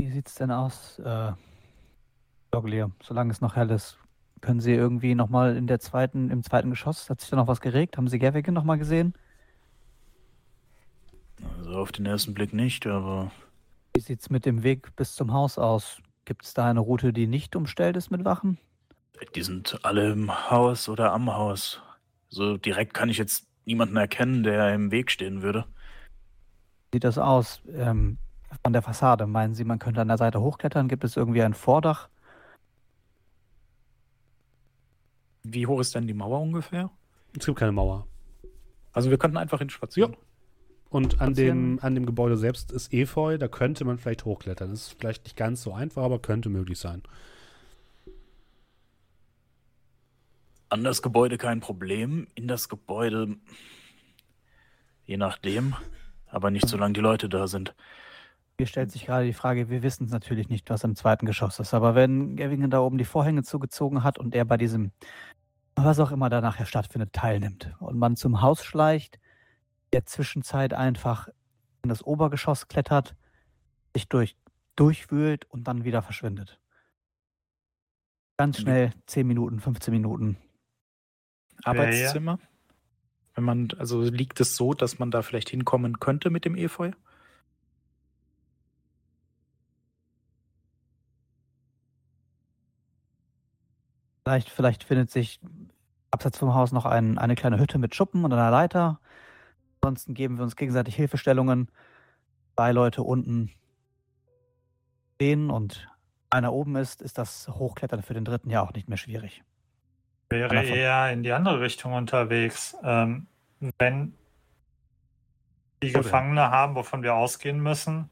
Wie sieht es denn aus, äh, Doglier, solange es noch hell ist? Können Sie irgendwie nochmal in der zweiten, im zweiten Geschoss, hat sich da noch was geregt? Haben Sie Gerwicke nochmal gesehen? Also auf den ersten Blick nicht, aber. Wie sieht es mit dem Weg bis zum Haus aus? Gibt es da eine Route, die nicht umstellt ist mit Wachen? Die sind alle im Haus oder am Haus. So direkt kann ich jetzt niemanden erkennen, der im Weg stehen würde. Sieht das aus ähm, von der Fassade? Meinen Sie, man könnte an der Seite hochklettern? Gibt es irgendwie ein Vordach? Wie hoch ist denn die Mauer ungefähr? Es gibt keine Mauer. Also wir könnten einfach hinspazieren. Ja. Und an dem, an dem Gebäude selbst ist Efeu, da könnte man vielleicht hochklettern. Das ist vielleicht nicht ganz so einfach, aber könnte möglich sein. An das Gebäude kein Problem. In das Gebäude, je nachdem, aber nicht solange die Leute da sind. Hier stellt sich gerade die Frage, wir wissen natürlich nicht, was im zweiten Geschoss ist, aber wenn Gavingen da oben die Vorhänge zugezogen hat und er bei diesem, was auch immer da nachher stattfindet, teilnimmt und man zum Haus schleicht, der Zwischenzeit einfach in das Obergeschoss klettert, sich durch, durchwühlt und dann wieder verschwindet. Ganz schnell, 10 Minuten, 15 Minuten. Arbeitszimmer? Wenn man, also liegt es so, dass man da vielleicht hinkommen könnte mit dem Efeu? Vielleicht, vielleicht findet sich abseits vom Haus noch ein, eine kleine Hütte mit Schuppen und einer Leiter. Ansonsten geben wir uns gegenseitig Hilfestellungen. Zwei Leute unten stehen und einer oben ist, ist das Hochklettern für den dritten ja auch nicht mehr schwierig. Wäre eher in die andere Richtung unterwegs. Ähm, wenn die? Gefangene haben, wovon wir ausgehen müssen,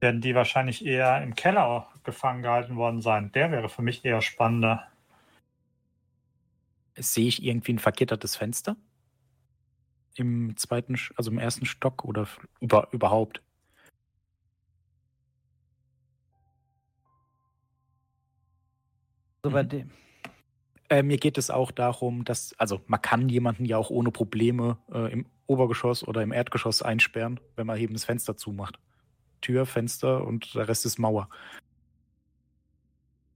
werden die wahrscheinlich eher im Keller gefangen gehalten worden sein. Der wäre für mich eher spannender. Sehe ich irgendwie ein vergittertes Fenster? Im zweiten, also im ersten Stock oder über, überhaupt? So mhm. dem. Äh, mir geht es auch darum, dass, also man kann jemanden ja auch ohne Probleme äh, im Obergeschoss oder im Erdgeschoss einsperren, wenn man eben das Fenster zumacht. Tür, Fenster und der Rest ist Mauer.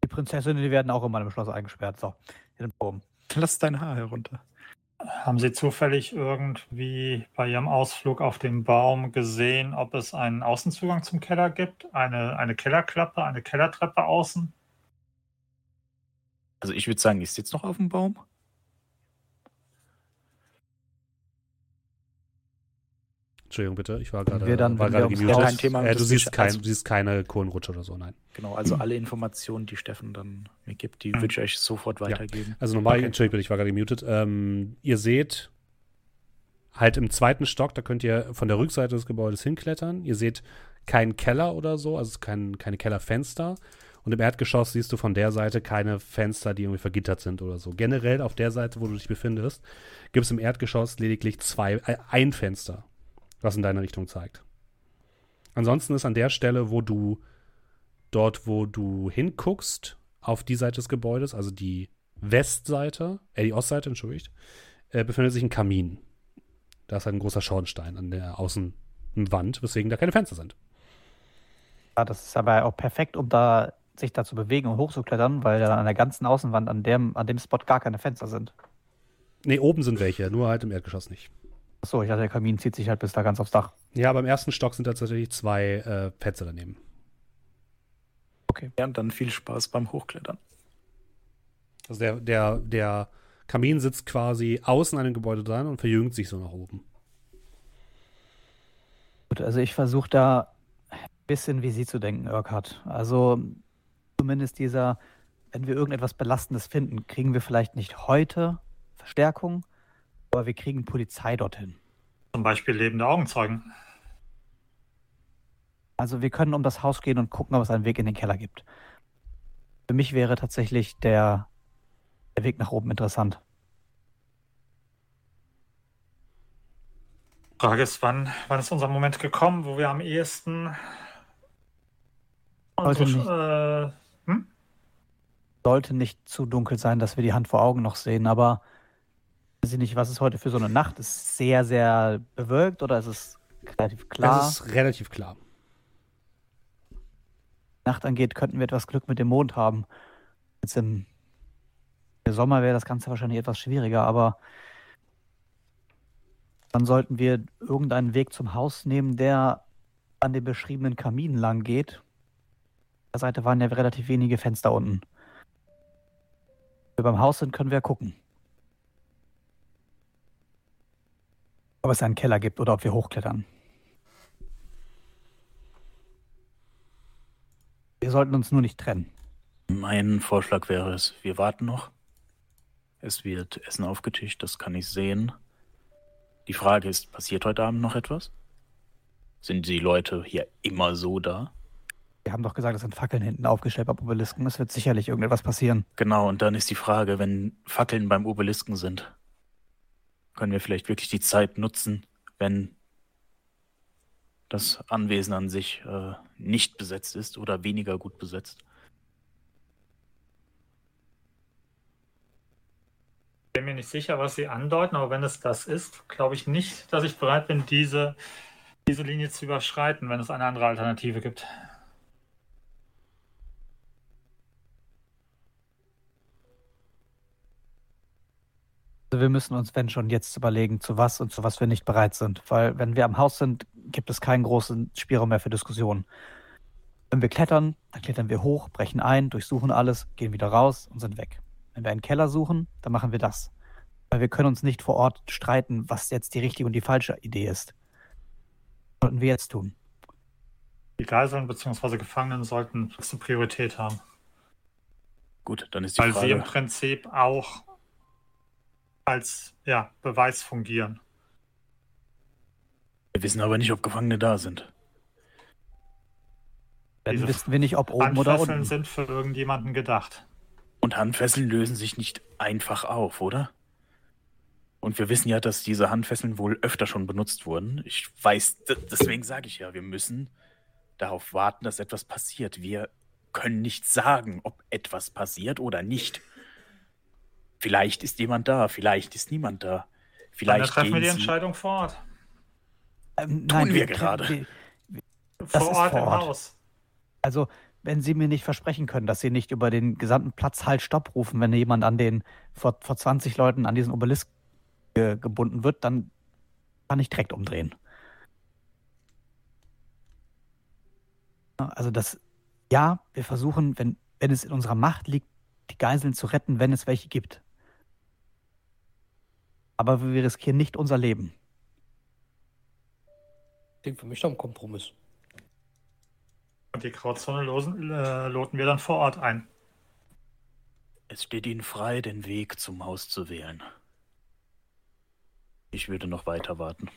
Die Prinzessinnen, die werden auch immer im Schloss eingesperrt. So, in den Baum. Lass dein Haar herunter. Haben Sie zufällig irgendwie bei Ihrem Ausflug auf den Baum gesehen, ob es einen Außenzugang zum Keller gibt? Eine, eine Kellerklappe, eine Kellertreppe außen? Also ich würde sagen, ich sitze noch auf dem Baum. Entschuldigung, bitte. Ich war gerade war gerade gemutet. Thema, äh, du, siehst kein, also, du siehst keine Kohlenrutsche oder so, nein. Genau, also alle Informationen, die Steffen dann mir gibt, die mhm. würde ich euch sofort weitergeben. Ja. Also nochmal, okay. Entschuldigung, bitte, ich war gerade gemutet. Ähm, ihr seht halt im zweiten Stock, da könnt ihr von der Rückseite des Gebäudes hinklettern. Ihr seht keinen Keller oder so, also kein, keine Kellerfenster. Und im Erdgeschoss siehst du von der Seite keine Fenster, die irgendwie vergittert sind oder so. Generell auf der Seite, wo du dich befindest, gibt es im Erdgeschoss lediglich zwei, äh, ein Fenster, was in deine Richtung zeigt. Ansonsten ist an der Stelle, wo du dort, wo du hinguckst, auf die Seite des Gebäudes, also die Westseite, äh, die Ostseite, entschuldigt, äh, befindet sich ein Kamin. Da ist halt ein großer Schornstein an der Außenwand, weswegen da keine Fenster sind. Ja, das ist aber auch perfekt, um da sich da zu bewegen und hochzuklettern, weil da an der ganzen Außenwand an dem, an dem Spot gar keine Fenster sind. Nee, oben sind welche, nur halt im Erdgeschoss nicht. Achso, ich hatte der Kamin zieht sich halt bis da ganz aufs Dach. Ja, beim ersten Stock sind tatsächlich zwei äh, Plätze daneben. Okay. Ja, und dann viel Spaß beim Hochklettern. Also der, der, der Kamin sitzt quasi außen an dem Gebäude dran und verjüngt sich so nach oben. Gut, also ich versuche da ein bisschen wie Sie zu denken, Urquhart. Also zumindest dieser, wenn wir irgendetwas Belastendes finden, kriegen wir vielleicht nicht heute Verstärkung, aber wir kriegen Polizei dorthin. Zum Beispiel lebende Augenzeugen. Also wir können um das Haus gehen und gucken, ob es einen Weg in den Keller gibt. Für mich wäre tatsächlich der, der Weg nach oben interessant. Frage ist, wann, wann ist unser Moment gekommen, wo wir am ehesten Sollte nicht, äh, hm? sollte nicht zu dunkel sein, dass wir die Hand vor Augen noch sehen, aber weiß ich nicht, was ist heute für so eine Nacht? Ist es sehr, sehr bewölkt oder ist es relativ klar? Es ist relativ klar. Nacht angeht, könnten wir etwas Glück mit dem Mond haben. Jetzt im Sommer wäre das Ganze wahrscheinlich etwas schwieriger, aber dann sollten wir irgendeinen Weg zum Haus nehmen, der an den beschriebenen Kamin lang geht. Auf der Seite waren ja relativ wenige Fenster unten. Wenn wir beim Haus sind, können wir gucken. Ob es einen Keller gibt oder ob wir hochklettern. Wir sollten uns nur nicht trennen. Mein Vorschlag wäre es, wir warten noch. Es wird Essen aufgetischt, das kann ich sehen. Die Frage ist, passiert heute Abend noch etwas? Sind die Leute hier immer so da? Wir haben doch gesagt, es sind Fackeln hinten aufgestellt beim Obelisken. Es wird sicherlich irgendetwas passieren. Genau, und dann ist die Frage, wenn Fackeln beim Obelisken sind, können wir vielleicht wirklich die Zeit nutzen, wenn das Anwesen an sich äh, nicht besetzt ist oder weniger gut besetzt. bin mir nicht sicher, was Sie andeuten, aber wenn es das ist, glaube ich nicht, dass ich bereit bin, diese, diese Linie zu überschreiten, wenn es eine andere Alternative gibt. Wir müssen uns, wenn schon, jetzt überlegen, zu was und zu was wir nicht bereit sind. Weil wenn wir am Haus sind, gibt es keinen großen Spielraum mehr für Diskussionen. Wenn wir klettern, dann klettern wir hoch, brechen ein, durchsuchen alles, gehen wieder raus und sind weg. Wenn wir einen Keller suchen, dann machen wir das. Weil wir können uns nicht vor Ort streiten, was jetzt die richtige und die falsche Idee ist. Was sollten wir jetzt tun? Die Geiseln bzw. Gefangenen sollten eine Priorität haben. Gut, dann ist die Weil Frage... sie im Prinzip auch als ja, Beweis fungieren. Wir wissen aber nicht, ob Gefangene da sind. Dann wissen wir nicht, ob oben oder unten. sind für irgendjemanden gedacht. Und Handfesseln lösen sich nicht einfach auf, oder? Und wir wissen ja, dass diese Handfesseln wohl öfter schon benutzt wurden. Ich weiß, deswegen sage ich ja, wir müssen darauf warten, dass etwas passiert. Wir können nicht sagen, ob etwas passiert oder nicht. Vielleicht ist jemand da, vielleicht ist niemand da. Vielleicht Dann treffen wir die Entscheidung vor Ort. Ähm, Tun nein, wir, gerade. Wir, wir, vor Ort vor im Ort. Haus. Also wenn Sie mir nicht versprechen können, dass Sie nicht über den gesamten Platz halt Stopp rufen, wenn jemand an den vor, vor 20 Leuten an diesen Obelisk ge, gebunden wird, dann kann ich direkt umdrehen. Also das, ja, wir versuchen, wenn, wenn es in unserer Macht liegt, die Geiseln zu retten, wenn es welche gibt. Aber wir riskieren nicht unser Leben. Klingt für mich doch ein Kompromiss. Und die Grauzone losen, äh, loten wir dann vor Ort ein. Es steht Ihnen frei, den Weg zum Haus zu wählen. Ich würde noch weiter warten.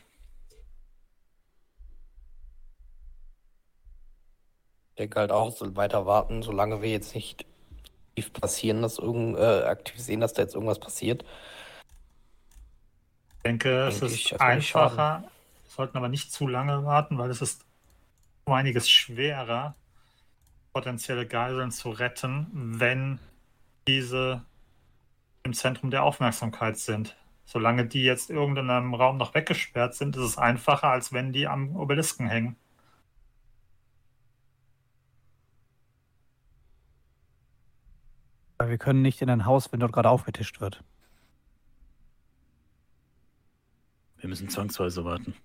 Ich denke halt auch, so weiter warten, solange wir jetzt nicht passieren, dass irgend, äh, aktiv sehen, dass da jetzt irgendwas passiert. Ich denke, es ist einfacher, wir sollten aber nicht zu lange warten, weil es ist um einiges schwerer, potenzielle Geiseln zu retten, wenn diese im Zentrum der Aufmerksamkeit sind. Solange die jetzt irgendeinem Raum noch weggesperrt sind, ist es einfacher, als wenn die am Obelisken hängen. Wir können nicht in ein Haus, wenn dort gerade aufgetischt wird. Wir müssen zwangsweise warten.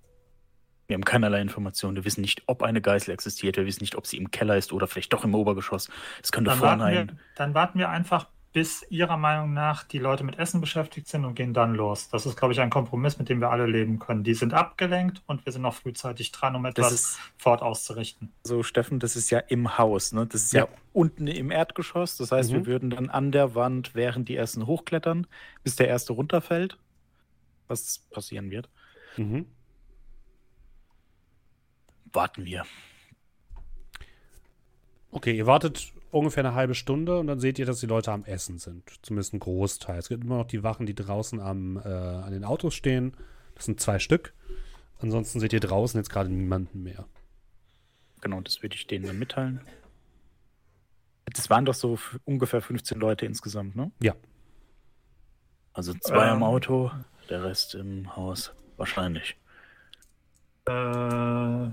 Wir haben keinerlei Informationen. Wir wissen nicht, ob eine Geißel existiert. Wir wissen nicht, ob sie im Keller ist oder vielleicht doch im Obergeschoss. Es könnte dann vorne warten wir, Dann warten wir einfach, bis Ihrer Meinung nach die Leute mit Essen beschäftigt sind und gehen dann los. Das ist, glaube ich, ein Kompromiss, mit dem wir alle leben können. Die sind abgelenkt und wir sind noch frühzeitig dran, um etwas ist, fort auszurichten. So, Steffen, das ist ja im Haus. Ne? Das ist ja, ja unten im Erdgeschoss. Das heißt, mhm. wir würden dann an der Wand, während die ersten hochklettern, bis der erste runterfällt. Was passieren wird. Mhm warten wir. Okay, ihr wartet ungefähr eine halbe Stunde und dann seht ihr, dass die Leute am Essen sind. Zumindest ein Großteil. Es gibt immer noch die Wachen, die draußen am, äh, an den Autos stehen. Das sind zwei Stück. Ansonsten seht ihr draußen jetzt gerade niemanden mehr. Genau, das würde ich denen dann mitteilen. Das waren doch so ungefähr 15 Leute insgesamt, ne? Ja. Also zwei ähm, am Auto, der Rest im Haus. Wahrscheinlich. Äh,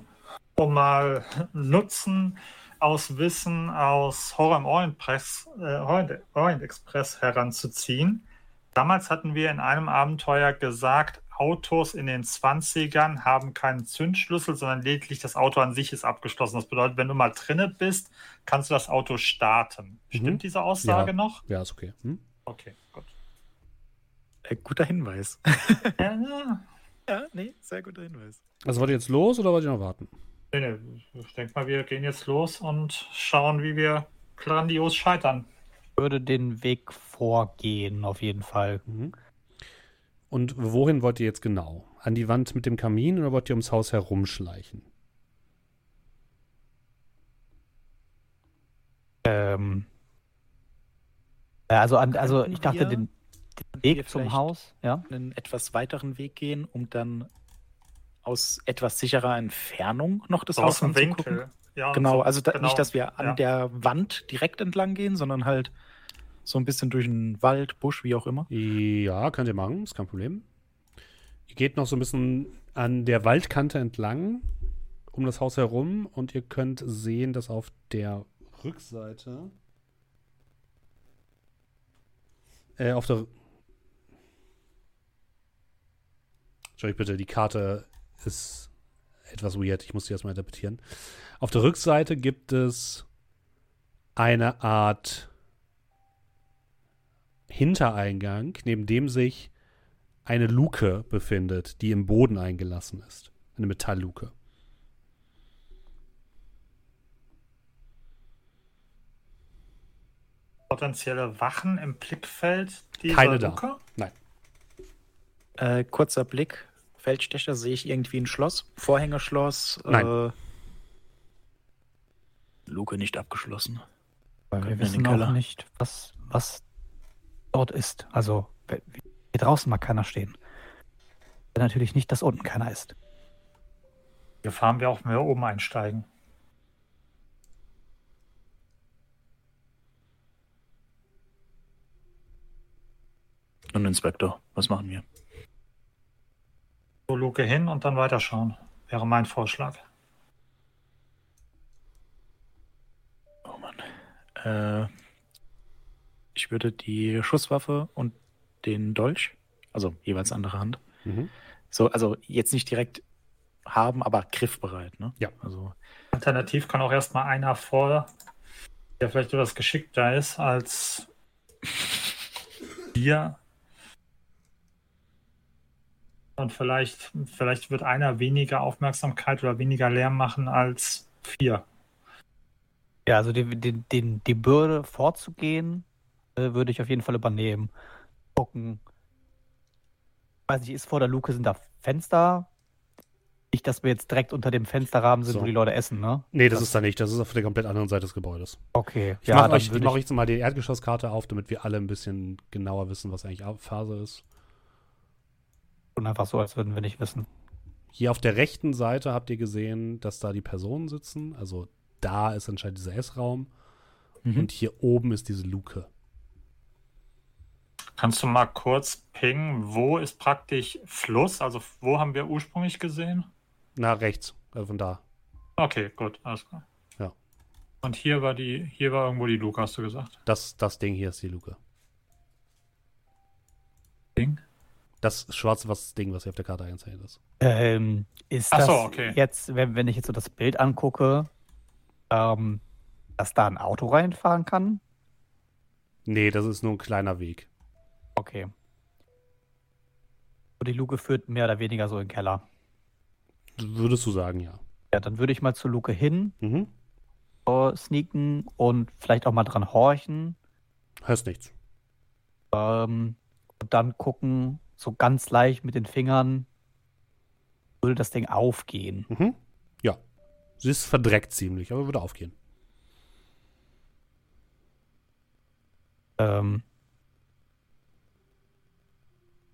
um mal Nutzen aus Wissen aus Horror im Orient, Press, äh, Orient Express heranzuziehen. Damals hatten wir in einem Abenteuer gesagt, Autos in den 20ern haben keinen Zündschlüssel, sondern lediglich das Auto an sich ist abgeschlossen. Das bedeutet, wenn du mal drinne bist, kannst du das Auto starten. Mhm. Stimmt diese Aussage ja. noch? Ja, ist okay. Hm? Okay, gut. Äh, guter Hinweis. ja, ja. ja, nee, sehr guter Hinweis. Also wollt ihr jetzt los oder wollt ihr noch warten? Nee, nee, ich denke mal, wir gehen jetzt los und schauen, wie wir grandios scheitern. Ich würde den Weg vorgehen, auf jeden Fall. Mhm. Und wohin wollt ihr jetzt genau? An die Wand mit dem Kamin oder wollt ihr ums Haus herumschleichen? Ähm. Also, an, also ich dachte, den Weg zum Haus, ja? Einen etwas weiteren Weg gehen, um dann aus etwas sicherer Entfernung noch das aus Haus dem Winkel. Ja, genau, so, also da, genau. nicht, dass wir an ja. der Wand direkt entlang gehen, sondern halt so ein bisschen durch den Wald, Busch, wie auch immer. Ja, könnt ihr machen, ist kein Problem. Ihr geht noch so ein bisschen an der Waldkante entlang, um das Haus herum, und ihr könnt sehen, dass auf der Rückseite, äh, auf der Entschuldigung bitte, die Karte ist etwas weird. Ich muss die erstmal interpretieren. Auf der Rückseite gibt es eine Art Hintereingang, neben dem sich eine Luke befindet, die im Boden eingelassen ist. Eine Metallluke. Potenzielle Wachen im Blickfeld dieser Keine Luke? Da. Nein. Äh, kurzer Blick Feldstecher sehe ich irgendwie ein Schloss, Vorhängerschloss. Nein. Äh, Luke nicht abgeschlossen. Weil wir wissen auch nicht, was, was dort ist. Also hier draußen mag keiner stehen. Natürlich nicht, dass unten keiner ist. Hier fahren wir auch mehr oben einsteigen. Und Inspektor, was machen wir? So Luke hin und dann weiterschauen. Wäre mein Vorschlag. Oh Mann. Äh, ich würde die Schusswaffe und den Dolch, also jeweils andere Hand, mhm. so, also jetzt nicht direkt haben, aber griffbereit, ne? Ja. Also. Alternativ kann auch erstmal einer vor, der vielleicht etwas geschickter ist als wir Und vielleicht, vielleicht wird einer weniger Aufmerksamkeit oder weniger Lärm machen als vier. Ja, also die, die, die, die Bürde vorzugehen, äh, würde ich auf jeden Fall übernehmen. Gucken. Ich weiß nicht, ist vor der Luke, sind da Fenster? Nicht, dass wir jetzt direkt unter dem Fensterrahmen sind, so. wo die Leute essen, ne? Nee, das, das, ist da nicht. Das ist auf der komplett anderen Seite des Gebäudes. Okay. Ich ja, mache euch, mach jetzt mal die Erdgeschosskarte auf, damit wir alle ein bisschen genauer wissen, was eigentlich Phase ist. Und einfach so, als würden wir nicht wissen. Hier auf der rechten Seite habt ihr gesehen, dass da die Personen sitzen. Also da ist anscheinend dieser S-Raum. Mhm. Und hier oben ist diese Luke. Kannst du mal kurz pingen, wo ist praktisch Fluss? Also wo haben wir ursprünglich gesehen? Na, rechts, also von da. Okay, gut, alles klar. Ja. Und hier war die, hier war irgendwo die Luke, hast du gesagt? Das, das Ding hier ist die Luke. Ding? Das schwarze was Ding, was hier auf der Karte eingezeichnet ist. Ähm, ist Ach das so, okay. jetzt, wenn, wenn ich jetzt so das Bild angucke, ähm, dass da ein Auto reinfahren kann? Nee, das ist nur ein kleiner Weg. Okay. Und die Luke führt mehr oder weniger so in den Keller. Würdest du sagen, ja. Ja, dann würde ich mal zur Luke hin, mhm. uh, sneaken und vielleicht auch mal dran horchen. Hörst nichts. Ähm, und dann gucken, so ganz leicht mit den Fingern, würde das Ding aufgehen. Mhm. Ja. Sie ist verdreckt ziemlich, aber würde aufgehen. Ähm,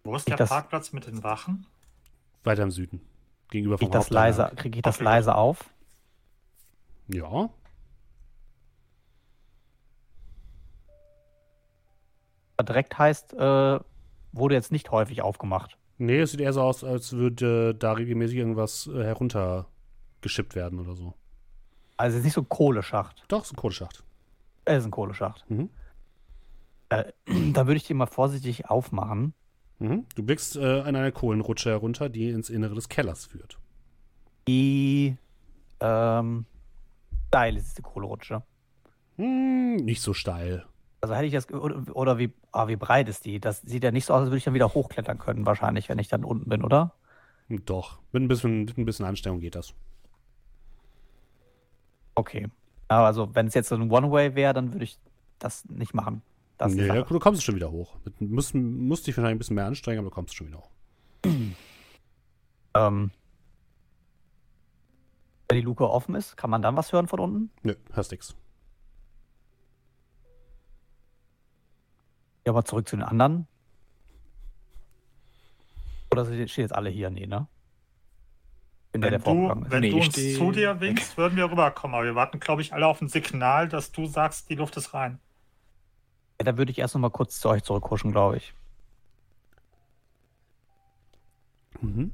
Wo ist der das, Parkplatz mit den Wachen? Weiter im Süden. Gegenüber vom das leise, Kriege ich das okay. leise auf? Ja. Verdreckt heißt, äh, wurde jetzt nicht häufig aufgemacht. Nee, es sieht eher so aus, als würde da regelmäßig irgendwas äh, heruntergeschippt werden oder so. Also es ist nicht so ein Kohleschacht. Doch, es ist ein Kohleschacht. Es ist ein Kohleschacht. Mhm. Äh, da würde ich den mal vorsichtig aufmachen. Mhm. Du blickst äh, an eine Kohlenrutsche herunter, die ins Innere des Kellers führt. Wie ähm, steil ist die Kohlenrutsche? Hm, nicht so steil. Also hätte ich das, oder, wie, ah, wie breit ist die? Das sieht ja nicht so aus, als würde ich dann wieder hochklettern können, wahrscheinlich, wenn ich dann unten bin, oder? Doch, mit ein bisschen, mit ein bisschen Anstrengung geht das. Okay. Also, wenn es jetzt so ein One-Way wäre, dann würde ich das nicht machen. Das nee, du kommst schon wieder hoch. Du musst, musst dich wahrscheinlich ein bisschen mehr anstrengen, aber du kommst schon wieder hoch. ähm, wenn die Luke offen ist, kann man dann was hören von unten? Nö, hörst nix. Ja, aber zurück zu den anderen. Oder stehen jetzt alle hier? Nee, ne? Bin wenn der, der du, Wenn nee, du uns zu dir winkst, würden wir rüberkommen. Aber wir warten, glaube ich, alle auf ein Signal, dass du sagst, die Luft ist rein. Ja, da würde ich erst noch mal kurz zu euch zurückhuschen, glaube ich. Mhm.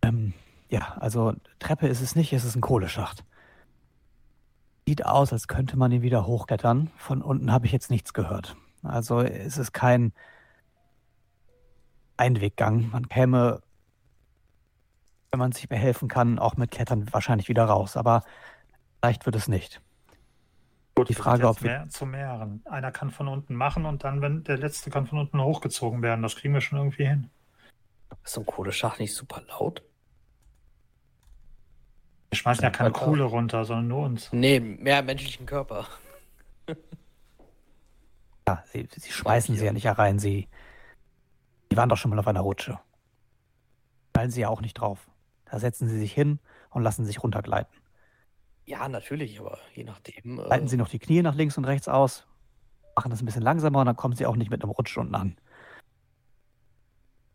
Ähm, ja, also Treppe ist es nicht, es ist ein Kohleschacht. Sieht aus, als könnte man ihn wieder hochklettern. Von unten habe ich jetzt nichts gehört. Also es ist kein Einweggang. Man käme, wenn man sich behelfen kann, auch mit Klettern wahrscheinlich wieder raus. Aber leicht wird es nicht. Gut, die Frage, ob wir mehr, zu mehreren. Einer kann von unten machen und dann, wenn der letzte kann von unten hochgezogen werden. Das kriegen wir schon irgendwie hin. Ist so ein Kohleschacht nicht super laut? Wir schmeißen ja keine Kohle runter, sondern nur uns. Nee, mehr menschlichen Körper. ja, sie, sie schmeißen sie ja nicht herein. Sie, sie waren doch schon mal auf einer Rutsche. Fallen sie ja auch nicht drauf. Da setzen sie sich hin und lassen sich runtergleiten. Ja, natürlich, aber je nachdem. Äh... Leiten Sie noch die Knie nach links und rechts aus, machen das ein bisschen langsamer und dann kommen Sie auch nicht mit einem Rutsch unten an.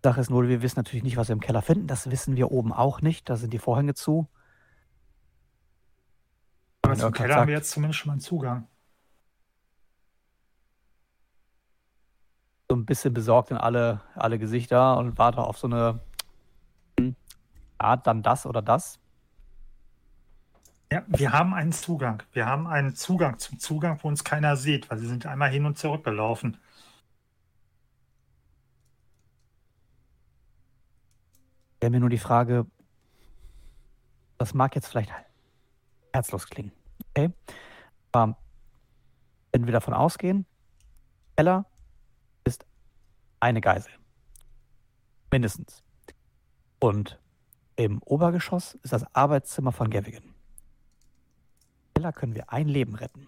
Sache ist nur, wir wissen natürlich nicht, was wir im Keller finden. Das wissen wir oben auch nicht. Da sind die Vorhänge zu. Aber zum Keller sagt, haben wir jetzt zumindest schon mal einen Zugang. So ein bisschen besorgt in alle, alle Gesichter und warte auf so eine Art, dann das oder das. Ja, wir haben einen Zugang. Wir haben einen Zugang zum Zugang, wo uns keiner sieht, weil sie sind einmal hin und zurück gelaufen. Wäre mir nur die Frage, das mag jetzt vielleicht herzlos klingen. Okay? Aber wenn wir davon ausgehen, Ella ist eine Geisel. Mindestens. Und im Obergeschoss ist das Arbeitszimmer von Gavigan. Keller können wir ein Leben retten.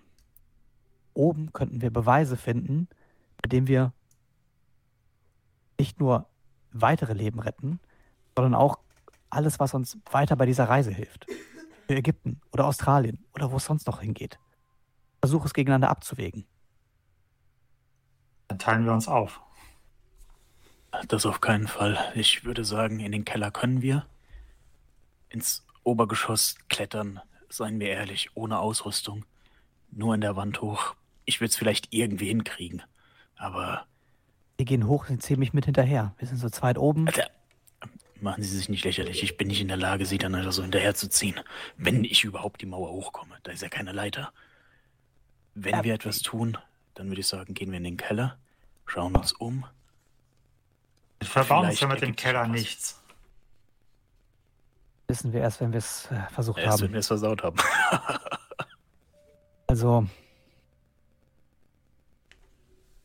Oben könnten wir Beweise finden, mit denen wir nicht nur weitere Leben retten, sondern auch alles, was uns weiter bei dieser Reise hilft. Für Ägypten oder Australien oder wo es sonst noch hingeht. Versuch es gegeneinander abzuwägen. Dann teilen wir uns auf. Das auf keinen Fall. Ich würde sagen, in den Keller können wir. Ins Obergeschoss klettern, seien wir ehrlich, ohne Ausrüstung. Nur in der Wand hoch. Ich würde es vielleicht irgendwie hinkriegen. Aber. Wir gehen hoch und ziehen mich mit hinterher. Wir sind so zweit oben. Alter, machen Sie sich nicht lächerlich. Ich bin nicht in der Lage, Sie dann einfach so hinterherzuziehen. Wenn ich überhaupt die Mauer hochkomme. Da ist ja keine Leiter. Wenn ja, wir etwas tun, dann würde ich sagen, gehen wir in den Keller, schauen uns um wir verbauen uns ja mit dem Keller nichts. Wissen wir erst, wenn wir es äh, versucht erst, haben. wenn wir es versaut haben. also.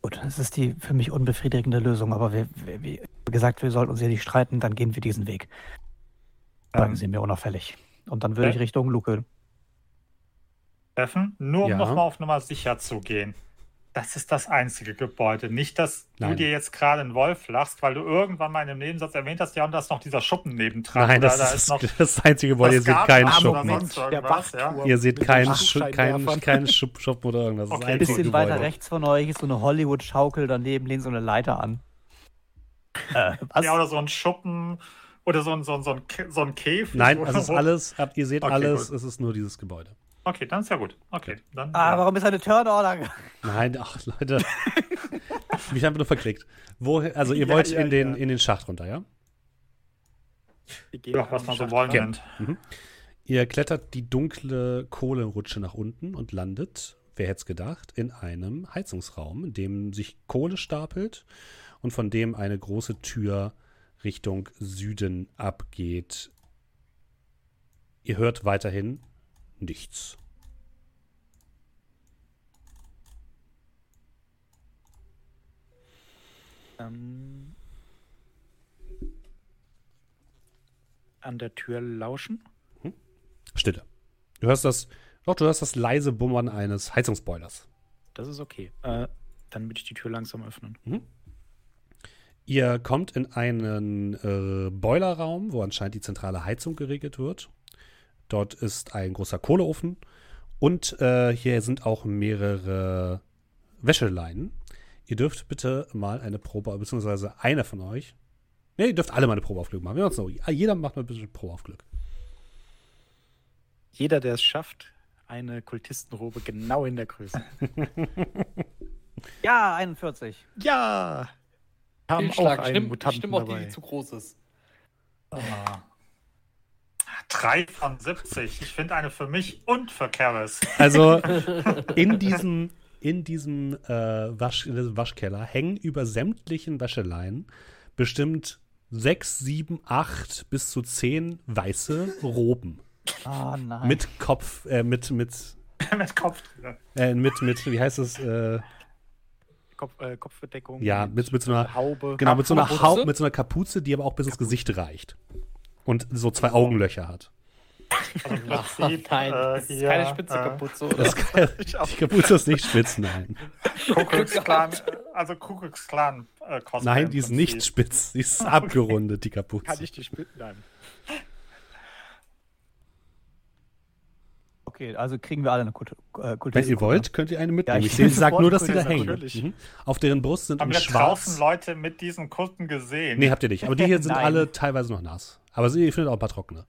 Gut, das ist die für mich unbefriedigende Lösung, aber wir, wir, wie gesagt, wir sollten uns hier nicht streiten, dann gehen wir diesen Weg. Sagen ähm, Sie mir unauffällig. Und dann würde äh, ich Richtung Luke. Treffen, nur um ja. nochmal auf Nummer sicher zu gehen. Das ist das einzige Gebäude. Nicht, dass Nein. du dir jetzt gerade einen Wolf lachst, weil du irgendwann mal in einem Nebensatz erwähnt hast, ja, und da ist noch dieser Schuppen nebendran. Nein, das da ist, noch das einzige Gebäude. Ihr seht keinen Schuppen. Ja? Ihr seht keinen kein, kein Schuppen oder irgendwas. Okay. Ein bisschen Gebäude. weiter rechts von euch ist so eine Hollywood-Schaukel, daneben lehnt so eine Leiter an. Äh, ja, oder so ein Schuppen oder so ein, so ein, so ein, so ein Käfig. Nein, es ist alles, ihr seht okay, alles, gut. es ist nur dieses Gebäude. Okay, dann ist ja gut. Okay, dann. Ah, ja. warum ist eine Turnorder? Nein, ach Leute. Mich haben wir nur verklickt. Wo, also ihr ja, wollt ja, in, den, in den Schacht runter, ja? Ja, was man so wollen nennt. Mhm. Ihr klettert die dunkle Kohlerutsche nach unten und landet, wer hätte es gedacht, in einem Heizungsraum, in dem sich Kohle stapelt und von dem eine große Tür Richtung Süden abgeht. Ihr hört weiterhin nichts. Ähm, an der Tür lauschen. Hm? Stille. Du hörst das, doch, du hörst das leise Bummern eines Heizungsboilers. Das ist okay. Äh, dann würde ich die Tür langsam öffnen. Mhm. Ihr kommt in einen äh, Boilerraum, wo anscheinend die zentrale Heizung geregelt wird. Dort ist ein großer Kohleofen und äh, hier sind auch mehrere Wäscheleinen. Ihr dürft bitte mal eine Probe, beziehungsweise einer von euch. Ne, ihr dürft alle mal eine Probe auf Glück machen. Wir machen so. Jeder macht mal ein bisschen Probe auf Glück. Jeder, der es schafft, eine Kultistenrobe genau in der Größe. ja, 41. Ja! Haben auch einen Mutanten stimmt auch, dabei. die, die zu groß ist. Ah. 3 von 70. Ich finde eine für mich und für Karis. Also in diesem, in diesem äh, Wasch, Waschkeller hängen über sämtlichen Wäscheleien bestimmt 6, 7, 8 bis zu 10 weiße Roben. Oh nein. Mit Kopf, äh, mit, mit. mit Kopf äh, mit, mit, wie heißt es? Äh, Kopf, äh, Kopfbedeckung. Ja, mit, mit so einer Haube. Genau, mit so einer, Haube, mit so einer Kapuze, die aber auch bis ins Gesicht reicht und so zwei Augenlöcher hat. Also Prinzip, nein, das ist keine spitze äh, Kapuze, oder? Das kann, die Kapuze ist nicht spitz, nein. Kuckucksklan, also Kuckucksklan äh, Nein, die ist nicht spitz, die ist abgerundet, die Kapuze. Kann ich die spitz? Nein. Okay, also kriegen wir alle eine Kult äh, Wenn ihr wollt, könnt ihr eine mitnehmen. Ja, ich, ich sage nur, dass die da hängen. Mhm. Auf deren Brust sind Haben wir schwarz. draußen Leute mit diesen Kutten gesehen? Nee, habt ihr nicht. Aber die hier sind alle teilweise noch nass. Aber ihr findet auch ein paar trockene.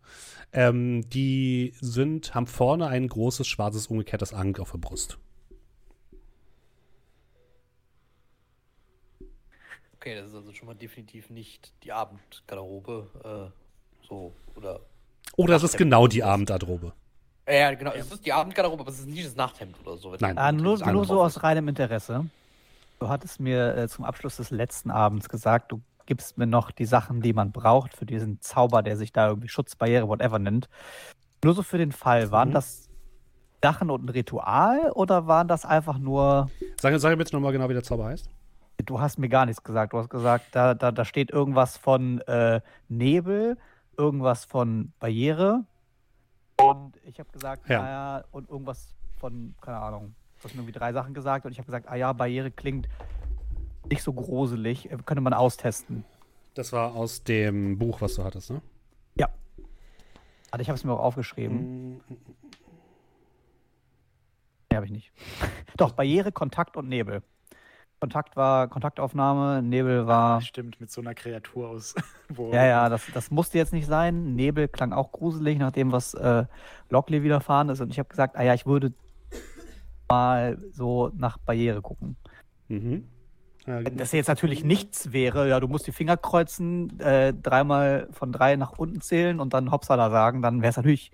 Ähm, die sind, haben vorne ein großes schwarzes umgekehrtes Ankh auf der Brust. Okay, das ist also schon mal definitiv nicht die Abendgarderobe. Äh, so, oder. Oder es ist genau die Abendgarderobe. Ja, genau. Es ist die Abendgarderobe, aber es ist nicht das Nachthemd oder so. Nein. Ah, nur, nur so aus reinem Interesse. Du hattest mir äh, zum Abschluss des letzten Abends gesagt, du gibst mir noch die Sachen, die man braucht für diesen Zauber, der sich da irgendwie Schutzbarriere, whatever nennt. Nur so für den Fall, waren mhm. das Sachen und ein Ritual oder waren das einfach nur. Sag, sag mir bitte nochmal genau, wie der Zauber heißt. Du hast mir gar nichts gesagt. Du hast gesagt, da, da, da steht irgendwas von äh, Nebel, irgendwas von Barriere. Und ich habe gesagt, ja. naja, und irgendwas von, keine Ahnung, du hast mir irgendwie drei Sachen gesagt und ich habe gesagt, ah ja, Barriere klingt nicht so gruselig, äh, könnte man austesten. Das war aus dem Buch, was du hattest, ne? Ja. Also ich habe es mir auch aufgeschrieben. Mm. Nee, habe ich nicht. Doch, Barriere, Kontakt und Nebel. Kontakt war Kontaktaufnahme, Nebel war. Ah, stimmt, mit so einer Kreatur aus. ja, ja, das, das musste jetzt nicht sein. Nebel klang auch gruselig, nach dem, was äh, Lockley widerfahren ist. Und ich habe gesagt, ah ja, ich würde mal so nach Barriere gucken. Mhm. Ja, Wenn das jetzt natürlich nichts wäre, ja, du musst die Finger kreuzen, äh, dreimal von drei nach unten zählen und dann Hopsala sagen, dann wäre es natürlich.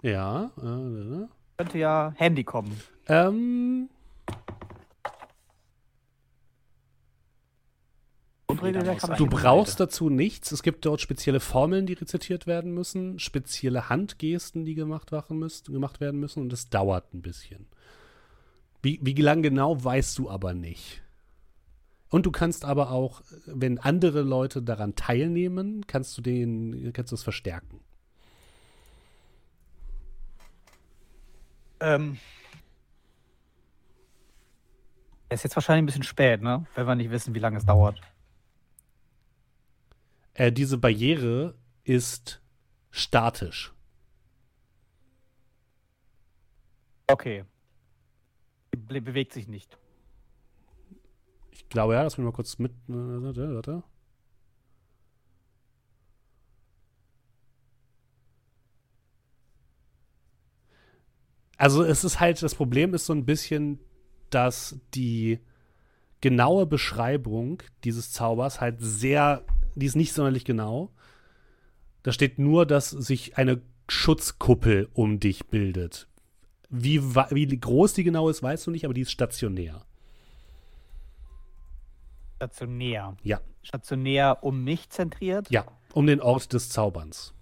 Ja, äh, könnte ja Handy kommen. Ähm. Du brauchst dazu nichts. Es gibt dort spezielle Formeln, die rezitiert werden müssen, spezielle Handgesten, die gemacht, müssen, gemacht werden müssen und es dauert ein bisschen. Wie, wie lang genau, weißt du aber nicht. Und du kannst aber auch, wenn andere Leute daran teilnehmen, kannst du den, kannst du es verstärken. Ähm, ist jetzt wahrscheinlich ein bisschen spät, ne? Wenn wir nicht wissen, wie lange es dauert. Äh, diese Barriere ist statisch. Okay. Be bewegt sich nicht. Ich glaube ja, lass mich mal kurz mit. Äh, warte, warte. Also es ist halt, das Problem ist so ein bisschen, dass die genaue Beschreibung dieses Zaubers halt sehr, die ist nicht sonderlich genau. Da steht nur, dass sich eine Schutzkuppel um dich bildet. Wie, wie groß die genau ist, weißt du nicht, aber die ist stationär. Stationär? Ja. Stationär um mich zentriert? Ja, um den Ort des Zauberns.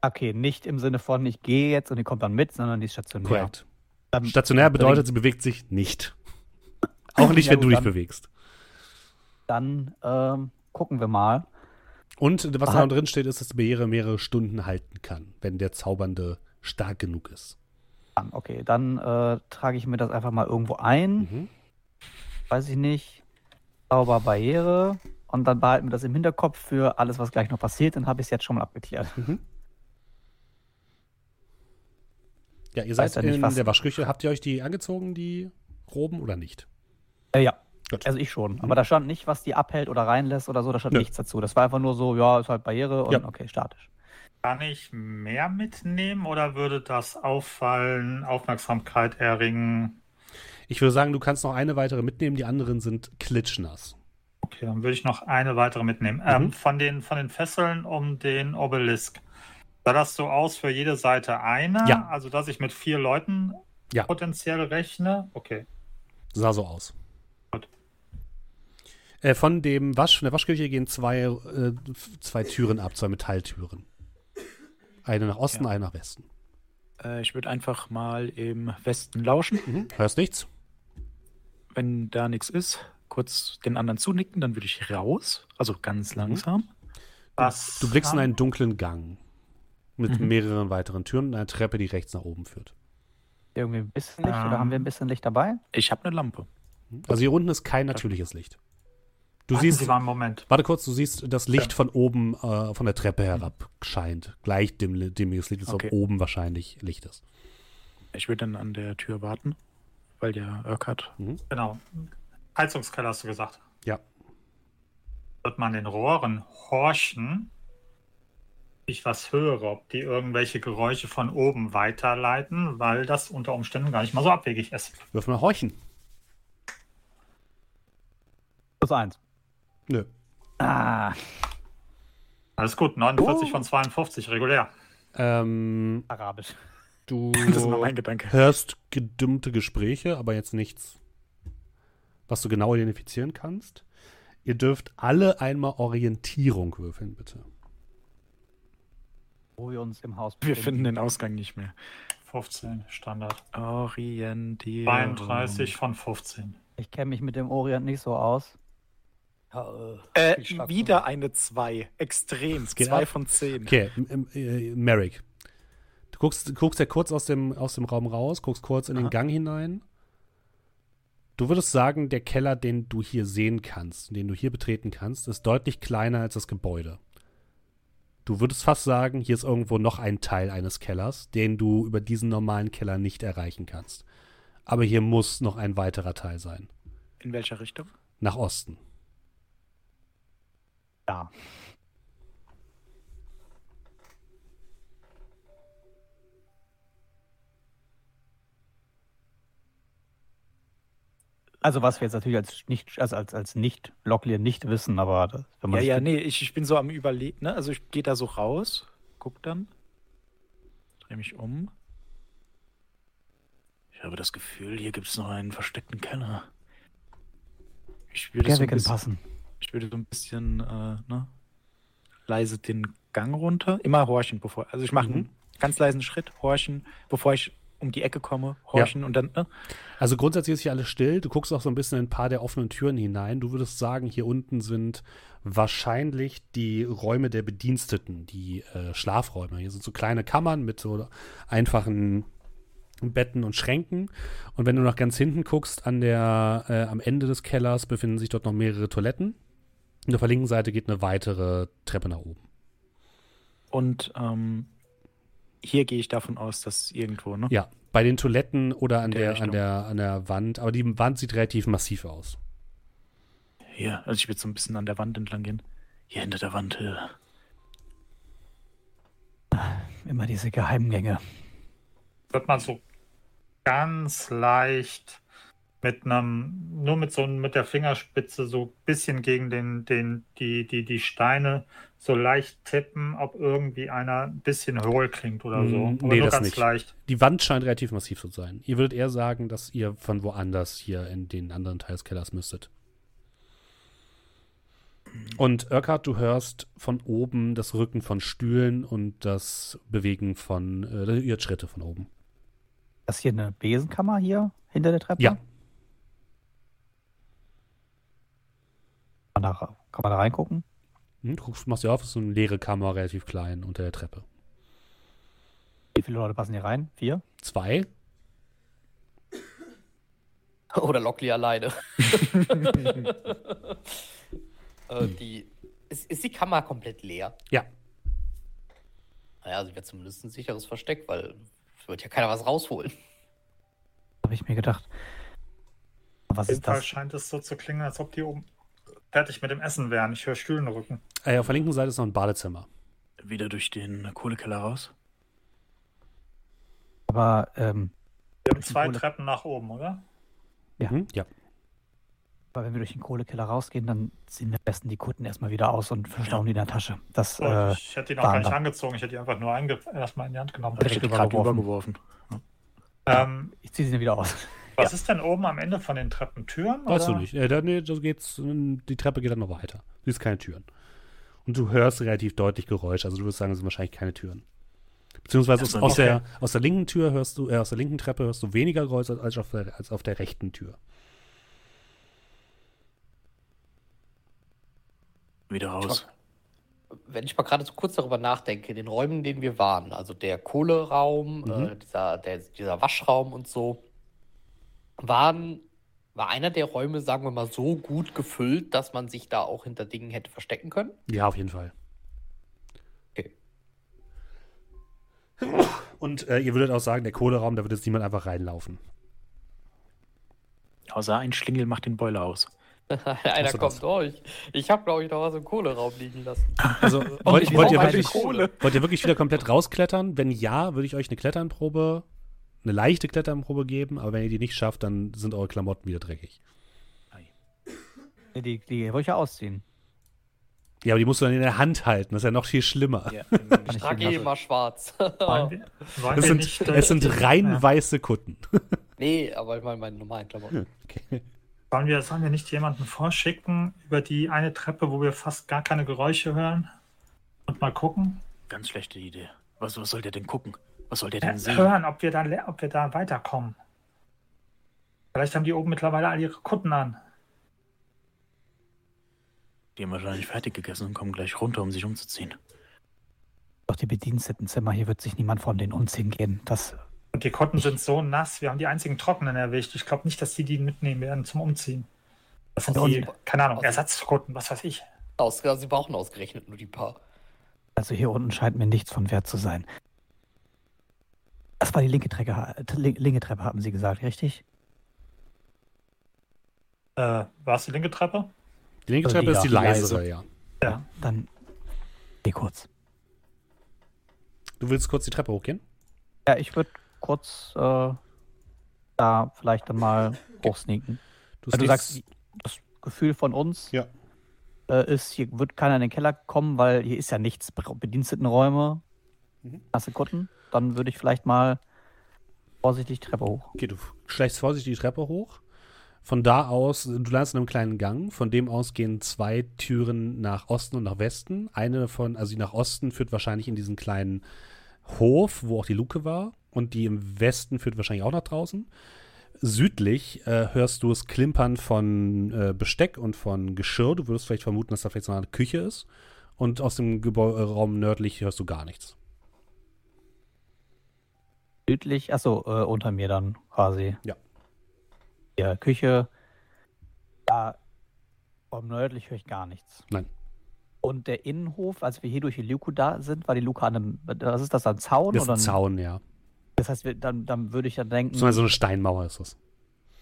Okay, nicht im Sinne von, ich gehe jetzt und die kommt dann mit, sondern die ist stationär. Korrekt. Dann stationär bedeutet, sie bewegt sich nicht. Auch nicht, ja, wenn gut, du dich dann, bewegst. Dann ähm, gucken wir mal. Und was da drin steht, ist, dass die Barriere mehrere Stunden halten kann, wenn der Zaubernde stark genug ist. Okay, dann äh, trage ich mir das einfach mal irgendwo ein. Mhm. Weiß ich nicht. Zauberbarriere. Und dann behalten wir das im Hinterkopf für alles, was gleich noch passiert. Dann habe ich es jetzt schon mal abgeklärt. Mhm. Ja, ihr seid in nicht, der Waschküche. Habt ihr euch die angezogen, die Roben, oder nicht? Äh, ja. Gut. Also ich schon. Mhm. Aber da stand nicht, was die abhält oder reinlässt oder so. Da stand Nö. nichts dazu. Das war einfach nur so, ja, ist halt Barriere und ja. okay, statisch. Kann ich mehr mitnehmen oder würde das auffallen, Aufmerksamkeit erringen? Ich würde sagen, du kannst noch eine weitere mitnehmen. Die anderen sind klitschnass. Okay, dann würde ich noch eine weitere mitnehmen. Mhm. Ähm, von, den, von den Fesseln um den Obelisk. Sah das so aus für jede Seite eine? Ja. Also, dass ich mit vier Leuten ja. potenziell rechne? Okay. Sah so aus. Äh, von dem Wasch, von der Waschküche gehen zwei, äh, zwei Türen ab, zwei Metalltüren. Eine nach Osten, ja. eine nach Westen. Äh, ich würde einfach mal im Westen lauschen. Mhm. Hörst nichts? Wenn da nichts ist, kurz den anderen zunicken, dann würde ich raus. Also ganz mhm. langsam. Was du blickst in einen dunklen Gang mit mhm. mehreren weiteren Türen und einer Treppe, die rechts nach oben führt. Irgendwie ein bisschen Licht ähm, oder haben wir ein bisschen Licht dabei? Ich habe eine Lampe. Also hier unten ist kein natürliches Licht. Du Warten siehst, Sie mal einen Moment. Warte kurz, du siehst das Licht ja. von oben äh, von der Treppe herab scheint. Gleich dem, dem Licht ist, okay. oben wahrscheinlich Licht ist. Ich würde dann an der Tür warten, weil der Urquhart. Mhm. Genau. Heizungskeller hast du gesagt. Ja. Wird man den Rohren horchen, ich was höre, ob die irgendwelche Geräusche von oben weiterleiten, weil das unter Umständen gar nicht mal so abwegig ist. Wirf mal horchen. Plus eins. Nö. Ah. Alles gut, 49 oh. von 52, regulär. Ähm, Arabisch. Du das ist mein Gedanke. hörst gedümmte Gespräche, aber jetzt nichts, was du genau identifizieren kannst. Ihr dürft alle einmal Orientierung würfeln, bitte wo wir uns im Haus befinden. Wir finden den Ausgang nicht mehr. 15 Standard. Orientierung. 32 von 15. Ich kenne mich mit dem Orient nicht so aus. Ja, äh, äh wieder eine 2. Extrem. 2 von 10. Okay, äh, Merrick. Du guckst, guckst ja kurz aus dem, aus dem Raum raus, guckst kurz in Aha. den Gang hinein. Du würdest sagen, der Keller, den du hier sehen kannst, den du hier betreten kannst, ist deutlich kleiner als das Gebäude. Du würdest fast sagen, hier ist irgendwo noch ein Teil eines Kellers, den du über diesen normalen Keller nicht erreichen kannst. Aber hier muss noch ein weiterer Teil sein. In welcher Richtung? Nach Osten. Ja. Also was wir jetzt natürlich als nicht, also als, als nicht Locklear nicht wissen, aber das, wenn man. Ja, ja, nee, ich, ich bin so am überlegen, ne? Also ich gehe da so raus, guck dann, drehe mich um. Ich habe das Gefühl, hier gibt es noch einen versteckten Keller. Ich würde, so ein bisschen, passen. Ich würde so ein bisschen äh, ne, leise den Gang runter, immer horchen, bevor. Also ich mache mhm. einen ganz leisen Schritt, horchen, bevor ich um die Ecke komme, horchen ja. und dann. Ne? Also grundsätzlich ist hier alles still. Du guckst auch so ein bisschen in ein paar der offenen Türen hinein. Du würdest sagen, hier unten sind wahrscheinlich die Räume der Bediensteten, die äh, Schlafräume. Hier sind so kleine Kammern mit so einfachen Betten und Schränken. Und wenn du nach ganz hinten guckst, an der, äh, am Ende des Kellers befinden sich dort noch mehrere Toiletten. Und auf der linken Seite geht eine weitere Treppe nach oben. Und ähm, hier gehe ich davon aus, dass irgendwo, ne? Ja, bei den Toiletten oder an der, der an der, an der Wand. Aber die Wand sieht relativ massiv aus. Hier, also ich würde so ein bisschen an der Wand entlang gehen. Hier hinter der Wand. Ja. Immer diese Geheimgänge. Wird man so ganz leicht mit einem, nur mit so mit der Fingerspitze so ein bisschen gegen den, den, die, die, die Steine so leicht tippen, ob irgendwie einer ein bisschen hohl klingt oder so. Mm, nee, das nicht. Leicht. Die Wand scheint relativ massiv zu sein. Ihr würdet eher sagen, dass ihr von woanders hier in den anderen Teil des Kellers müsstet. Und Urquhart, du hörst von oben das Rücken von Stühlen und das Bewegen von, äh, ihr Schritte von oben. Ist hier eine Besenkammer hier hinter der Treppe? Ja, man da, kann man da reingucken? Hm, du guckst, machst ja auf, ist so eine leere Kammer, relativ klein unter der Treppe. Wie viele Leute passen hier rein? Vier? Zwei. Oder Lockley alleine. äh, die, ist, ist die Kammer komplett leer? Ja. Naja, sie wäre zumindest ein sicheres Versteck, weil es wird ja keiner was rausholen. Habe ich mir gedacht. Was Auf jeden Fall das? scheint es so zu klingen, als ob die oben fertig mit dem Essen wären. Ich höre Stühlen rücken. Äh, auf der linken Seite ist noch ein Badezimmer. Wieder durch den Kohlekeller raus? Aber, ähm. Wir haben zwei Treppen nach oben, oder? Ja. Mhm, ja. Aber wenn wir durch den Kohlekeller rausgehen, dann ziehen wir am besten die Kutten erstmal wieder aus und verstauen die in der Tasche. Das, oh, äh, ich hätte die noch gar nicht angezogen, ich hätte die einfach nur erstmal in die Hand genommen. Ich hätte die gerade übergeworfen. Ähm, ich ziehe sie dann wieder aus. Was ja. ist denn oben am Ende von den Treppentüren? Weißt du nicht. Äh, da, nee, das geht's, die Treppe geht dann noch weiter. Du siehst keine Türen. Und du hörst relativ deutlich Geräusch. Also du würdest sagen, es sind wahrscheinlich keine Türen. Beziehungsweise aus, aus, der, aus der linken Tür hörst du, äh, aus der linken Treppe hörst du weniger Geräusch als auf der, als auf der rechten Tür. Wieder raus. Wenn ich mal gerade so kurz darüber nachdenke, in den Räumen, in denen wir waren, also der Kohleraum, mhm. äh, dieser, der, dieser Waschraum und so, waren, war einer der Räume, sagen wir mal, so gut gefüllt, dass man sich da auch hinter Dingen hätte verstecken können? Ja, auf jeden Fall. Okay. Und äh, ihr würdet auch sagen, der Kohleraum, da wird jetzt niemand einfach reinlaufen. Außer ein Schlingel macht den Boiler aus. Einer kommt durch. Ich habe, glaube ich, noch was im Kohleraum liegen lassen. Also, wollt, wollt, ihr wirklich, wollt ihr wirklich wieder komplett rausklettern? Wenn ja, würde ich euch eine Kletternprobe eine leichte Kletterprobe geben, aber wenn ihr die nicht schafft, dann sind eure Klamotten wieder dreckig. Die, die wollte ich ja ausziehen. Ja, aber die musst du dann in der Hand halten. Das ist ja noch viel schlimmer. Ja, ich trage eh immer schwarz. Wollen es, sind, es sind rein ja. weiße Kutten. nee, aber ich meine meine normalen Klamotten. Okay. Sollen wir, sollen wir nicht jemanden vorschicken über die eine Treppe, wo wir fast gar keine Geräusche hören? Und mal gucken? Ganz schlechte Idee. Was, was soll der denn gucken? Was soll der denn sehen? Hören, ob wir, da, ob wir da weiterkommen. Vielleicht haben die oben mittlerweile all ihre Kutten an. Die haben wahrscheinlich fertig gegessen und kommen gleich runter, um sich umzuziehen. Doch die Bedienstetenzimmer, hier wird sich niemand von denen umziehen gehen. Das und die Kotten sind so nass, wir haben die einzigen trockenen erwischt. Ich glaube nicht, dass die die mitnehmen werden zum Umziehen. Das sind die, keine Ahnung, Ersatzkotten, was weiß ich. Aus, sie brauchen ausgerechnet nur die paar. Also hier unten scheint mir nichts von Wert zu sein. Das war die linke Treppe, linke Treppe, haben Sie gesagt, richtig? Äh, war es die linke Treppe? Die linke Treppe die, ist die leisere, ja. Ja, dann geh kurz. Du willst kurz die Treppe hochgehen? Ja, ich würde kurz äh, da vielleicht dann mal hochsneaken. Du, du sagst, das Gefühl von uns ja. äh, ist, hier wird keiner in den Keller kommen, weil hier ist ja nichts, Bedienstetenräume, mhm. nasse Kutten. Dann würde ich vielleicht mal vorsichtig die Treppe hoch. Okay, du schleichst vorsichtig die Treppe hoch. Von da aus, du landest in einem kleinen Gang. Von dem aus gehen zwei Türen nach Osten und nach Westen. Eine von, also die nach Osten führt wahrscheinlich in diesen kleinen Hof, wo auch die Luke war. Und die im Westen führt wahrscheinlich auch nach draußen. Südlich äh, hörst du das Klimpern von äh, Besteck und von Geschirr. Du würdest vielleicht vermuten, dass da vielleicht so eine Küche ist. Und aus dem Gebäu Raum nördlich hörst du gar nichts. Südlich, achso, äh, unter mir dann quasi. Ja. Ja, Küche. Ja, vom nördlich höre ich gar nichts. Nein. Und der Innenhof, als wir hier durch die Luke da sind, war die Luke an einem, was ist das, ein Zaun? Das ist ein Zaun, ja. Das heißt, wir, dann, dann würde ich ja denken. So eine Steinmauer ist das.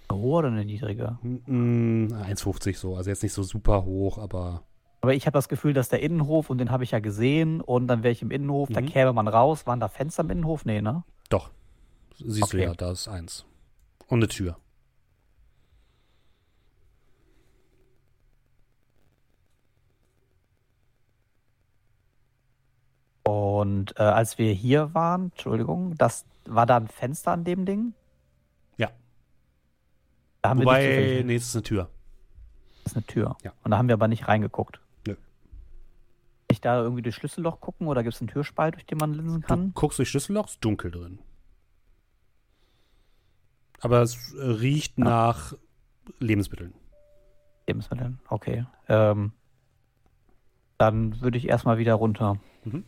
Eine hohe oder eine niedrige? Mm, 1,50 so. Also jetzt nicht so super hoch, aber. Aber ich habe das Gefühl, dass der Innenhof, und den habe ich ja gesehen, und dann wäre ich im Innenhof, mhm. da käme man raus. Waren da Fenster im Innenhof? Nee, ne? Doch. Siehst okay. du ja, da ist eins. Und eine Tür. Und äh, als wir hier waren, Entschuldigung, das war da ein Fenster an dem Ding? Ja. Da haben Wobei, wir nee, es ist eine Tür. Das ist eine Tür. Ja. Und da haben wir aber nicht reingeguckt. Nö. Kann ich da irgendwie durch Schlüsselloch gucken oder gibt es einen Türspalt, durch den man linsen kann? Du guckst durch Schlüsselloch, ist dunkel drin. Aber es äh, riecht ja. nach Lebensmitteln. Lebensmitteln, okay. Ähm, dann würde ich erstmal wieder runter. Mhm.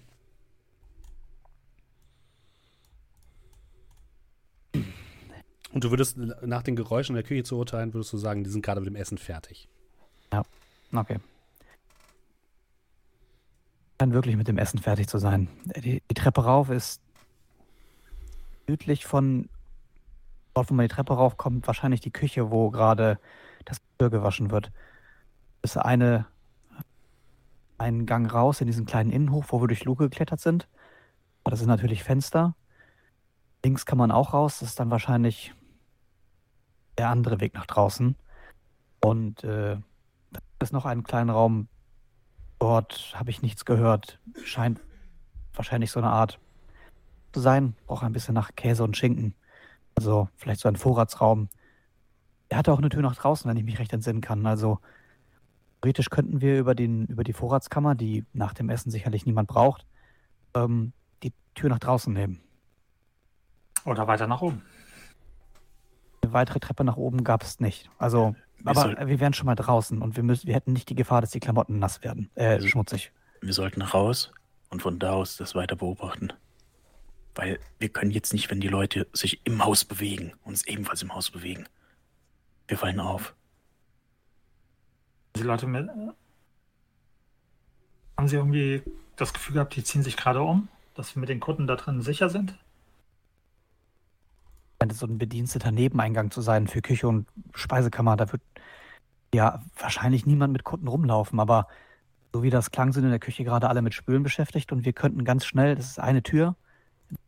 Und du würdest nach den Geräuschen in der Küche zu urteilen, würdest du sagen, die sind gerade mit dem Essen fertig. Ja, okay. Dann wirklich mit dem Essen fertig zu sein. Die, die Treppe rauf ist südlich von dort, wo man die Treppe raufkommt, wahrscheinlich die Küche, wo gerade das Bier gewaschen wird. Ist eine, ein Gang raus in diesen kleinen Innenhof, wo wir durch Luke geklettert sind. Das sind natürlich Fenster. Links kann man auch raus. Das ist dann wahrscheinlich der andere Weg nach draußen. Und äh, da ist noch einen kleinen Raum. Dort habe ich nichts gehört. Scheint wahrscheinlich so eine Art zu sein. Braucht ein bisschen nach Käse und Schinken. Also vielleicht so ein Vorratsraum. Er hatte auch eine Tür nach draußen, wenn ich mich recht entsinnen kann. Also theoretisch könnten wir über, den, über die Vorratskammer, die nach dem Essen sicherlich niemand braucht, ähm, die Tür nach draußen nehmen. Oder weiter nach oben. Eine weitere Treppe nach oben gab es nicht. Also, wir aber soll... wir wären schon mal draußen und wir, müssen, wir hätten nicht die Gefahr, dass die Klamotten nass werden, äh, schmutzig. Wir sollten raus und von da aus das weiter beobachten. Weil wir können jetzt nicht, wenn die Leute sich im Haus bewegen, uns ebenfalls im Haus bewegen. Wir fallen auf. Die Leute mit. Haben Sie irgendwie das Gefühl gehabt, die ziehen sich gerade um, dass wir mit den Kunden da drin sicher sind? so ein bediensteter Nebeneingang zu sein für Küche und Speisekammer. Da wird ja wahrscheinlich niemand mit Kunden rumlaufen, aber so wie das klang, sind in der Küche gerade alle mit Spülen beschäftigt und wir könnten ganz schnell, das ist eine Tür,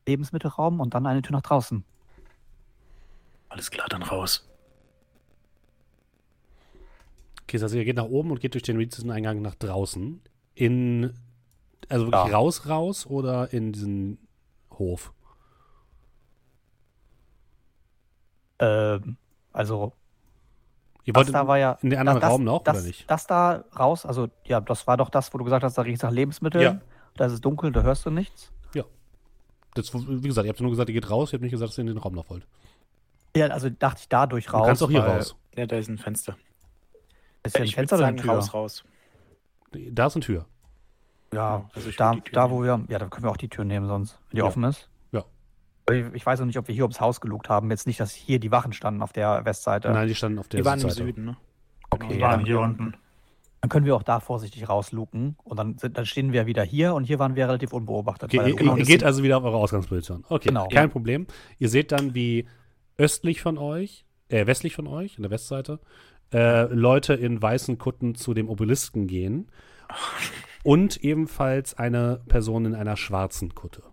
Lebensmittelraum und dann eine Tür nach draußen. Alles klar, dann raus. Okay, also ihr geht nach oben und geht durch den Eingang nach draußen. In, also wirklich ja. raus, raus oder in diesen Hof? Ähm, also. Ihr wolltet da war ja, in den anderen das, Raum noch, das, oder nicht? Das da raus, also ja, das war doch das, wo du gesagt hast, da riecht es nach Lebensmitteln. Ja. Da ist es dunkel, da hörst du nichts. Ja. Das, wie gesagt, ihr habt nur gesagt, ihr geht raus, ihr habt nicht gesagt, dass ihr in den Raum noch wollt. Ja, also dachte ich dadurch raus. Du kannst auch hier raus. Ja, da ist ein Fenster. Ist ja ein Fenster oder eine Tür? raus, raus. Da ist eine Tür. Ja, also da, da wo wir, ja, da können wir auch die Tür nehmen sonst, wenn die ja. offen ist. Ja. Ich weiß noch nicht, ob wir hier ums Haus gelugt haben. Jetzt nicht, dass hier die Wachen standen auf der Westseite. Nein, die standen auf der die waren Südseite. im Süden, ne? Okay, die waren hier unten. Dann können wir auch da vorsichtig rausluken und dann, sind, dann stehen wir wieder hier und hier waren wir relativ unbeobachtet. Okay, ihr, ihr geht also wieder auf eure Ausgangsposition. Okay, genau. kein ja. Problem. Ihr seht dann, wie östlich von euch, äh, westlich von euch, in der Westseite, äh, Leute in weißen Kutten zu dem Obelisken gehen und ebenfalls eine Person in einer schwarzen Kutte.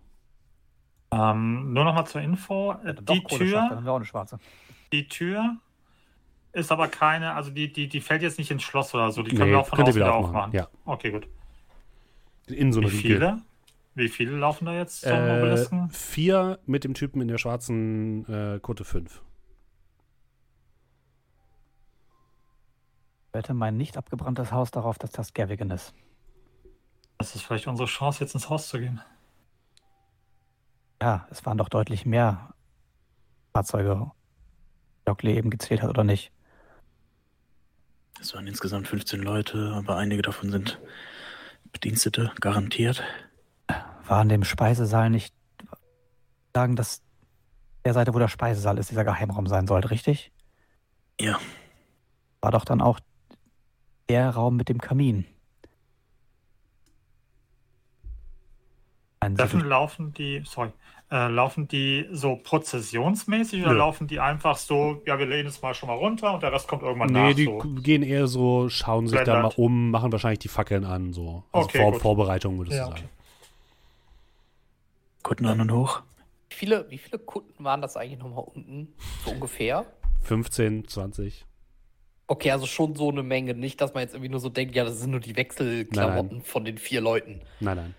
Ähm, nur noch mal zur Info. Ja, die Tür, dann haben wir auch eine schwarze. Die Tür ist aber keine, also die, die, die fällt jetzt nicht ins Schloss oder so. Die können nee, wir auch von außen wieder aufmachen. aufmachen. Ja. Okay, gut. In so Wie viele? Wie viele laufen da jetzt zum äh, Obelisken? Vier mit dem Typen in der schwarzen äh, Kutte fünf. Ich wette mein nicht abgebranntes Haus darauf, dass das Gavigan ist. Das ist vielleicht unsere Chance, jetzt ins Haus zu gehen. Ja, es waren doch deutlich mehr Fahrzeuge, die Dockley eben gezählt hat, oder nicht? Es waren insgesamt 15 Leute, aber einige davon sind Bedienstete, garantiert. War an dem Speisesaal nicht sagen, dass der Seite, wo der Speisesaal ist, dieser Geheimraum sein sollte, richtig? Ja. War doch dann auch der Raum mit dem Kamin. Treffen laufen die, sorry, äh, laufen die so prozessionsmäßig oder Nö. laufen die einfach so, ja, wir lehnen es mal schon mal runter und der Rest kommt irgendwann nee, nach? Nee, die so. gehen eher so, schauen sich Blendert. da mal um, machen wahrscheinlich die Fackeln an, so. Also okay, Vor Vorbereitung, würdest ja, du sagen. Okay. Kutten an und hoch. Wie viele, wie viele Kunden waren das eigentlich nochmal unten? So ungefähr? 15, 20. Okay, also schon so eine Menge. Nicht, dass man jetzt irgendwie nur so denkt, ja, das sind nur die Wechselklamotten nein, nein. von den vier Leuten. Nein, nein.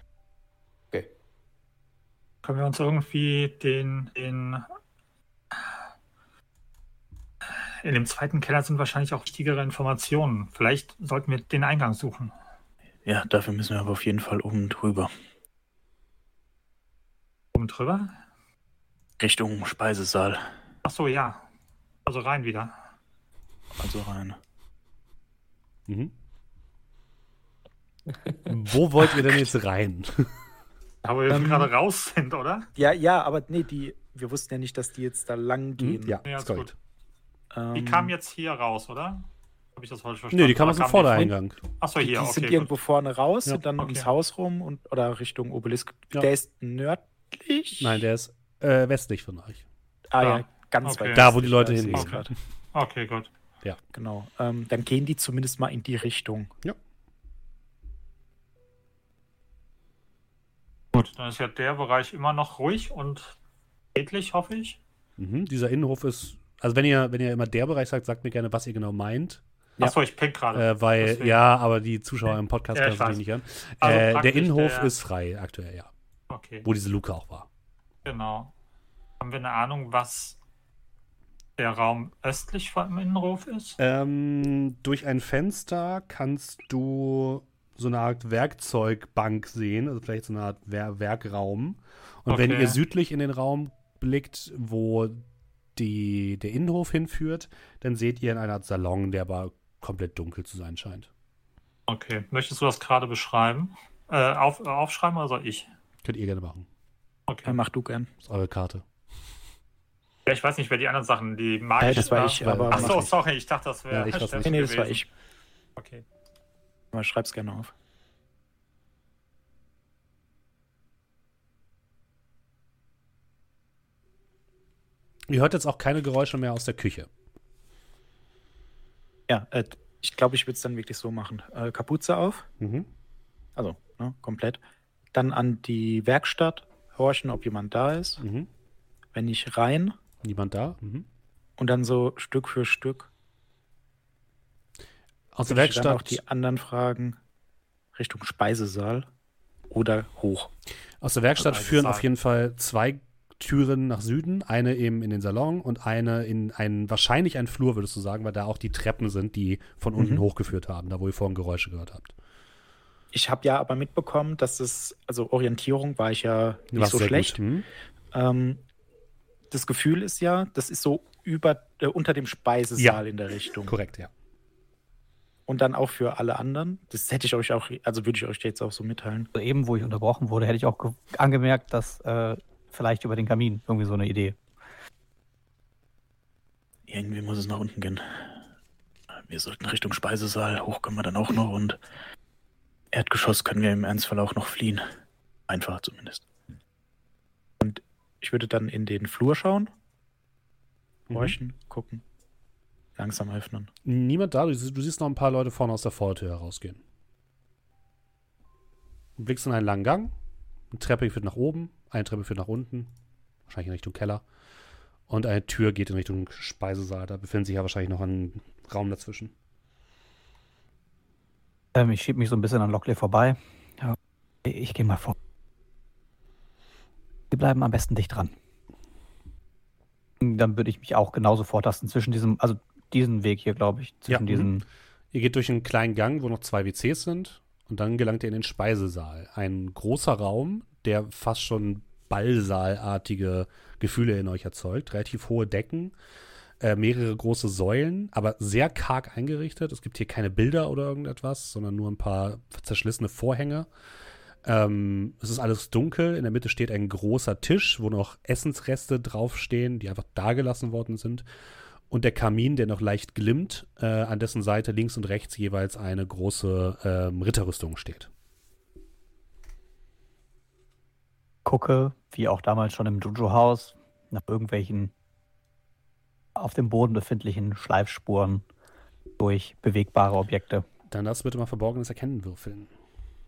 Können wir uns irgendwie den, den in dem zweiten Keller sind wahrscheinlich auch wichtigere Informationen. Vielleicht sollten wir den Eingang suchen. Ja, dafür müssen wir aber auf jeden Fall oben drüber. Oben drüber? Richtung Speisesaal. Ach so, ja. Also rein wieder. Also rein. Mhm. Wo wollt ihr denn jetzt rein? Aber wir ähm, gerade raus sind, oder? Ja, ja, aber nee, die, wir wussten ja nicht, dass die jetzt da lang hm, gehen. Ja, ja ist gut. Ähm, die kamen jetzt hier raus, oder? Habe ich das falsch verstanden? Nee, die kamen aus dem Vordereingang. Achso, hier, die, die okay, sind gut. irgendwo vorne raus ja. und dann okay. ums Haus rum und oder Richtung Obelisk. Ja. Der ist nördlich? Nein, der ist äh, westlich von euch. Ah ja, ja ganz okay. weit. Da, wo die Leute hin okay. okay, gut. Ja. Genau. Ähm, dann gehen die zumindest mal in die Richtung. Ja. Gut, dann ist ja der Bereich immer noch ruhig und friedlich, hoffe ich. Mhm, dieser Innenhof ist, also wenn ihr, wenn ihr immer der Bereich sagt, sagt mir gerne, was ihr genau meint. Ja. Achso, ich pick gerade. Äh, weil, Deswegen. ja, aber die Zuschauer im Podcast ja, können sich nicht an. Also äh, der Innenhof der... ist frei aktuell, ja. Okay. Wo diese Luke auch war. Genau. Haben wir eine Ahnung, was der Raum östlich vom Innenhof ist? Ähm, durch ein Fenster kannst du so eine Art Werkzeugbank sehen, also vielleicht so eine Art Wer Werkraum. Und okay. wenn ihr südlich in den Raum blickt, wo die, der Innenhof hinführt, dann seht ihr in einer Art Salon, der aber komplett dunkel zu sein scheint. Okay, möchtest du das gerade beschreiben? Äh, auf, äh, aufschreiben oder soll ich? Könnt ihr gerne machen. Okay. Dann mach du gern. Das ist eure Karte. Ja, ich weiß nicht, wer die anderen Sachen, die mag ja, das war ich, aber. Achso, sorry, ich dachte, das wäre. Ja, ich nee, nee, das war ich. Okay. Aber schreib's gerne auf. Ihr hört jetzt auch keine Geräusche mehr aus der Küche. Ja, äh, ich glaube, ich würde es dann wirklich so machen. Äh, Kapuze auf. Mhm. Also, ne, komplett. Dann an die Werkstatt horchen, ob jemand da ist. Mhm. Wenn nicht rein. Niemand da. Mhm. Und dann so Stück für Stück. Aus der Werkstatt. Dann auch die anderen Fragen Richtung Speisesaal oder hoch. Aus der Werkstatt führen auf jeden Fall zwei Türen nach Süden, eine eben in den Salon und eine in einen, wahrscheinlich einen Flur, würdest du sagen, weil da auch die Treppen sind, die von unten mhm. hochgeführt haben, da wo ihr vorhin Geräusche gehört habt. ich habe ja aber mitbekommen, dass es, also Orientierung war ich ja nicht so schlecht. Hm? Ähm, das Gefühl ist ja, das ist so über, äh, unter dem Speisesaal ja. in der Richtung. Korrekt, ja. Und dann auch für alle anderen. Das hätte ich euch auch, also würde ich euch jetzt auch so mitteilen. Also eben, wo ich unterbrochen wurde, hätte ich auch angemerkt, dass äh, vielleicht über den Kamin irgendwie so eine Idee. Irgendwie muss es nach unten gehen. Wir sollten Richtung Speisesaal. Hoch können wir dann auch noch und Erdgeschoss können wir im Ernstfall auch noch fliehen. Einfach zumindest. Und ich würde dann in den Flur schauen, mhm. horchen, mhm. gucken, langsam öffnen. Niemand da, du siehst noch ein paar Leute vorne aus der Vortür herausgehen. Du blickst in einen langen Gang, eine Treppe führt nach oben, eine Treppe führt nach unten, wahrscheinlich in Richtung Keller. Und eine Tür geht in Richtung Speisesaal. Da befindet sich ja wahrscheinlich noch ein Raum dazwischen. Ähm, ich schiebe mich so ein bisschen an Lockley vorbei. Ja, ich gehe mal vor. Wir bleiben am besten dicht dran. Dann würde ich mich auch genauso vortasten zwischen diesem, also diesen Weg hier, glaube ich, zwischen ja, diesen. Mhm. Ihr geht durch einen kleinen Gang, wo noch zwei WCs sind, und dann gelangt ihr in den Speisesaal. Ein großer Raum, der fast schon Ballsaalartige Gefühle in euch erzeugt. Relativ hohe Decken, äh, mehrere große Säulen, aber sehr karg eingerichtet. Es gibt hier keine Bilder oder irgendetwas, sondern nur ein paar zerschlissene Vorhänge. Ähm, es ist alles dunkel. In der Mitte steht ein großer Tisch, wo noch Essensreste draufstehen, die einfach dagelassen worden sind. Und der Kamin, der noch leicht glimmt, äh, an dessen Seite links und rechts jeweils eine große ähm, Ritterrüstung steht. Gucke, wie auch damals schon im Jojo-Haus, nach irgendwelchen auf dem Boden befindlichen Schleifspuren durch bewegbare Objekte. Dann du bitte mal Verborgenes Erkennen würfeln.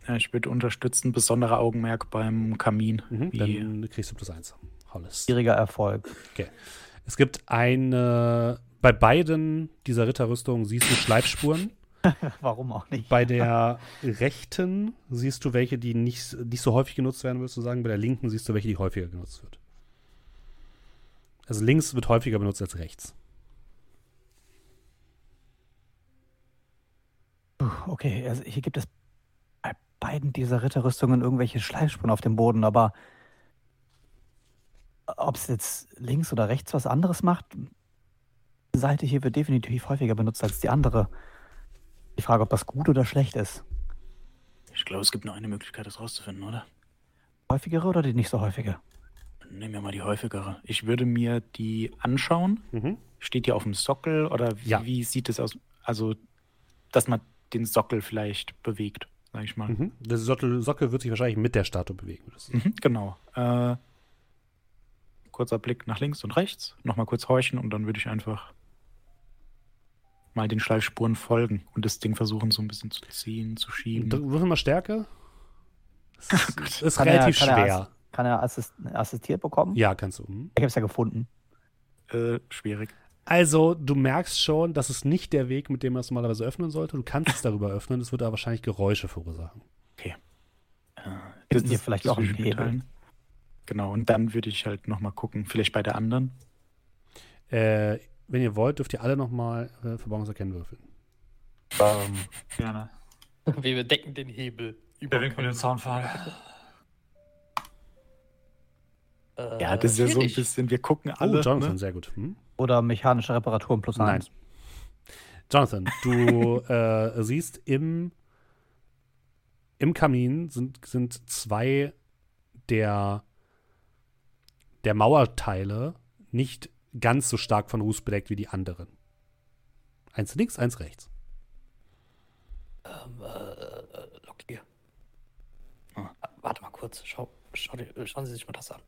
Ja, ich würde unterstützen, besonderer Augenmerk beim Kamin. Mhm, dann kriegst du plus eins. Hollis. Schwieriger Erfolg. Okay. Es gibt eine, bei beiden dieser Ritterrüstungen siehst du Schleifspuren. Warum auch nicht? Bei der rechten siehst du welche, die nicht, nicht so häufig genutzt werden, würdest du sagen. Bei der linken siehst du welche, die häufiger genutzt wird. Also links wird häufiger benutzt als rechts. Okay, also hier gibt es bei beiden dieser Ritterrüstungen irgendwelche Schleifspuren auf dem Boden, aber ob es jetzt links oder rechts was anderes macht, die Seite hier wird definitiv häufiger benutzt als die andere. Die Frage, ob das gut oder schlecht ist. Ich glaube, es gibt nur eine Möglichkeit, das rauszufinden, oder? Häufigere oder die nicht so häufige? Nehmen wir mal die häufigere. Ich würde mir die anschauen. Mhm. Steht die auf dem Sockel oder wie, ja. wie, sieht es aus? Also, dass man den Sockel vielleicht bewegt, sag ich mal. Mhm. Der Sockel, Sockel wird sich wahrscheinlich mit der Statue bewegen. Mhm, genau. Äh, kurzer Blick nach links und rechts, nochmal kurz horchen und dann würde ich einfach mal den Schleifspuren folgen und das Ding versuchen so ein bisschen zu ziehen, zu schieben. Würfel mal Stärke. Das ist, ist relativ er, schwer. Er, kann er assist, assistiert bekommen? Ja, kannst du. Hm. Ich habe es ja gefunden. Äh, schwierig. Also, du merkst schon, das ist nicht der Weg, mit dem man es normalerweise öffnen sollte. Du kannst es darüber öffnen, es wird aber wahrscheinlich Geräusche verursachen. Okay. Äh, das ist vielleicht auch ein Hebel. Genau, und dann würde ich halt nochmal gucken, vielleicht bei der anderen. Äh, wenn ihr wollt, dürft ihr alle nochmal äh, Verborgenes würfeln. Ähm, gerne. Wir bedecken den Hebel. Der winkt mit dem Zaunfall. Ja, das ist ja so ein bisschen, wir gucken oh, alle. Oh, Jonathan, ne? sehr gut. Hm? Oder mechanische Reparaturen plus Nein. eins. Jonathan, du äh, siehst im, im Kamin sind, sind zwei der, der Mauerteile nicht ganz so stark von Ruß bedeckt wie die anderen. Eins links, eins rechts. Ähm, äh, okay. Hm. Warte mal kurz, schau, schau, schauen Sie sich mal das an.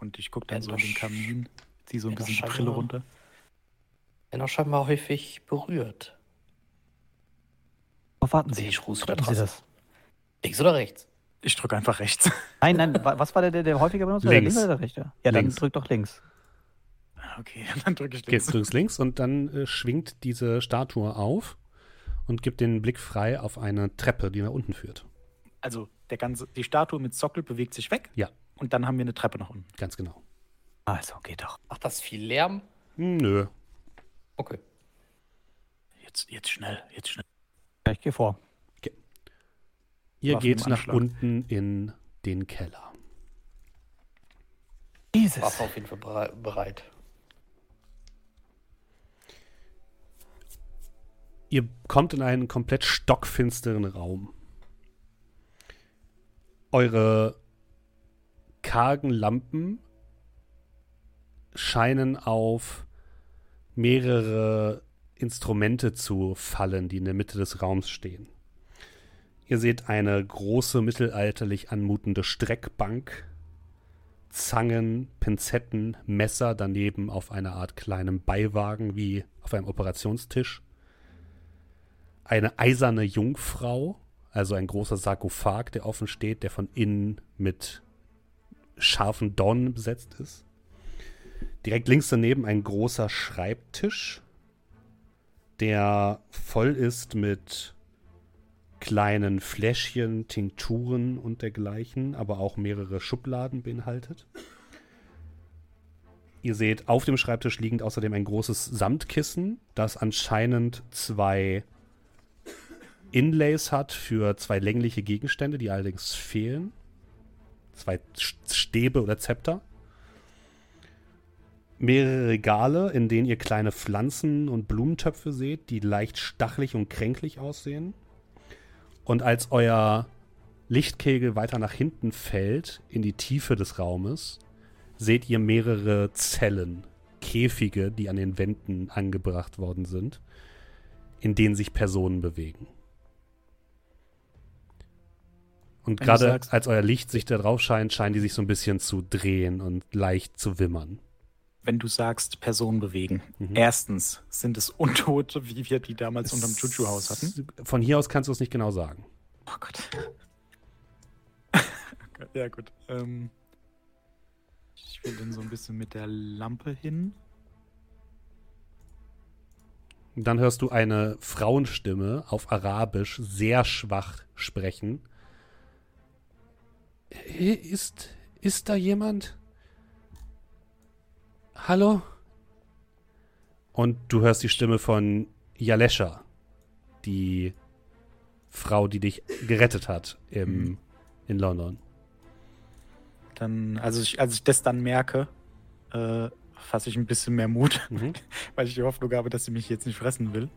Und ich gucke dann so in den Kamin, ziehe so ein bisschen die Brille runter. Wenn auch scheinbar häufig berührt. Wo warten Sie? Ich rufe Sie das. Links oder rechts? Ich drücke einfach rechts. Nein, nein, was war der, der, der häufiger benutzt? Links. Der links oder der rechte? Ja, links. dann drück doch links. Okay, dann drücke ich links. Okay, du drückst links und dann äh, schwingt diese Statue auf und gibt den Blick frei auf eine Treppe, die nach unten führt. Also der ganze, die Statue mit Sockel bewegt sich weg. Ja. Und dann haben wir eine Treppe nach unten. Ganz genau. Also, geht doch. Macht das viel Lärm? Hm, nö. Okay. Jetzt, jetzt schnell, jetzt schnell. Ja, ich gehe vor. Ihr geht nach unten in den Keller. Jesus. Waffe auf jeden Fall bereit. Ihr kommt in einen komplett stockfinsteren Raum. Eure kargen Lampen scheinen auf mehrere Instrumente zu fallen, die in der Mitte des Raums stehen. Ihr seht eine große mittelalterlich anmutende Streckbank, Zangen, Pinzetten, Messer daneben auf einer Art kleinem Beiwagen wie auf einem Operationstisch. Eine eiserne Jungfrau, also ein großer Sarkophag, der offen steht, der von innen mit scharfen Dornen besetzt ist. Direkt links daneben ein großer Schreibtisch, der voll ist mit kleinen Fläschchen, Tinkturen und dergleichen, aber auch mehrere Schubladen beinhaltet. Ihr seht auf dem Schreibtisch liegend außerdem ein großes Samtkissen, das anscheinend zwei Inlays hat für zwei längliche Gegenstände, die allerdings fehlen. Zwei Stäbe oder Zepter mehrere Regale, in denen ihr kleine Pflanzen und Blumentöpfe seht, die leicht stachelig und kränklich aussehen. Und als euer Lichtkegel weiter nach hinten fällt, in die Tiefe des Raumes, seht ihr mehrere Zellen, Käfige, die an den Wänden angebracht worden sind, in denen sich Personen bewegen. Und gerade als euer Licht sich da drauf scheint, scheinen die sich so ein bisschen zu drehen und leicht zu wimmern wenn du sagst, Personen bewegen. Mhm. Erstens, sind es Untote, wie wir die damals unterm Juju-Haus hatten? Von hier aus kannst du es nicht genau sagen. Oh Gott. ja, gut. Ähm, ich will dann so ein bisschen mit der Lampe hin. Dann hörst du eine Frauenstimme auf Arabisch sehr schwach sprechen. Ist, ist da jemand? Hallo? Und du hörst die Stimme von Yalesha, die Frau, die dich gerettet hat im, mhm. in London. Dann, also ich, als ich das dann merke, äh, fasse ich ein bisschen mehr Mut, mhm. weil ich die Hoffnung habe, dass sie mich jetzt nicht fressen will.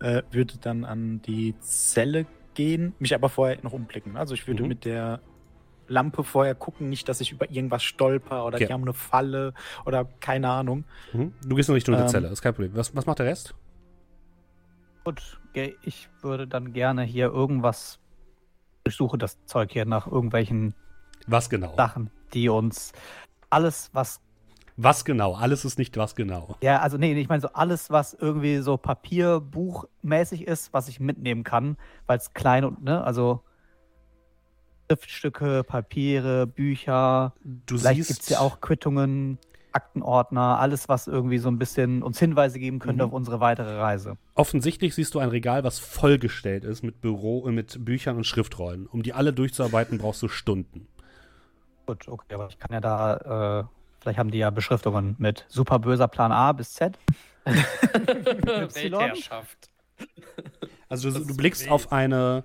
Äh, würde dann an die Zelle gehen, mich aber vorher noch umblicken. Also ich würde mhm. mit der Lampe vorher gucken, nicht, dass ich über irgendwas stolper oder okay. die haben eine Falle oder keine Ahnung. Mhm. Du gehst noch nicht durch die ähm, Zelle, ist kein Problem. Was, was macht der Rest? Gut, ich würde dann gerne hier irgendwas. Ich suche das Zeug hier nach irgendwelchen. Was genau? Sachen, die uns. Alles, was. Was genau? Alles ist nicht was genau. Ja, also nee, ich meine so alles, was irgendwie so Papierbuchmäßig ist, was ich mitnehmen kann, weil es klein und, ne, also Schriftstücke, Papiere, Bücher. Du Vielleicht gibt es ja auch Quittungen, Aktenordner, alles, was irgendwie so ein bisschen uns Hinweise geben könnte mhm. auf unsere weitere Reise. Offensichtlich siehst du ein Regal, was vollgestellt ist mit Büro, mit Büchern und Schriftrollen. Um die alle durchzuarbeiten, brauchst du Stunden. Gut, okay, aber ich kann ja da, äh, vielleicht haben die ja Beschriftungen mit super böser Plan A bis Z. Weltherrschaft. Also du, du blickst auf eine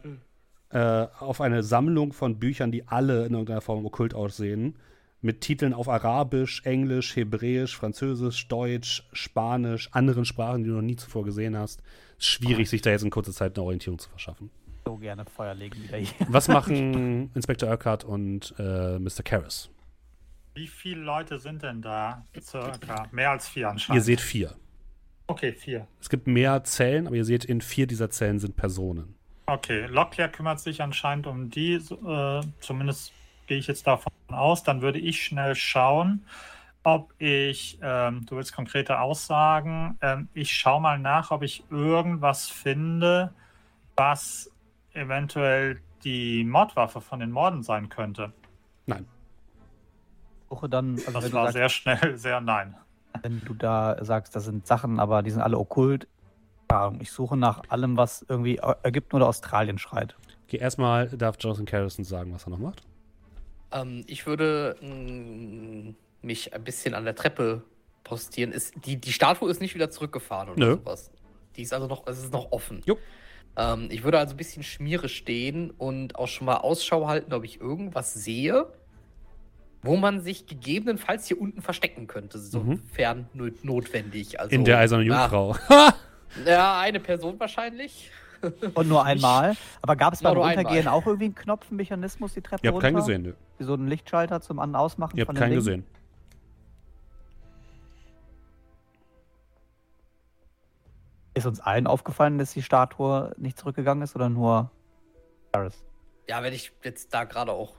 äh, auf eine Sammlung von Büchern, die alle in irgendeiner Form okkult aussehen, mit Titeln auf Arabisch, Englisch, Hebräisch, Französisch, Deutsch, Spanisch, anderen Sprachen, die du noch nie zuvor gesehen hast. Schwierig, sich da jetzt in kurzer Zeit eine Orientierung zu verschaffen. So gerne Feuer legen wieder hier. Was machen Inspektor Urquhart und äh, Mr. Karras? Wie viele Leute sind denn da circa? Mehr als vier anscheinend. Ihr seht vier. Okay, vier. Es gibt mehr Zellen, aber ihr seht, in vier dieser Zellen sind Personen. Okay, Locklear kümmert sich anscheinend um die, äh, zumindest gehe ich jetzt davon aus. Dann würde ich schnell schauen, ob ich, ähm, du willst konkrete Aussagen, ähm, ich schaue mal nach, ob ich irgendwas finde, was eventuell die Mordwaffe von den Morden sein könnte. Nein. Suche dann. Also das war sagst, sehr schnell, sehr nein. Wenn du da sagst, das sind Sachen, aber die sind alle okkult, Ahnung. Ich suche nach allem, was irgendwie Ägypten oder Australien schreit. Okay, erstmal darf Jonathan Carrison sagen, was er noch macht. Ähm, ich würde mh, mm, mich ein bisschen an der Treppe postieren. Ist, die, die Statue ist nicht wieder zurückgefahren oder Nö. sowas. Die ist also noch, es ist noch offen. Ähm, ich würde also ein bisschen Schmiere stehen und auch schon mal Ausschau halten, ob ich irgendwas sehe, wo man sich gegebenenfalls hier unten verstecken könnte, sofern mhm. notwendig. Also, In der Eisernen Jungfrau. ja, eine Person wahrscheinlich. Und nur einmal. Aber gab es beim Runtergehen auch irgendwie einen Knopfmechanismus, die Treppe Ihr habt keinen gesehen, ne? Wie so einen Lichtschalter zum An- Ausmachen Ihr habt keinen gesehen. Ist uns allen aufgefallen, dass die Statue nicht zurückgegangen ist oder nur Paris? Ja, wenn ich jetzt da gerade auch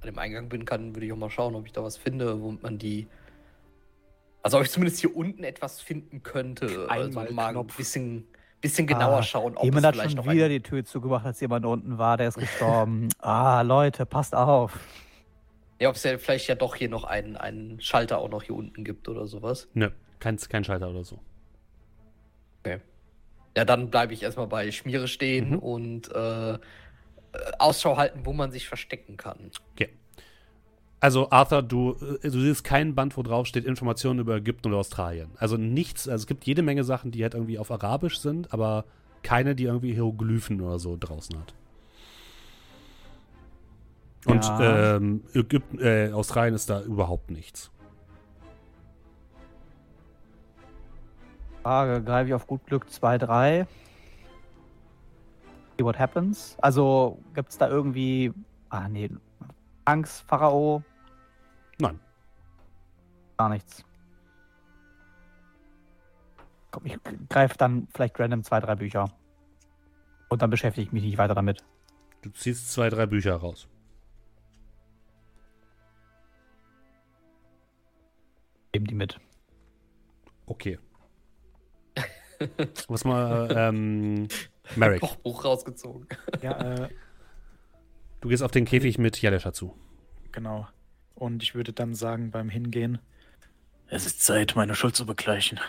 an dem Eingang bin, kann, würde ich auch mal schauen, ob ich da was finde, wo man die. Also ob ich zumindest hier unten etwas finden könnte. Einmal also mal ein bisschen, bisschen genauer ah, schauen, ob jemand es vielleicht hat schon wieder die Tür zugemacht, als jemand unten war, der ist gestorben. ah, Leute, passt auf. Ja, ob es ja vielleicht ja doch hier noch einen, einen Schalter auch noch hier unten gibt oder sowas. Nö, kein, kein Schalter oder so. Okay. Ja, dann bleibe ich erstmal bei Schmiere stehen mhm. und äh, Ausschau halten, wo man sich verstecken kann. Okay. Also, Arthur, du, äh, du siehst keinen Band, wo drauf steht Informationen über Ägypten oder Australien. Also nichts, also es gibt jede Menge Sachen, die halt irgendwie auf Arabisch sind, aber keine, die irgendwie Hieroglyphen oder so draußen hat. Und ja. ähm, Ägypten, äh, Australien ist da überhaupt nichts. Frage, greife ich auf gut Glück 2, 3. See what happens. Also gibt es da irgendwie. Ah, nee. Angst, Pharao? Nein. Gar nichts. Komm, ich greife dann vielleicht random zwei, drei Bücher. Und dann beschäftige ich mich nicht weiter damit. Du ziehst zwei, drei Bücher raus. Geben die mit. Okay. Was mal, ähm, Merrick. Kochbuch rausgezogen. Ja, äh, Du gehst auf den Käfig mit Jalesha zu. Genau. Und ich würde dann sagen beim Hingehen, es ist Zeit, meine Schuld zu begleichen.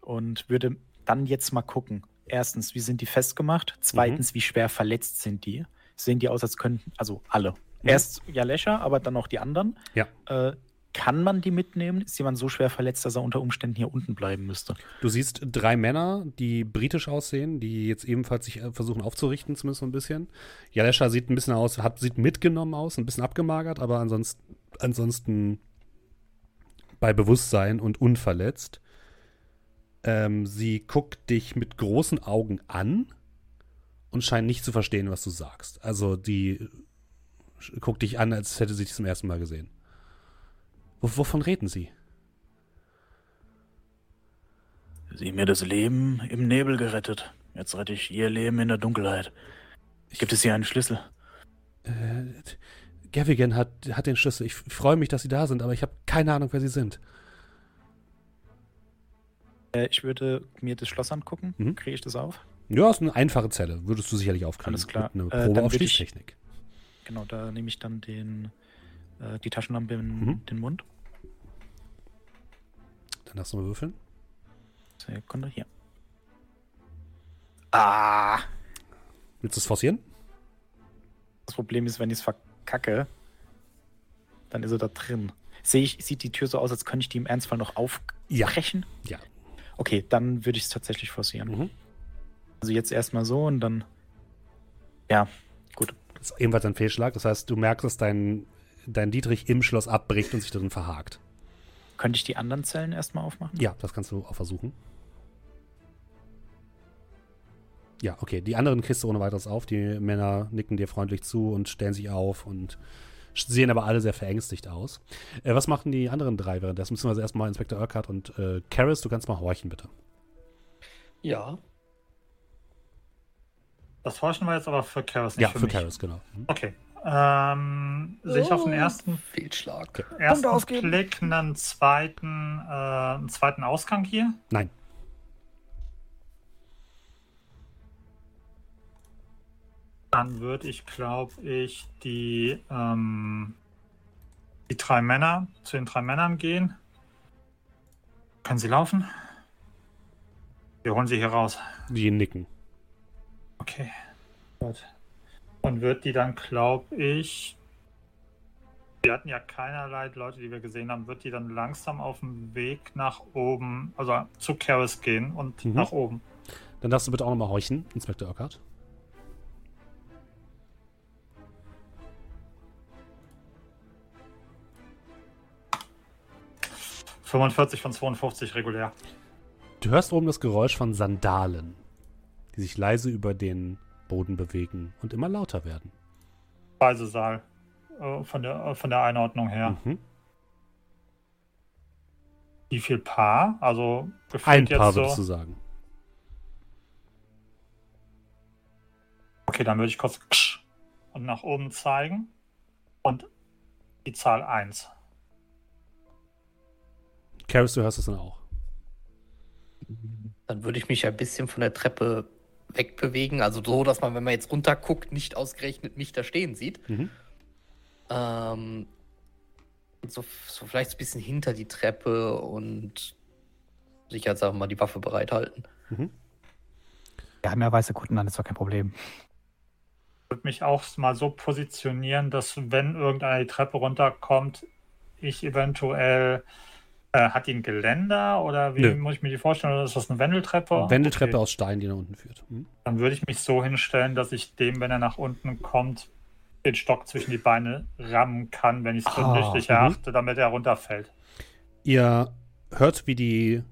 Und würde dann jetzt mal gucken. Erstens, wie sind die festgemacht? Zweitens, mhm. wie schwer verletzt sind die? Sehen die aus, als könnten, also alle. Mhm. Erst Jalesha, aber dann auch die anderen. Ja. Äh, kann man die mitnehmen? Ist jemand so schwer verletzt, dass er unter Umständen hier unten bleiben müsste? Du siehst drei Männer, die britisch aussehen, die jetzt ebenfalls sich äh, versuchen aufzurichten, zumindest so ein bisschen. Jalesha sieht ein bisschen aus, hat, sieht mitgenommen aus, ein bisschen abgemagert, aber ansonsten, ansonsten bei Bewusstsein und unverletzt. Ähm, sie guckt dich mit großen Augen an und scheint nicht zu verstehen, was du sagst. Also die guckt dich an, als hätte sie dich zum ersten Mal gesehen. Wovon reden Sie? Sie mir das Leben im Nebel gerettet. Jetzt rette ich Ihr Leben in der Dunkelheit. Gibt es hier einen Schlüssel? Äh, Gavigan hat, hat den Schlüssel. Ich freue mich, dass Sie da sind, aber ich habe keine Ahnung, wer Sie sind. Äh, ich würde mir das Schloss angucken. Mhm. Kriege ich das auf? Ja, ist eine einfache Zelle. Würdest du sicherlich aufkriegen. Alles klar. Mit eine Probe äh, auf Schließtechnik. Genau, da nehme ich dann den äh, die Taschenlampe in mhm. den Mund. Dann lass mal würfeln. Sekunde, hier. Ah! Willst du es forcieren? Das Problem ist, wenn ich es verkacke, dann ist er da drin. Sehe ich, sieht die Tür so aus, als könnte ich die im Ernstfall noch aufbrechen? Ja. ja. Okay, dann würde ich es tatsächlich forcieren. Mhm. Also jetzt erstmal so und dann. Ja, gut. Das ist ebenfalls ein Fehlschlag. Das heißt, du merkst, dass dein dein Dietrich im Schloss abbricht und sich darin verhakt. Könnte ich die anderen Zellen erstmal aufmachen? Ja, das kannst du auch versuchen. Ja, okay. Die anderen kriegst du ohne weiteres auf. Die Männer nicken dir freundlich zu und stellen sich auf und sehen aber alle sehr verängstigt aus. Äh, was machen die anderen drei währenddessen? Beziehungsweise erstmal Inspektor Urquhart und äh, Karis, du kannst mal horchen, bitte. Ja. Das Horchen war jetzt aber für Karis, nicht ja, für, für Karis, genau. Mhm. Okay. Ähm, oh, sehe ich auf den ersten Fehlschlag. Ersten Klick einen zweiten, äh, einen zweiten Ausgang hier? Nein. Dann würde ich, glaube ich, die, ähm, die drei Männer zu den drei Männern gehen. Können sie laufen? Wir holen sie hier raus. Die nicken. Okay. Gut. Und wird die dann, glaube ich, wir hatten ja keinerlei Leute, die wir gesehen haben, wird die dann langsam auf dem Weg nach oben, also zu Karis gehen und mhm. nach oben. Dann darfst du bitte auch nochmal horchen, Inspektor Urquhart. 45 von 52 regulär. Du hörst oben das Geräusch von Sandalen, die sich leise über den Boden bewegen und immer lauter werden. Speisesaal. Äh, von der, äh, von der Einordnung her. Mhm. Wie viel Paar? Also ein Paar würdest so... du sagen. Okay, dann würde ich kurz und nach oben zeigen. Und die Zahl 1. Karis, du hörst es dann auch. Dann würde ich mich ein bisschen von der Treppe wegbewegen. Also so, dass man, wenn man jetzt runterguckt, nicht ausgerechnet mich da stehen sieht. Mhm. Ähm, so, so vielleicht ein bisschen hinter die Treppe und sicherheitshalber mal die Waffe bereithalten. Mhm. Wir haben ja weiße Kunden, dann ist doch kein Problem. Ich würde mich auch mal so positionieren, dass wenn irgendeiner die Treppe runterkommt, ich eventuell äh, hat die ein Geländer oder wie Nö. muss ich mir die vorstellen? Oder ist das eine Wendeltreppe? Wendeltreppe okay. aus Stein, die nach unten führt. Hm? Dann würde ich mich so hinstellen, dass ich dem, wenn er nach unten kommt, den Stock zwischen die Beine rammen kann, wenn ich es ah, richtig mhm. erachte, damit er runterfällt. Ihr hört, wie die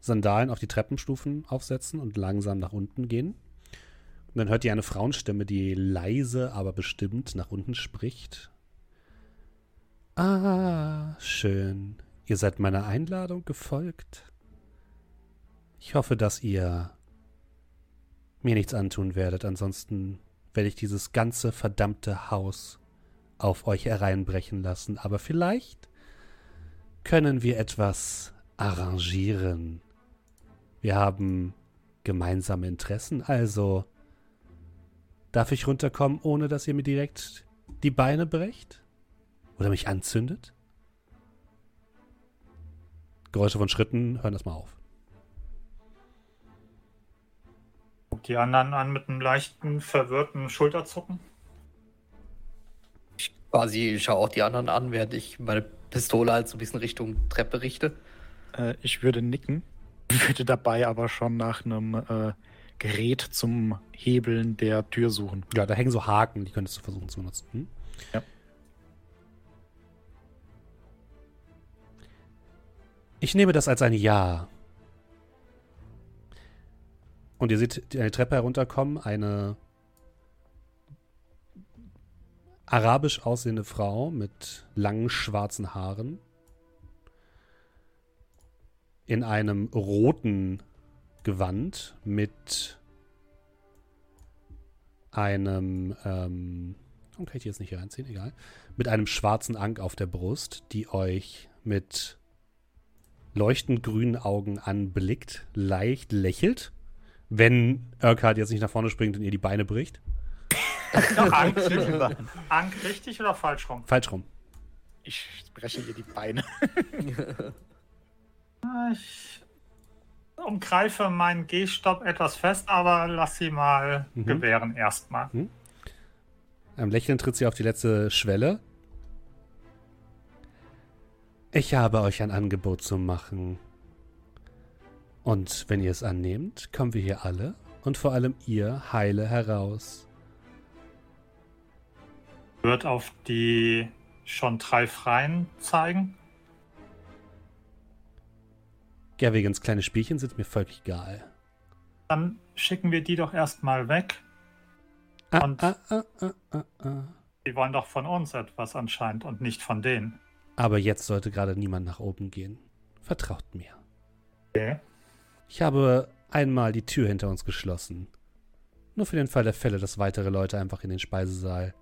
Sandalen auf die Treppenstufen aufsetzen und langsam nach unten gehen. Und dann hört ihr eine Frauenstimme, die leise, aber bestimmt nach unten spricht. Ah, schön. Ihr seid meiner Einladung gefolgt. Ich hoffe, dass ihr mir nichts antun werdet, ansonsten werde ich dieses ganze verdammte Haus auf euch hereinbrechen lassen. Aber vielleicht können wir etwas arrangieren. Wir haben gemeinsame Interessen, also darf ich runterkommen, ohne dass ihr mir direkt die Beine brecht? Oder mich anzündet? Geräusche von Schritten hören erstmal auf. Guck die anderen an mit einem leichten, verwirrten Schulterzucken. Ich quasi schaue auch die anderen an, während ich meine Pistole halt so ein bisschen Richtung Treppe richte. Äh, ich würde nicken, würde dabei aber schon nach einem äh, Gerät zum Hebeln der Tür suchen. Ja, da hängen so Haken, die könntest du versuchen zu nutzen. Hm? Ja. Ich nehme das als ein Ja. Und ihr seht eine Treppe herunterkommen, eine arabisch aussehende Frau mit langen schwarzen Haaren in einem roten Gewand mit einem, ähm, kann ich jetzt nicht hier reinziehen? Egal. Mit einem schwarzen Ank auf der Brust, die euch mit leuchtend grünen Augen anblickt, leicht lächelt, wenn Urquhart jetzt nicht nach vorne springt und ihr die Beine bricht. Ank, Ank richtig oder falsch rum? Falsch rum. Ich breche ihr die Beine. ich umgreife meinen Gehstopp etwas fest, aber lass sie mal mhm. gewähren erstmal. Mhm. Am Lächeln tritt sie auf die letzte Schwelle ich habe euch ein Angebot zu machen. Und wenn ihr es annehmt, kommen wir hier alle und vor allem ihr heile heraus. Wird auf die schon drei Freien zeigen? Gavigens kleine Spielchen sind mir völlig egal. Dann schicken wir die doch erstmal weg. Ah, und ah, ah, ah, ah, ah. die wollen doch von uns etwas anscheinend und nicht von denen. Aber jetzt sollte gerade niemand nach oben gehen. Vertraut mir. Okay. Ich habe einmal die Tür hinter uns geschlossen. Nur für den Fall der Fälle, dass weitere Leute einfach in den Speisesaal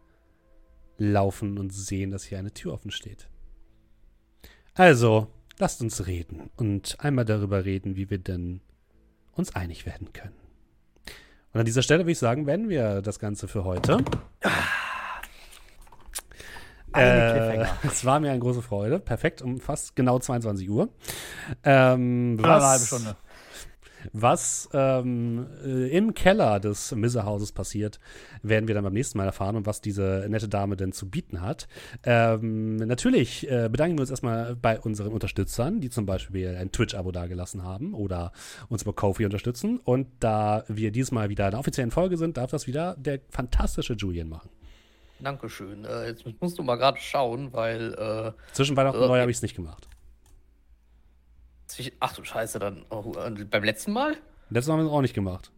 laufen und sehen, dass hier eine Tür offen steht. Also, lasst uns reden und einmal darüber reden, wie wir denn uns einig werden können. Und an dieser Stelle würde ich sagen, beenden wir das Ganze für heute. Ah. Äh, es war mir eine große Freude. Perfekt, um fast genau 22 Uhr. Ähm, was, eine halbe Stunde. Was ähm, äh, im Keller des Misserhauses passiert, werden wir dann beim nächsten Mal erfahren und was diese nette Dame denn zu bieten hat. Ähm, natürlich äh, bedanken wir uns erstmal bei unseren Unterstützern, die zum Beispiel ein Twitch-Abo dagelassen haben oder uns über Kofi unterstützen. Und da wir diesmal wieder in der offiziellen Folge sind, darf das wieder der fantastische Julian machen. Dankeschön. Äh, jetzt musst du mal gerade schauen, weil. Äh, Zwischen Weihnachten und äh, Neujahr habe ich es nicht gemacht. Ach du Scheiße, dann oh, beim letzten Mal? Letztes Mal haben wir es auch nicht gemacht.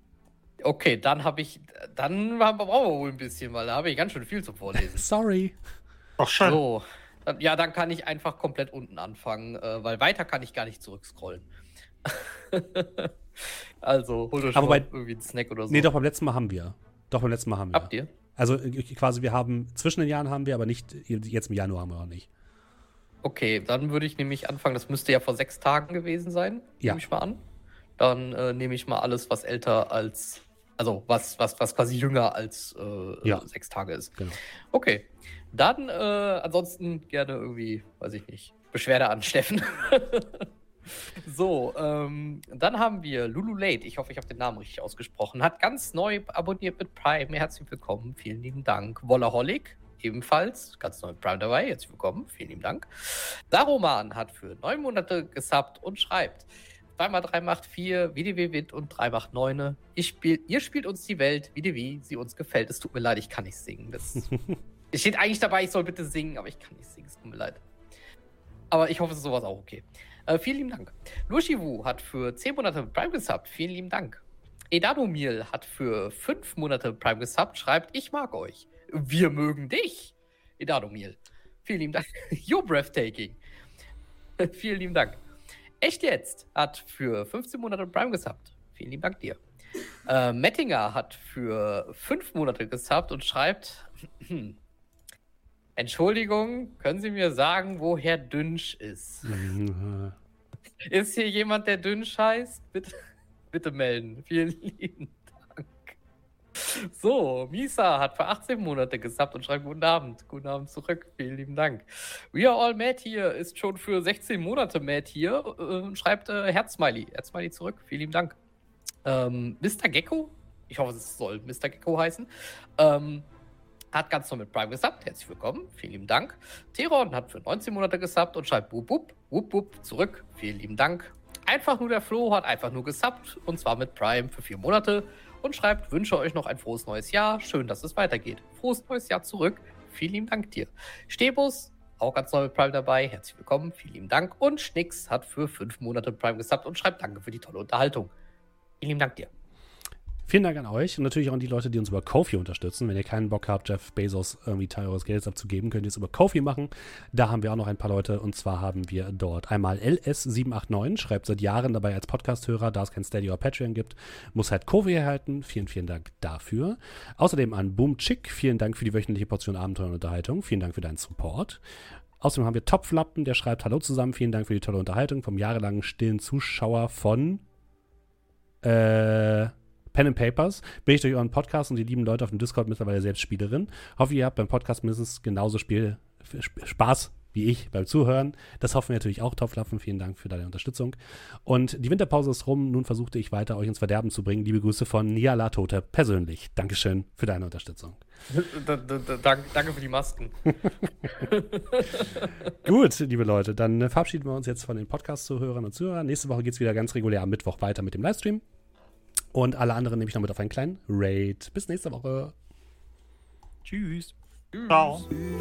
Okay, dann habe ich, dann brauchen wir wohl ein bisschen, weil da habe ich ganz schön viel zu vorlesen. Sorry. Ach schon. So, ja, dann kann ich einfach komplett unten anfangen, äh, weil weiter kann ich gar nicht zurückscrollen. also, hol euch Aber bei, irgendwie einen Snack oder so. Nee, doch, beim letzten Mal haben wir. Doch, beim letzten Mal haben wir. Habt ihr? Also quasi, wir haben zwischen den Jahren haben wir, aber nicht jetzt im Januar haben wir auch nicht. Okay, dann würde ich nämlich anfangen, das müsste ja vor sechs Tagen gewesen sein, ja. nehme ich mal an. Dann äh, nehme ich mal alles, was älter als, also was, was, was quasi jünger als äh, ja. sechs Tage ist. Genau. Okay. Dann äh, ansonsten gerne irgendwie, weiß ich nicht, Beschwerde an Steffen. so, ähm, dann haben wir Lulu Late. Ich hoffe, ich habe den Namen richtig ausgesprochen. Hat ganz neu abonniert mit Prime. Herzlich willkommen. Vielen lieben Dank. Wollaholic ebenfalls ganz neu Prime dabei. Herzlich willkommen. Vielen lieben Dank. Daroman hat für neun Monate gesubbt und schreibt. 2x3 macht 4, WDW Wind und 3 macht 9. Spiel, ihr spielt uns die Welt, wie sie uns gefällt. Es tut mir leid, ich kann nicht singen. Das es steht eigentlich dabei, ich soll bitte singen, aber ich kann nicht singen. Es tut mir leid. Aber ich hoffe, es ist sowas auch okay. Äh, vielen lieben Dank. Lushiwu hat für 10 Monate Prime gesubbt. Vielen lieben Dank. Edanomil hat für 5 Monate Prime gesubbt. Schreibt, ich mag euch. Wir mögen dich, Edadomil. Vielen lieben Dank. You're breathtaking. Vielen lieben Dank. Echt jetzt hat für 15 Monate Prime gesubbt. Vielen lieben Dank dir. Äh, Mettinger hat für 5 Monate gesubbt und schreibt: Entschuldigung, können Sie mir sagen, woher Dünsch ist? ist hier jemand, der Dünsch heißt? Bitte, bitte melden. Vielen lieben so, Misa hat für 18 Monate gesubbt und schreibt Guten Abend. Guten Abend zurück. Vielen lieben Dank. We are all mad hier ist schon für 16 Monate mad hier äh, und schreibt äh, Herzsmiley. Herzsmiley zurück. Vielen lieben Dank. Ähm, Mr. Gecko, ich hoffe, es soll Mr. Gecko heißen, ähm, hat ganz neu mit Prime gesubbt. Herzlich willkommen. Vielen lieben Dank. Teron hat für 19 Monate gesubbt und schreibt Wup Wup, Wup Wup zurück. Vielen lieben Dank. Einfach nur der Flo hat einfach nur gesubbt und zwar mit Prime für vier Monate und schreibt, wünsche euch noch ein frohes neues Jahr. Schön, dass es weitergeht. Frohes neues Jahr zurück. Vielen lieben Dank dir. Stebus, auch ganz neu mit Prime dabei. Herzlich willkommen. Vielen lieben Dank. Und Schnicks hat für fünf Monate Prime gesubbt und schreibt Danke für die tolle Unterhaltung. Vielen lieben Dank dir. Vielen Dank an euch und natürlich auch an die Leute, die uns über Kofi unterstützen. Wenn ihr keinen Bock habt, Jeff Bezos irgendwie Teil eures Geldes abzugeben, könnt ihr es über Kofi machen. Da haben wir auch noch ein paar Leute und zwar haben wir dort einmal LS789, schreibt seit Jahren dabei als Podcast-Hörer, da es kein Steady oder Patreon gibt, muss halt Kofi erhalten. Vielen, vielen Dank dafür. Außerdem an Boom Chick, vielen Dank für die wöchentliche Portion Abenteuer und Unterhaltung. Vielen Dank für deinen Support. Außerdem haben wir Topflappen, der schreibt Hallo zusammen, vielen Dank für die tolle Unterhaltung vom jahrelangen stillen Zuschauer von äh, Pen and Papers bin ich durch euren Podcast und die lieben Leute auf dem Discord mittlerweile selbst Spielerin. Hoffe, ihr habt beim Podcast mindestens genauso Spiel, Spaß wie ich beim Zuhören. Das hoffen wir natürlich auch, Topflaffen. Vielen Dank für deine Unterstützung. Und die Winterpause ist rum. Nun versuchte ich weiter, euch ins Verderben zu bringen. Liebe Grüße von Niala Tote persönlich. Dankeschön für deine Unterstützung. danke für die Masken. Gut, liebe Leute, dann verabschieden wir uns jetzt von den Podcast-Zuhörern und Zuhörern. Nächste Woche geht es wieder ganz regulär am Mittwoch weiter mit dem Livestream. Und alle anderen nehme ich noch mit auf einen kleinen Raid. Bis nächste Woche. Tschüss. Ciao. Tschüss.